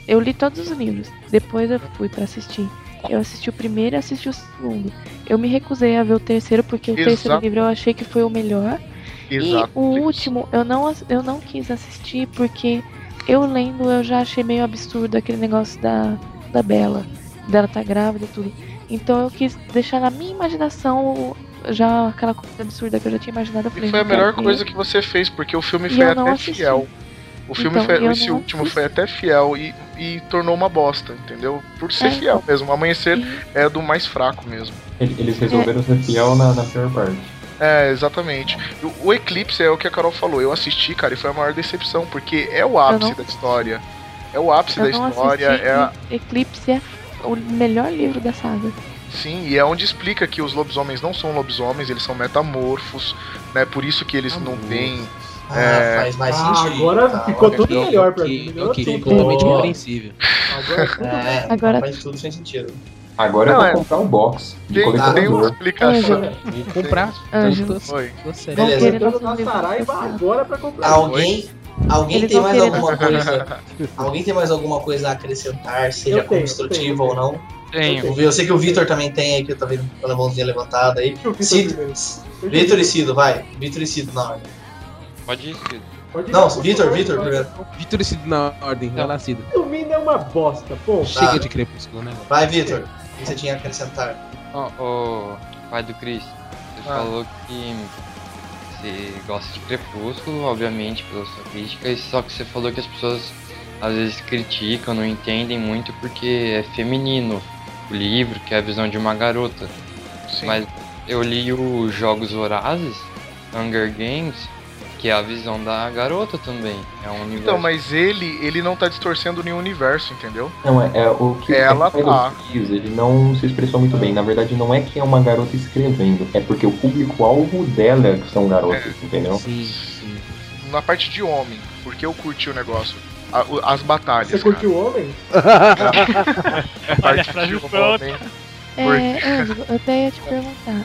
Eu li todos os livros. Depois eu fui pra assistir. Eu assisti o primeiro e assisti o segundo. Eu me recusei a ver o terceiro porque o terceiro Exato. livro eu achei que foi o melhor. Exato. E o último eu não, eu não quis assistir porque eu lendo eu já achei meio absurdo aquele negócio da, da Bela. Dela tá grávida e tudo. Então eu quis deixar na minha imaginação já aquela coisa absurda que eu já tinha imaginado. Eu falei, E foi a melhor coisa que você fez, porque o filme E foi até assisti. fiel. O filme Então, foi, esse último assisti. foi até fiel e, e tornou uma bosta, entendeu? Por ser É. fiel mesmo. Amanhecer é do mais fraco mesmo. Ele- Eles resolveram ser fiel na, na pior parte. É, exatamente. O, o Eclipse é o que a Carol falou. Eu assisti, cara, e foi a maior decepção, porque é o ápice não- da história. É o ápice Eu da não história. É, a- Eclipse é o melhor livro da saga. sim, e é onde explica que os lobisomens não são lobisomens, eles são metamorfos, né? Por isso que eles não têm. Ah, é, faz mais Ah, sentido. agora tá, ficou olha tudo melhor pra mim. Melhorou tudo. totalmente compreensível. Agora É, Agora- faz tudo sem sentido. Agora Não, eu é. vou comprar um box de tem, tem uma explicação. Vou comprar. Beleza. Entrando na Saraiva passados. agora pra comprar. Alguém, alguém Eles tem mais querer alguma coisa? Alguém tem mais alguma coisa a acrescentar, seja Eu tenho, construtiva ou não? Tenho. Eu sei que o Vitor também tem aí, que eu tô vendo com a mãozinha levantada aí. Vitor e Cido, vai. Vitor e Cido na ordem. Pode ir, Cido. Pode ir. Não, Vitor, Vitor primeiro. Vitor e Cido na ordem, vai lá, Cido. O Vini é uma bosta, pô. Chega de crepúsculo, né? Vai, Vitor. O que você tinha a acrescentar? Ó, ô, pai do Chris, você Ah. falou que você gosta de Crepúsculo, obviamente, pela sua crítica, e só que você falou que as pessoas às vezes criticam, não entendem muito porque é feminino o livro, que é a visão de uma garota. Sim. Mas eu li os Jogos Vorazes, Hunger Games, que é a visão da garota também. É um universo. Então, mas ele, ele não tá distorcendo nenhum universo, entendeu? Não, é, é o que Ela é que tá. Diz, ele não se expressou muito bem. Na verdade, não é que é uma garota escrevendo, é porque o público-alvo dela é que são garotas, entendeu? Sim, sim. Na parte de homem, porque eu curti o negócio. A- o- as batalhas. Você curtiu o homem? <laughs> cara. A parte a frase de homem. É, Ângelo, eu até ia te perguntar.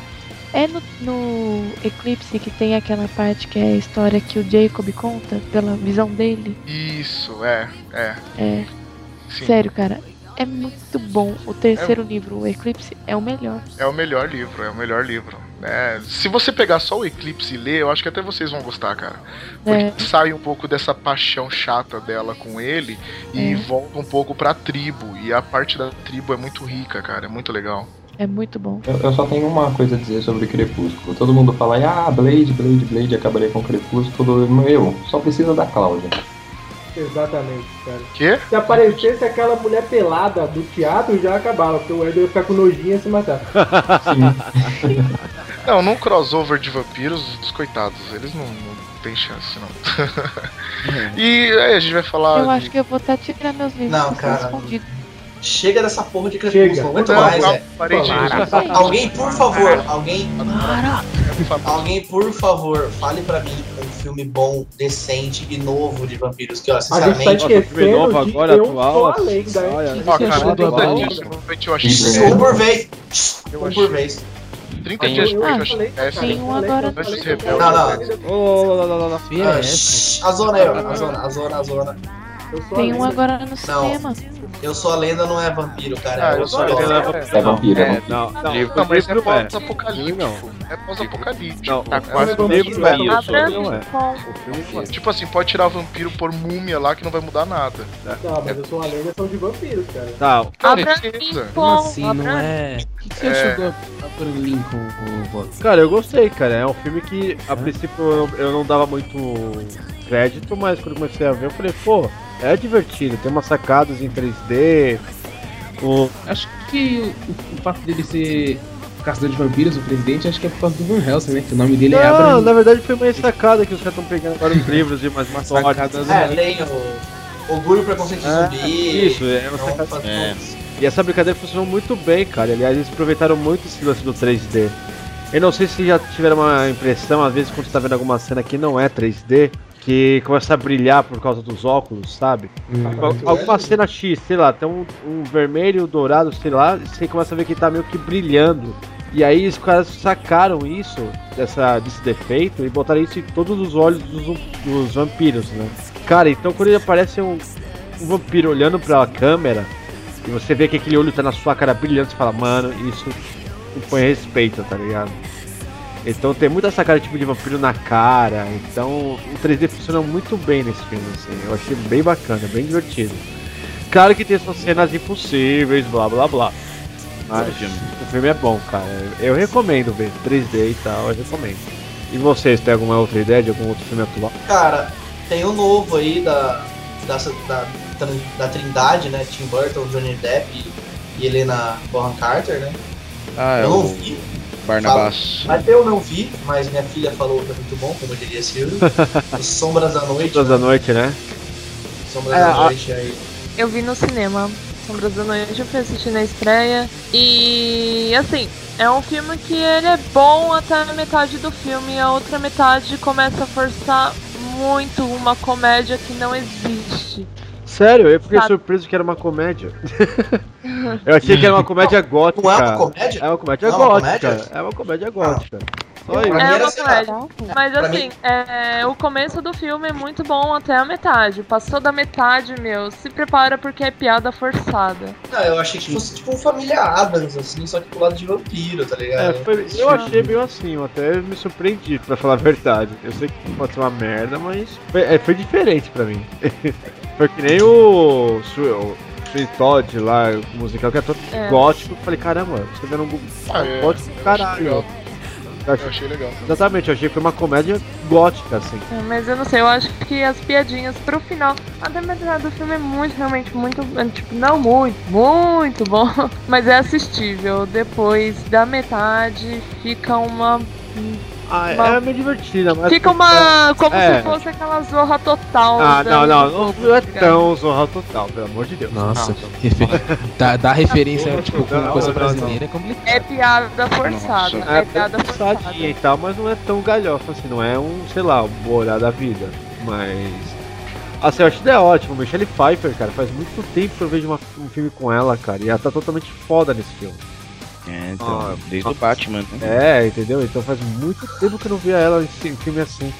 É no, no Eclipse que tem aquela parte que é a história que o Jacob conta pela visão dele? Isso, é, é. É. Sim. Sério, cara. É muito bom. O terceiro livro, o Eclipse, é o melhor. É o melhor livro, é o melhor livro. É, se você pegar só o Eclipse e ler, eu acho que até vocês vão gostar, cara. Porque É. sai um pouco dessa paixão chata dela com ele e É. volta um pouco pra tribo. E a parte da tribo é muito rica, cara. É muito legal. É muito bom. Eu, eu só tenho uma coisa a dizer sobre Crepúsculo. Todo mundo fala, ah, Blade, Blade, Blade, acabaria com Crepúsculo. Meu, só precisa da Cláudia. Exatamente, cara. Quê? Se aparecesse aquela mulher pelada do teatro, já acabava, porque o Eder ia ficar com nojinho e se matar. <laughs> Não, num crossover de vampiros, os coitados, eles não, não tem chance, não. <laughs> e aí a gente vai falar. Eu de- acho que eu vou até tirar meus livros Não, cara. escondidos. Chega dessa porra de crepúsculo. Muito Não, mais, não, velho. parei de- Alguém, por favor, alguém. Alguém, por favor, fale pra mim um filme bom, decente e novo de vampiros. Que, ó, A gente tá sinceramente. esquecendo novo agora, Eu atual, Sou a Lenda. olha, hein? Ó, cara, Atual. 30 dias, realmente eu achei Um por vez. Um por vez. 30 Tem- dias depois eu Ah, achei falei, péssimo. Tem um agora. Não, não. Ô, ô, ô, ô, ô, ô, ô. Feira Ah, é essa? shh, a zona aí, ó. A zona, a zona, a zona. Eu Tem um agora no cinema. Eu sou a lenda, não é vampiro, cara. Ah, eu eu sou a lenda. lenda. É vampiro, é É, vampiro. não, não, Não, o mas é livro não é. pós-apocalíptico. Não. É pós-apocalíptico. Não, Tá quase o livro é não é. Não é. Tipo assim, pode tirar vampiro por múmia lá que não vai mudar nada. Não, mas eu sou a Lenda, são de vampiros, cara. Tá, Beleza. Como assim? Não é. O que, você É. achou do Abraham Lincoln, o? Cara, eu gostei, cara. É um filme que a princípio eu, eu não dava muito crédito, mas quando comecei a ver, eu falei, pô, é divertido, tem umas sacadas em 3D. O... Acho que o, o fato dele ser caçador de vampiros, o presidente, acho que é por causa do Van Helsing, né? Que o nome dele é Não, Abraham. na verdade foi uma sacada que os caras estão pegando agora os livros e mais Uma sacada É, tem o Orgulho, Preconceito e É, Zumbi. isso, é uma Então, sacada. faz- É. E essa brincadeira funcionou muito bem, cara. Aliás, eles aproveitaram muito esse lance do 3D. Eu não sei se já tiveram uma impressão, às vezes, quando você tá vendo alguma cena que não é 3D, que começa a brilhar por causa dos óculos, sabe? Al- Alguma cena X, sei lá, tem um, um vermelho, dourado, sei lá, e você começa a ver que tá meio que brilhando. E aí os caras sacaram isso, dessa, desse defeito, e botaram isso em todos os olhos dos, dos vampiros, né? Cara, então quando ele aparece um, um vampiro olhando pra câmera, e você vê que aquele olho tá na sua cara brilhando, você fala, mano, isso impõe respeito, tá ligado? Então tem muita essa cara tipo de vampiro na cara. Então o 3D funciona muito bem nesse filme, assim. Eu achei bem bacana, bem divertido. Claro que tem essas cenas impossíveis, blá blá blá. Mas o filme é bom, cara. Eu recomendo ver 3D e tal, eu recomendo. E vocês, tem alguma outra ideia de algum outro filme atual? Cara, tem o novo aí da, da, da, da Trindade, né? Tim Burton, Johnny Depp e, Helena Bonham Carter, né? Ah, é eu não o vi. Barnabás. Mas eu não vi, mas minha filha falou que é muito bom, como diria filme. <laughs> Os Sombras da Noite. Todas da noite, né? Sombras É, da Noite aí. Eu vi no cinema. Sombras da Noite, eu fui assistir na estreia. E assim, é um filme que ele é bom até a metade do filme. E a outra metade começa a forçar muito uma comédia que não existe. Sério, eu fiquei Sabe? surpreso que era uma comédia. <laughs> eu achei que era uma comédia gótica. Não é uma comédia? É uma comédia Não é uma gótica. comédia? É uma comédia gótica. Só Pra isso. mim É uma comédia. Mas assim, é, o começo do filme é muito bom até a metade. Passou da metade, meu, se prepara porque é piada forçada. Não, eu achei que fosse tipo um Família Adams, assim, só que pro lado de vampiro, tá ligado? É, foi- eu achei meio assim, eu até me surpreendi, pra falar a verdade. Eu sei que pode ser uma merda, mas foi, é, foi diferente pra mim. <laughs> foi que nem o, Sweet Todd lá, o musical que é todo É. gótico. Eu falei, caramba, você vendo um Ah, é. gótico do caralho. Legal. Eu Eu achei- legal. exatamente, eu achei que foi uma comédia gótica, assim. É, Mas eu não sei, eu acho que as piadinhas pro final, até metade do filme é muito, realmente muito, é, tipo, não muito, muito bom, <laughs> mas é assistível. Depois da metade fica uma. Ah, Uma- é meio divertida, mas. Fica uma. como é. se fosse aquela zorra total. Ah, da- não, não, não, não é tão zorra total, pelo amor de Deus. Nossa, dá, dá referência tipo, com Não, coisa não, não. brasileira é complicado. É piada forçada. É, É piada forçada. forçadinha e tal, mas não é tão galhofa assim, não é um, sei lá, um Borá da vida. Mas. Assim, eu acho que é ótimo. Michelle Pfeiffer, cara, faz muito tempo que eu vejo uma- um filme com ela, cara. E ela tá totalmente foda nesse filme. É, então, Ah, desde o Batman, né? É, entendeu? Então faz muito tempo que eu não via ela em filme assim.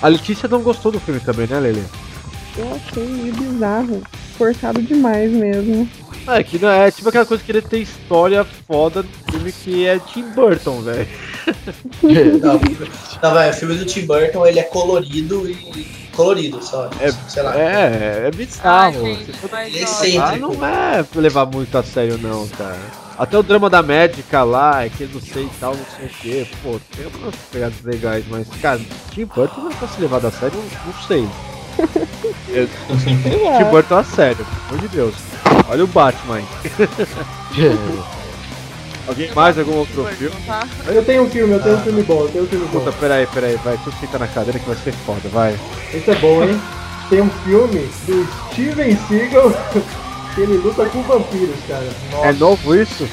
A Letícia não gostou do filme também, né, Lele? Eu achei meio bizarro. Forçado demais mesmo. É, que não é tipo aquela coisa que querer ter história foda do filme que é Tim Burton, velho. <laughs> Não, velho, o filme do Tim Burton ele é colorido e. colorido só. É, sei lá. É, é bizarro. Ai, gente, mas, Ele é ó, Ah, não é pra levar muito a sério não, cara. Até o drama da médica lá, é que não sei e tal, não sei o que. Pô, tem algumas pegadas legais, mas, cara, Tim Burton não é pra se levar a sério, não, não sei. <laughs> Eu- Tim Burton a sério, pelo amor de Deus. Olha o Batman. <laughs> Alguém mais? Algum outro filme? tá? Eu tenho um filme, eu tenho um filme bom, eu tenho um filme bom. Puta, peraí, peraí, vai, tu senta na cadeira que vai ser foda, vai. Esse é bom, hein? Tem um filme do Steven Seagal <laughs> ele luta com vampiros, cara. É novo isso?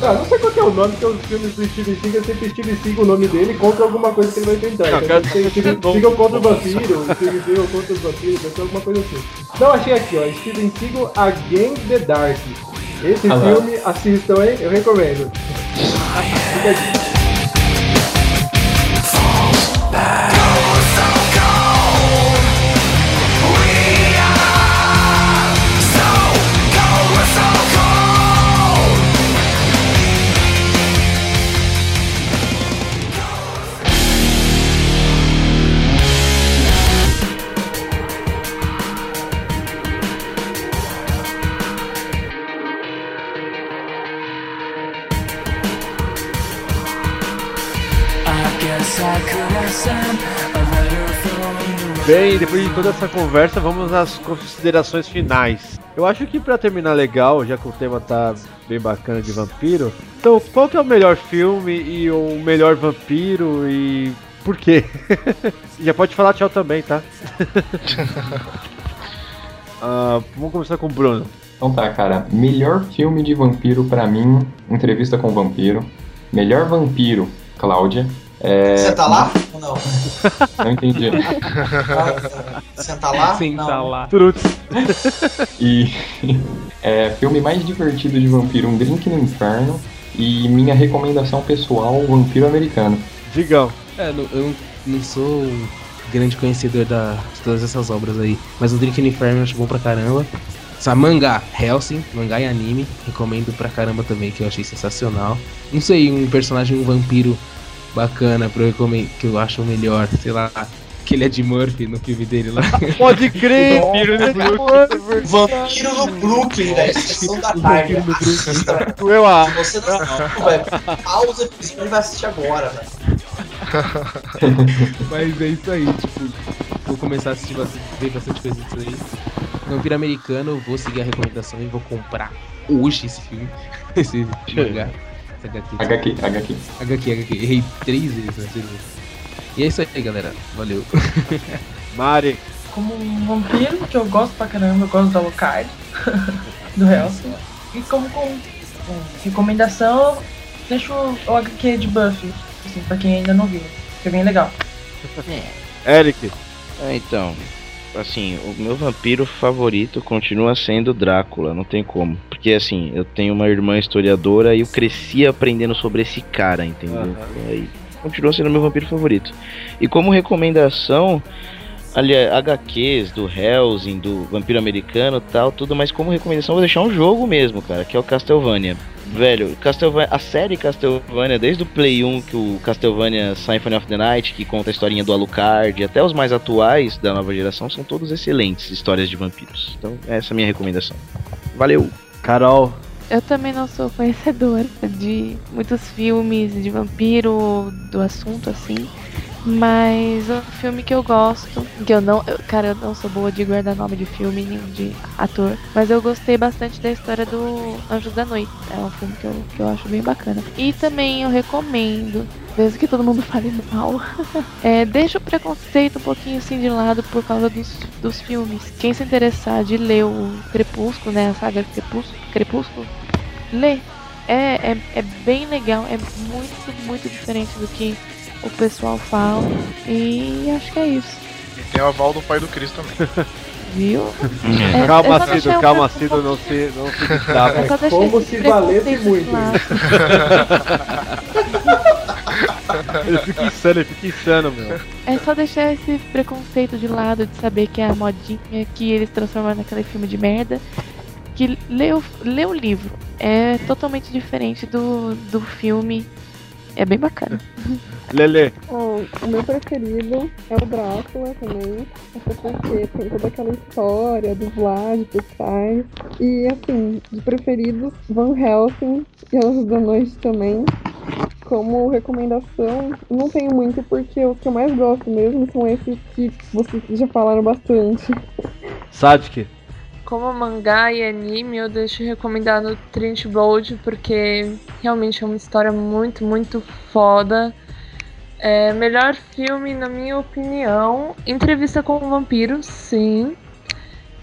Não, não sei qual que é o nome, porque os filmes do Steven Seagal é sempre Steven Seagal o nome dele contra alguma coisa que ele vai tentar. Não, Então, cara, tem Steven novo. Seagal contra o vampiro, Steven Seagal contra os vampiros, deve ser alguma coisa assim. Não, achei aqui, ó, Steven Seagal Against the Dark. Esse Ah lá. filme, assistam, hein? Eu recomendo. Fica a Bem, depois de toda essa conversa, vamos às considerações finais. Eu acho que pra terminar legal, já que o tema tá bem bacana de vampiro, então qual que é o melhor filme e o melhor vampiro e por quê? <laughs> já pode falar tchau também, tá? <laughs> Ah, vamos começar com o Bruno. Então tá, cara. Melhor filme de vampiro pra mim, Entrevista com o Vampiro. Melhor vampiro, Cláudia. É... Você tá lá ou não? Não entendi. Sentar lá? Sentar não. lá. E é, filme mais divertido de vampiro, Um Drink no Inferno. E minha recomendação pessoal, Vampiro Americano. Digão. É, eu não sou grande conhecedor da, de todas essas obras aí. Mas o Drink no Inferno eu acho bom pra caramba. Sabe, mangá, Helsing, mangá e anime. Recomendo pra caramba também, que eu achei sensacional. Não sei, um personagem, um vampiro bacana pra eu que eu acho o melhor, sei lá. Que ele é de Murphy no filme dele lá. <laughs> Pode crer! Vampiro no Brooklyn, velho. Sessão da tarde. Eu a. Se você não velho, <laughs> pausa e vai assistir agora, velho. <laughs> Mas é isso aí, tipo, vou começar a assistir bastante, ver bastante coisa disso aí. Vampiro americano, vou seguir a recomendação e vou comprar hoje esse filme. Esse mangá. HQ. HQ, HQ. HQ, HQ. Errei três vezes na segunda. E é isso aí, galera. Valeu. <laughs> Mari. Como um vampiro, que eu gosto pra caramba, eu gosto da Alucard, <laughs> do Hellsing. E como com, com recomendação, deixo o HQ de Buffy, assim, pra quem ainda não viu, que é bem legal. Eric. Ah, então, assim, o meu vampiro favorito continua sendo Drácula, não tem como. Porque assim, eu tenho uma irmã historiadora e eu cresci aprendendo sobre esse cara, entendeu? E aí, continua sendo meu vampiro favorito. E como recomendação, aliás, HQs do Hellsing, do Vampiro Americano e tal, tudo, mas como recomendação eu vou deixar um jogo mesmo, cara, que é o Castlevania. Velho, Castlevania, a série Castlevania, desde o Play 1, que o Castlevania Symphony of the Night, que conta a historinha do Alucard, até os mais atuais da nova geração, são todos excelentes histórias de vampiros. Então, essa é a minha recomendação. Valeu! Carol. Eu também não sou conhecedora de muitos filmes de vampiro, do assunto assim. Mas um filme que eu gosto, que eu não. eu- cara, eu não sou boa de guardar nome de filme nem de ator. Mas eu gostei bastante da história do Anjos da Noite. É um filme que eu, que eu acho bem bacana. E também eu recomendo, mesmo que todo mundo <laughs> fale mal, <laughs> é, deixa o preconceito um pouquinho assim de lado por causa dos, dos filmes. Quem se interessar de ler o Crepúsculo, né? A saga Crepúsculo, Crepúsculo lê. É, é, é bem legal, é muito, muito diferente do que o pessoal fala. E acho que é isso. E tem o aval do pai do Cris também. <laughs> Viu? É, calma, eu só Cido, um calma, Cido, não se, não se distava. Como se valesse muito. <laughs> Ele fica insano, ele fica insano, meu. É só deixar esse preconceito de lado de saber que é a modinha que eles transformaram naquele filme de merda. Que lê o, lê o livro. É totalmente diferente do, do filme. É bem bacana. Lele. O meu preferido é o Drácula também. Até porque tem toda aquela história do Vlad por trás. E assim, de preferidos, Van Helsing e Anjos da Noite também. Como recomendação, não tenho muito porque os que eu mais gosto mesmo são esses que vocês já falaram bastante. Sadik. Como mangá e anime, eu deixo recomendado Trent Bold, porque realmente é uma história muito, muito foda. É, melhor filme, na minha opinião, Entrevista com o Vampiro, sim.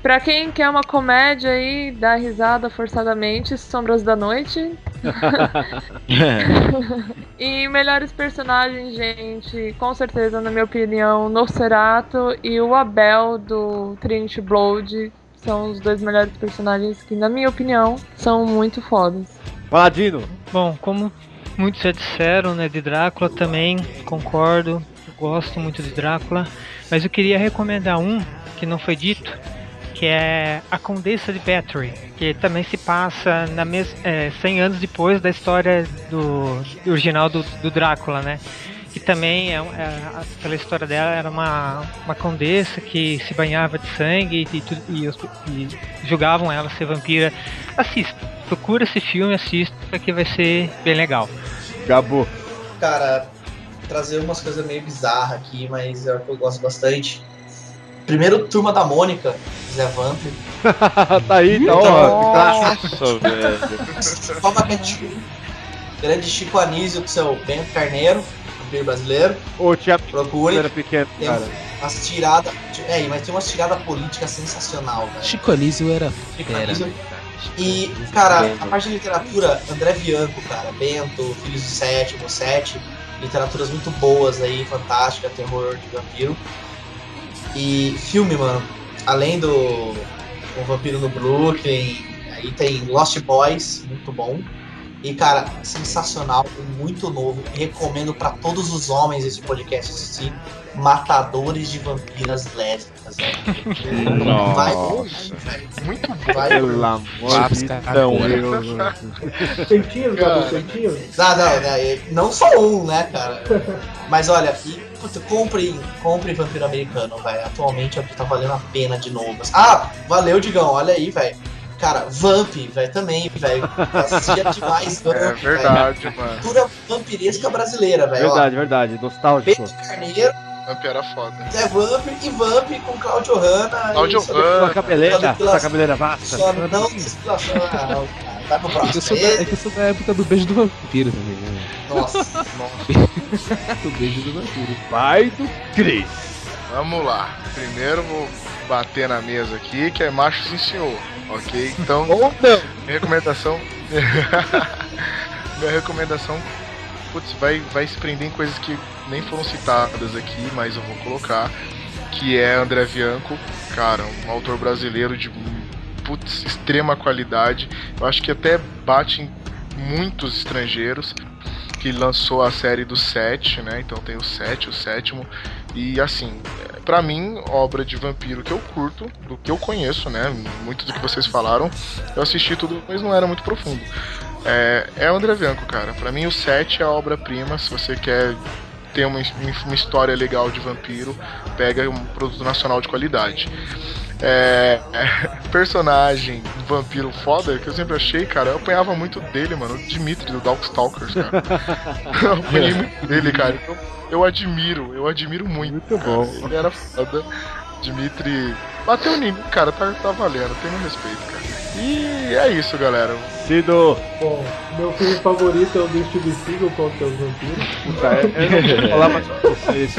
Pra quem quer uma comédia aí, dá risada forçadamente, Sombras da Noite. <laughs> <laughs> e melhores personagens, gente, com certeza, na minha opinião, Nosferatu e o Abel do Trinity Blood são os dois melhores personagens que, na minha opinião, são muito fodas. Paladino! Bom, como muitos já disseram, né, de Drácula também, concordo, gosto muito de Drácula, mas eu queria recomendar um que não foi dito, que é A Condessa de Battery, que também se passa na mes é, 100 anos depois da história do, do original do, do Drácula, né? Que também, é, é, pela história dela, era uma, uma condessa que se banhava de sangue e, e, os- e julgavam ela ser vampira. Assista, procura esse filme, assista, que vai ser bem legal. Gabo. Cara, trazer umas coisas meio bizarras aqui, mas é o que eu gosto bastante. Primeiro, Turma da Mônica, Zé Vamp. <laughs> tá aí, tá ó. Nossa, velho. Grande Chico Anísio com seu Bento Carneiro, vampiro brasileiro. Ô, tinha Procure. era pequeno, Tem cara. umas tiradas. É, mas tem umas tiradas políticas sensacional, velho. Chico Anísio era Chico fera. Anísio. E, cara, a parte de literatura, André Bianco, cara, Bento, Filhos do Sétimo, Sete, literaturas muito boas aí, fantástica, terror de vampiro. E filme, mano, além do O Vampiro no Brooklyn, aí tem Lost Boys, muito bom. E, cara, sensacional, muito novo. Recomendo pra todos os homens esse podcast assistir. Matadores de Vampiras Lésbicas, velho. Nossa. Vai longe, velho. Muito bom. Vai Pelo amor de Deus. Peitinhos, Gabu, peitinhos? Não, não, né, não só um, né, cara? Mas olha, e, puta, compre, compre Vampiro Americano, velho. Atualmente é o que tá valendo a pena de novo. Ah, valeu, Digão, olha aí, velho. Cara, Vamp, velho, também, velho. Assistia demais <laughs> Vamp, É verdade, velho. mano. Cultura vampiresca brasileira, velho. ó. Verdade, verdade. Nostálgico. Pedro Carneiro, Vamp era foda. Zé Vamp e Vamp com Claudio Hanna. Claudio Hanna. Sua cabeleira, sobre- sua cabeleira vasta. Só não despilação, ah, cara. Vai pro Eu próximo. sou, da, é que eu sou da época do beijo do vampiro também. Né? Nossa, <laughs> do beijo do vampiro. Pai do Cris. Vamos lá. Primeiro vou bater na mesa aqui, que é macho sim senhor. Ok? Então. Ou não. Minha recomendação. <laughs> minha recomendação. Putz, vai, vai se prender em coisas que nem foram citadas aqui, mas eu vou colocar. Que é André Bianco, cara, um autor brasileiro de putz, extrema qualidade. Eu acho que até bate em muitos estrangeiros. Que lançou a série do 7, né? Então tem o 7, o sétimo. E assim, pra mim, obra de vampiro que eu curto, do que eu conheço, né? Muito do que vocês falaram, eu assisti tudo, mas não era muito profundo. É, é André Bianco, cara. Pra mim, o 7 é a obra-prima. Se você quer ter uma, uma história legal de vampiro, pega um produto nacional de qualidade. É, <laughs> personagem vampiro foda que eu sempre achei, cara, eu apanhava muito dele, mano. O Dimitri do Darkstalkers, cara. <laughs> eu apanhei muito dele, cara. Então, eu admiro, eu admiro muito. Muito cara. bom. Ele era foda. Dimitri bateu em mim, cara, tá, tá valendo, tem meu respeito, cara. E é isso, galera. Cido. Bom, meu filme favorito é o do Steve Seagal contra os vampiros. Puta, eu eu não vou falar mais <laughs> com vocês.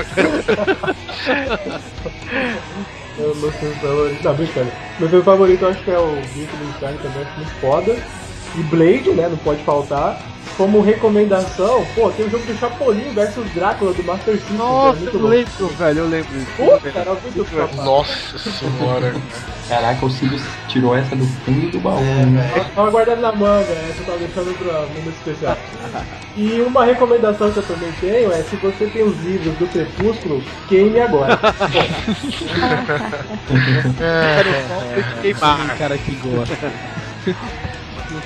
É o meu filme favorito. Não, brincando. Meu filme favorito eu acho que é o Grito do Inferno também, acho muito foda. E Blade, né? Não pode faltar. Como recomendação, pô, tem o jogo do Chapolin versus Drácula do Master System. Nossa, é muito eu lembro, velho, eu lembro disso. Pô, cara, é muito foda. Nossa senhora. Caraca, o Cílio tirou essa do fundo do baú. É, né? velho. Tava guardando na manga, essa eu tava deixando pra momento especial. E uma recomendação que eu também tenho é se você tem os livros do Crepúsculo, queime agora. <laughs> <laughs> Tem um cara que gosta. <laughs>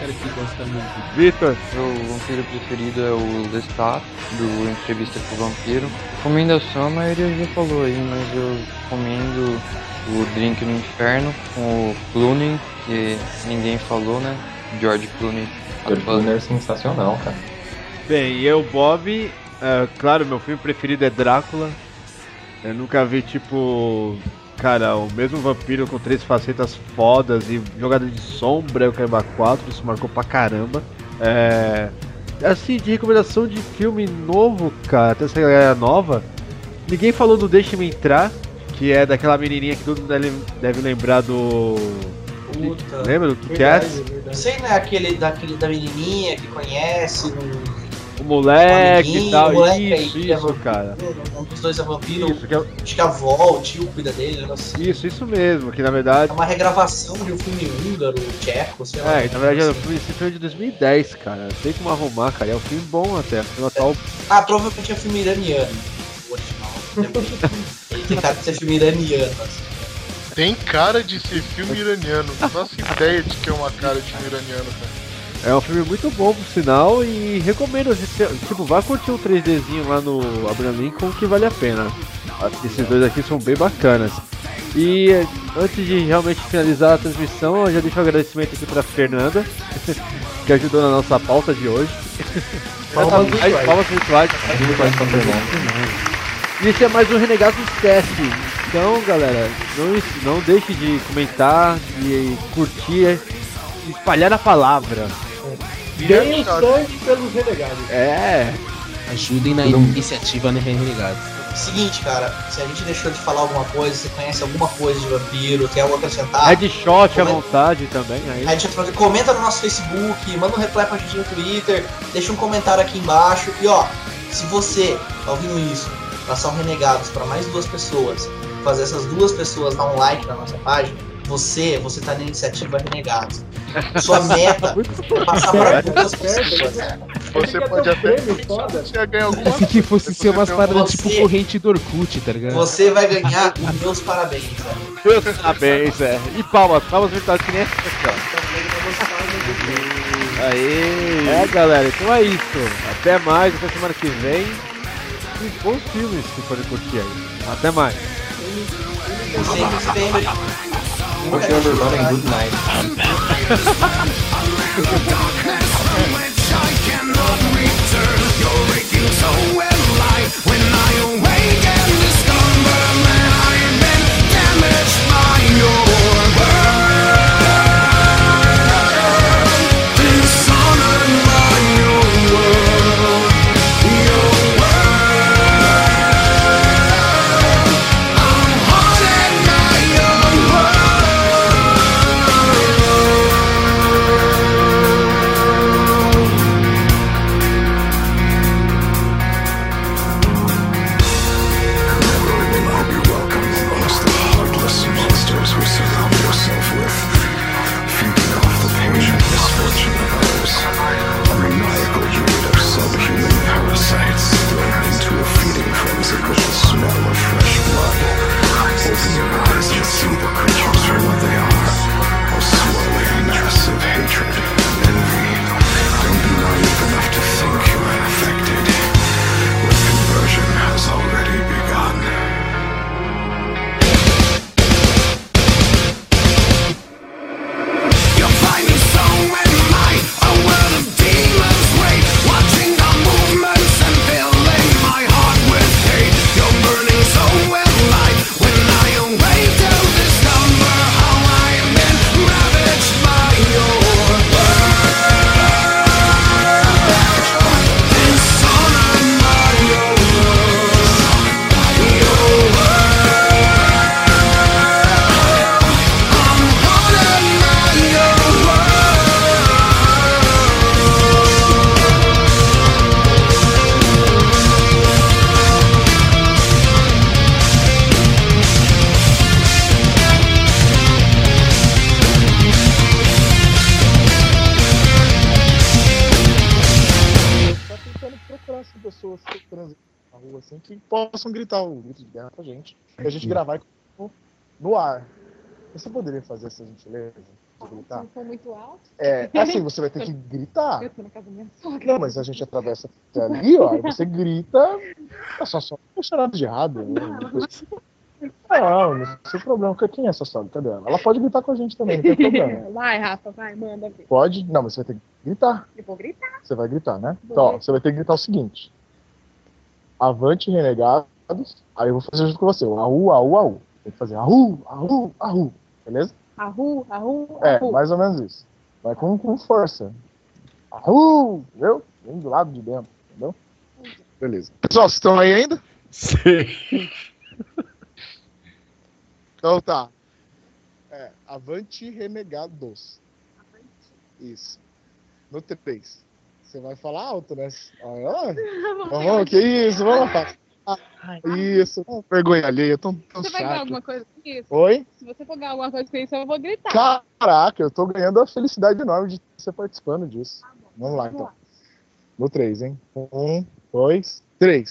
Cara que gosta muito. Vitor. Meu vampiro preferido é o Lestat, do Entrevista com o Vampiro. Recomendação, a maioria já falou aí, mas eu recomendo o Drink no Inferno com o Clooney, que ninguém falou, né? George Clooney. George Clooney é sensacional, cara. Bem, e eu, Bob, é, claro, meu filme preferido é Drácula. Eu nunca vi, tipo, cara, o mesmo vampiro com três facetas fodas e jogada de sombra, eu quero 4, isso marcou pra caramba. É. Assim, de recomendação de filme novo, cara, até essa galera nova, ninguém falou do Deixe-me Entrar, Que é daquela menininha que todo mundo deve, lembrar do. Puta. Lembra do verdade. Sei, não é aquele daquele, da menininha que conhece, O moleque e tal. moleque aí isso, é isso, vampiro, cara. um dos dois é vampiro, Isso, que é- acho que a avó, o tio cuida dele, um negócio assim. Isso, isso mesmo, que na verdade. É uma regravação de um filme húngaro, tcheco, sei lá. É, na verdade é um filme, esse filme é de 2010, cara. Tem como arrumar, cara. É um filme bom até. Filme atual. Ah, provavelmente é filme iraniano, o original. Ele tem cara de ser filme iraniano, assim. Tem cara de ser filme iraniano. Nossa ideia de que é uma cara de filme iraniano, cara. É um filme muito bom, por sinal, e recomendo. Tipo, vá curtir um 3Dzinho lá no Abraham Lincoln que vale a pena. Esses dois aqui são bem bacanas. E antes de realmente finalizar a transmissão, eu já deixo um agradecimento aqui pra Fernanda, <laughs> que ajudou na nossa pauta de hoje. <laughs> Palmas virtuais. palmas virtuais. E esse é mais um Renegados Cast. Então, galera, não, não deixe de comentar, de curtir, de espalhar a palavra. Deem sangue pelos renegados. É. Ajudem na iniciativa no Renegados. Seguinte, cara, se a gente deixou de falar alguma coisa, você conhece alguma coisa de vampiro, quer algo acrescentar? Headshot à comenta- vontade também. Aí. Headshot, comenta no nosso Facebook, manda um reply pra gente no Twitter, deixa um comentário aqui embaixo. E ó, se você tá ouvindo isso, passar um Renegados pra mais duas pessoas, fazer essas duas pessoas dar um like na nossa página, você, você tá na iniciativa Renegados. <laughs> Sua meta é passar pra duas pessoas. Você pode até. Você ia ganhar alguma Se que fosse ser umas Você- paradas tipo corrente do Orkut, tá ligado? Você vai ganhar os meus parabéns, velho. Meus parabéns, é. E palmas, palmas virtuais que nem essa aqui, ó. Aê! É, galera, então é isso. Até mais, até semana que vem. E bons filmes que podem curtir aí. Até mais. Sempre se Push over Robin Hood knife. E a gente gravar no, no ar. Você poderia fazer essa gentileza? Gritar? Se for muito alto. É, <laughs> assim, você vai ter que gritar. Eu tô na casa da minha sogra. Não, mas a gente atravessa até ali, ó, você grita, é só só achar nada de errado. Né? Não, não tem problema. Quem é essa sogra? Cadê ela? Ela pode gritar com a gente também, não tem problema. <laughs> Vai, Rafa, vai, manda ver. Pode? Não, mas você vai ter que gritar. Eu vou gritar. Você vai gritar, né? Vou. Então, ó, você vai ter que gritar o seguinte. Avante, renegados. Aí eu vou fazer junto com você. Aú, aú, aú. Tem que fazer aú, aú, aú. Beleza? Arru, arru, É, mais ou menos isso. Vai com, com força. Aú, entendeu? Vem do lado de dentro, entendeu? Beleza. Pessoal, vocês estão aí ainda? Sim. Então tá. É, Avante Renegados. Isso. No 3. Você vai falar alto, né? <laughs> Ah, vamos, que isso, vamos lá. Ah, isso, oh, vergonha alheia, tô tão Você vai ganhar chato. alguma coisa com isso? Oi? Se você for ganhar alguma coisa com isso, eu vou gritar. Caraca, eu tô ganhando a felicidade enorme de você participando disso. Vamos lá, então. No 3, hein? Um, dois, três.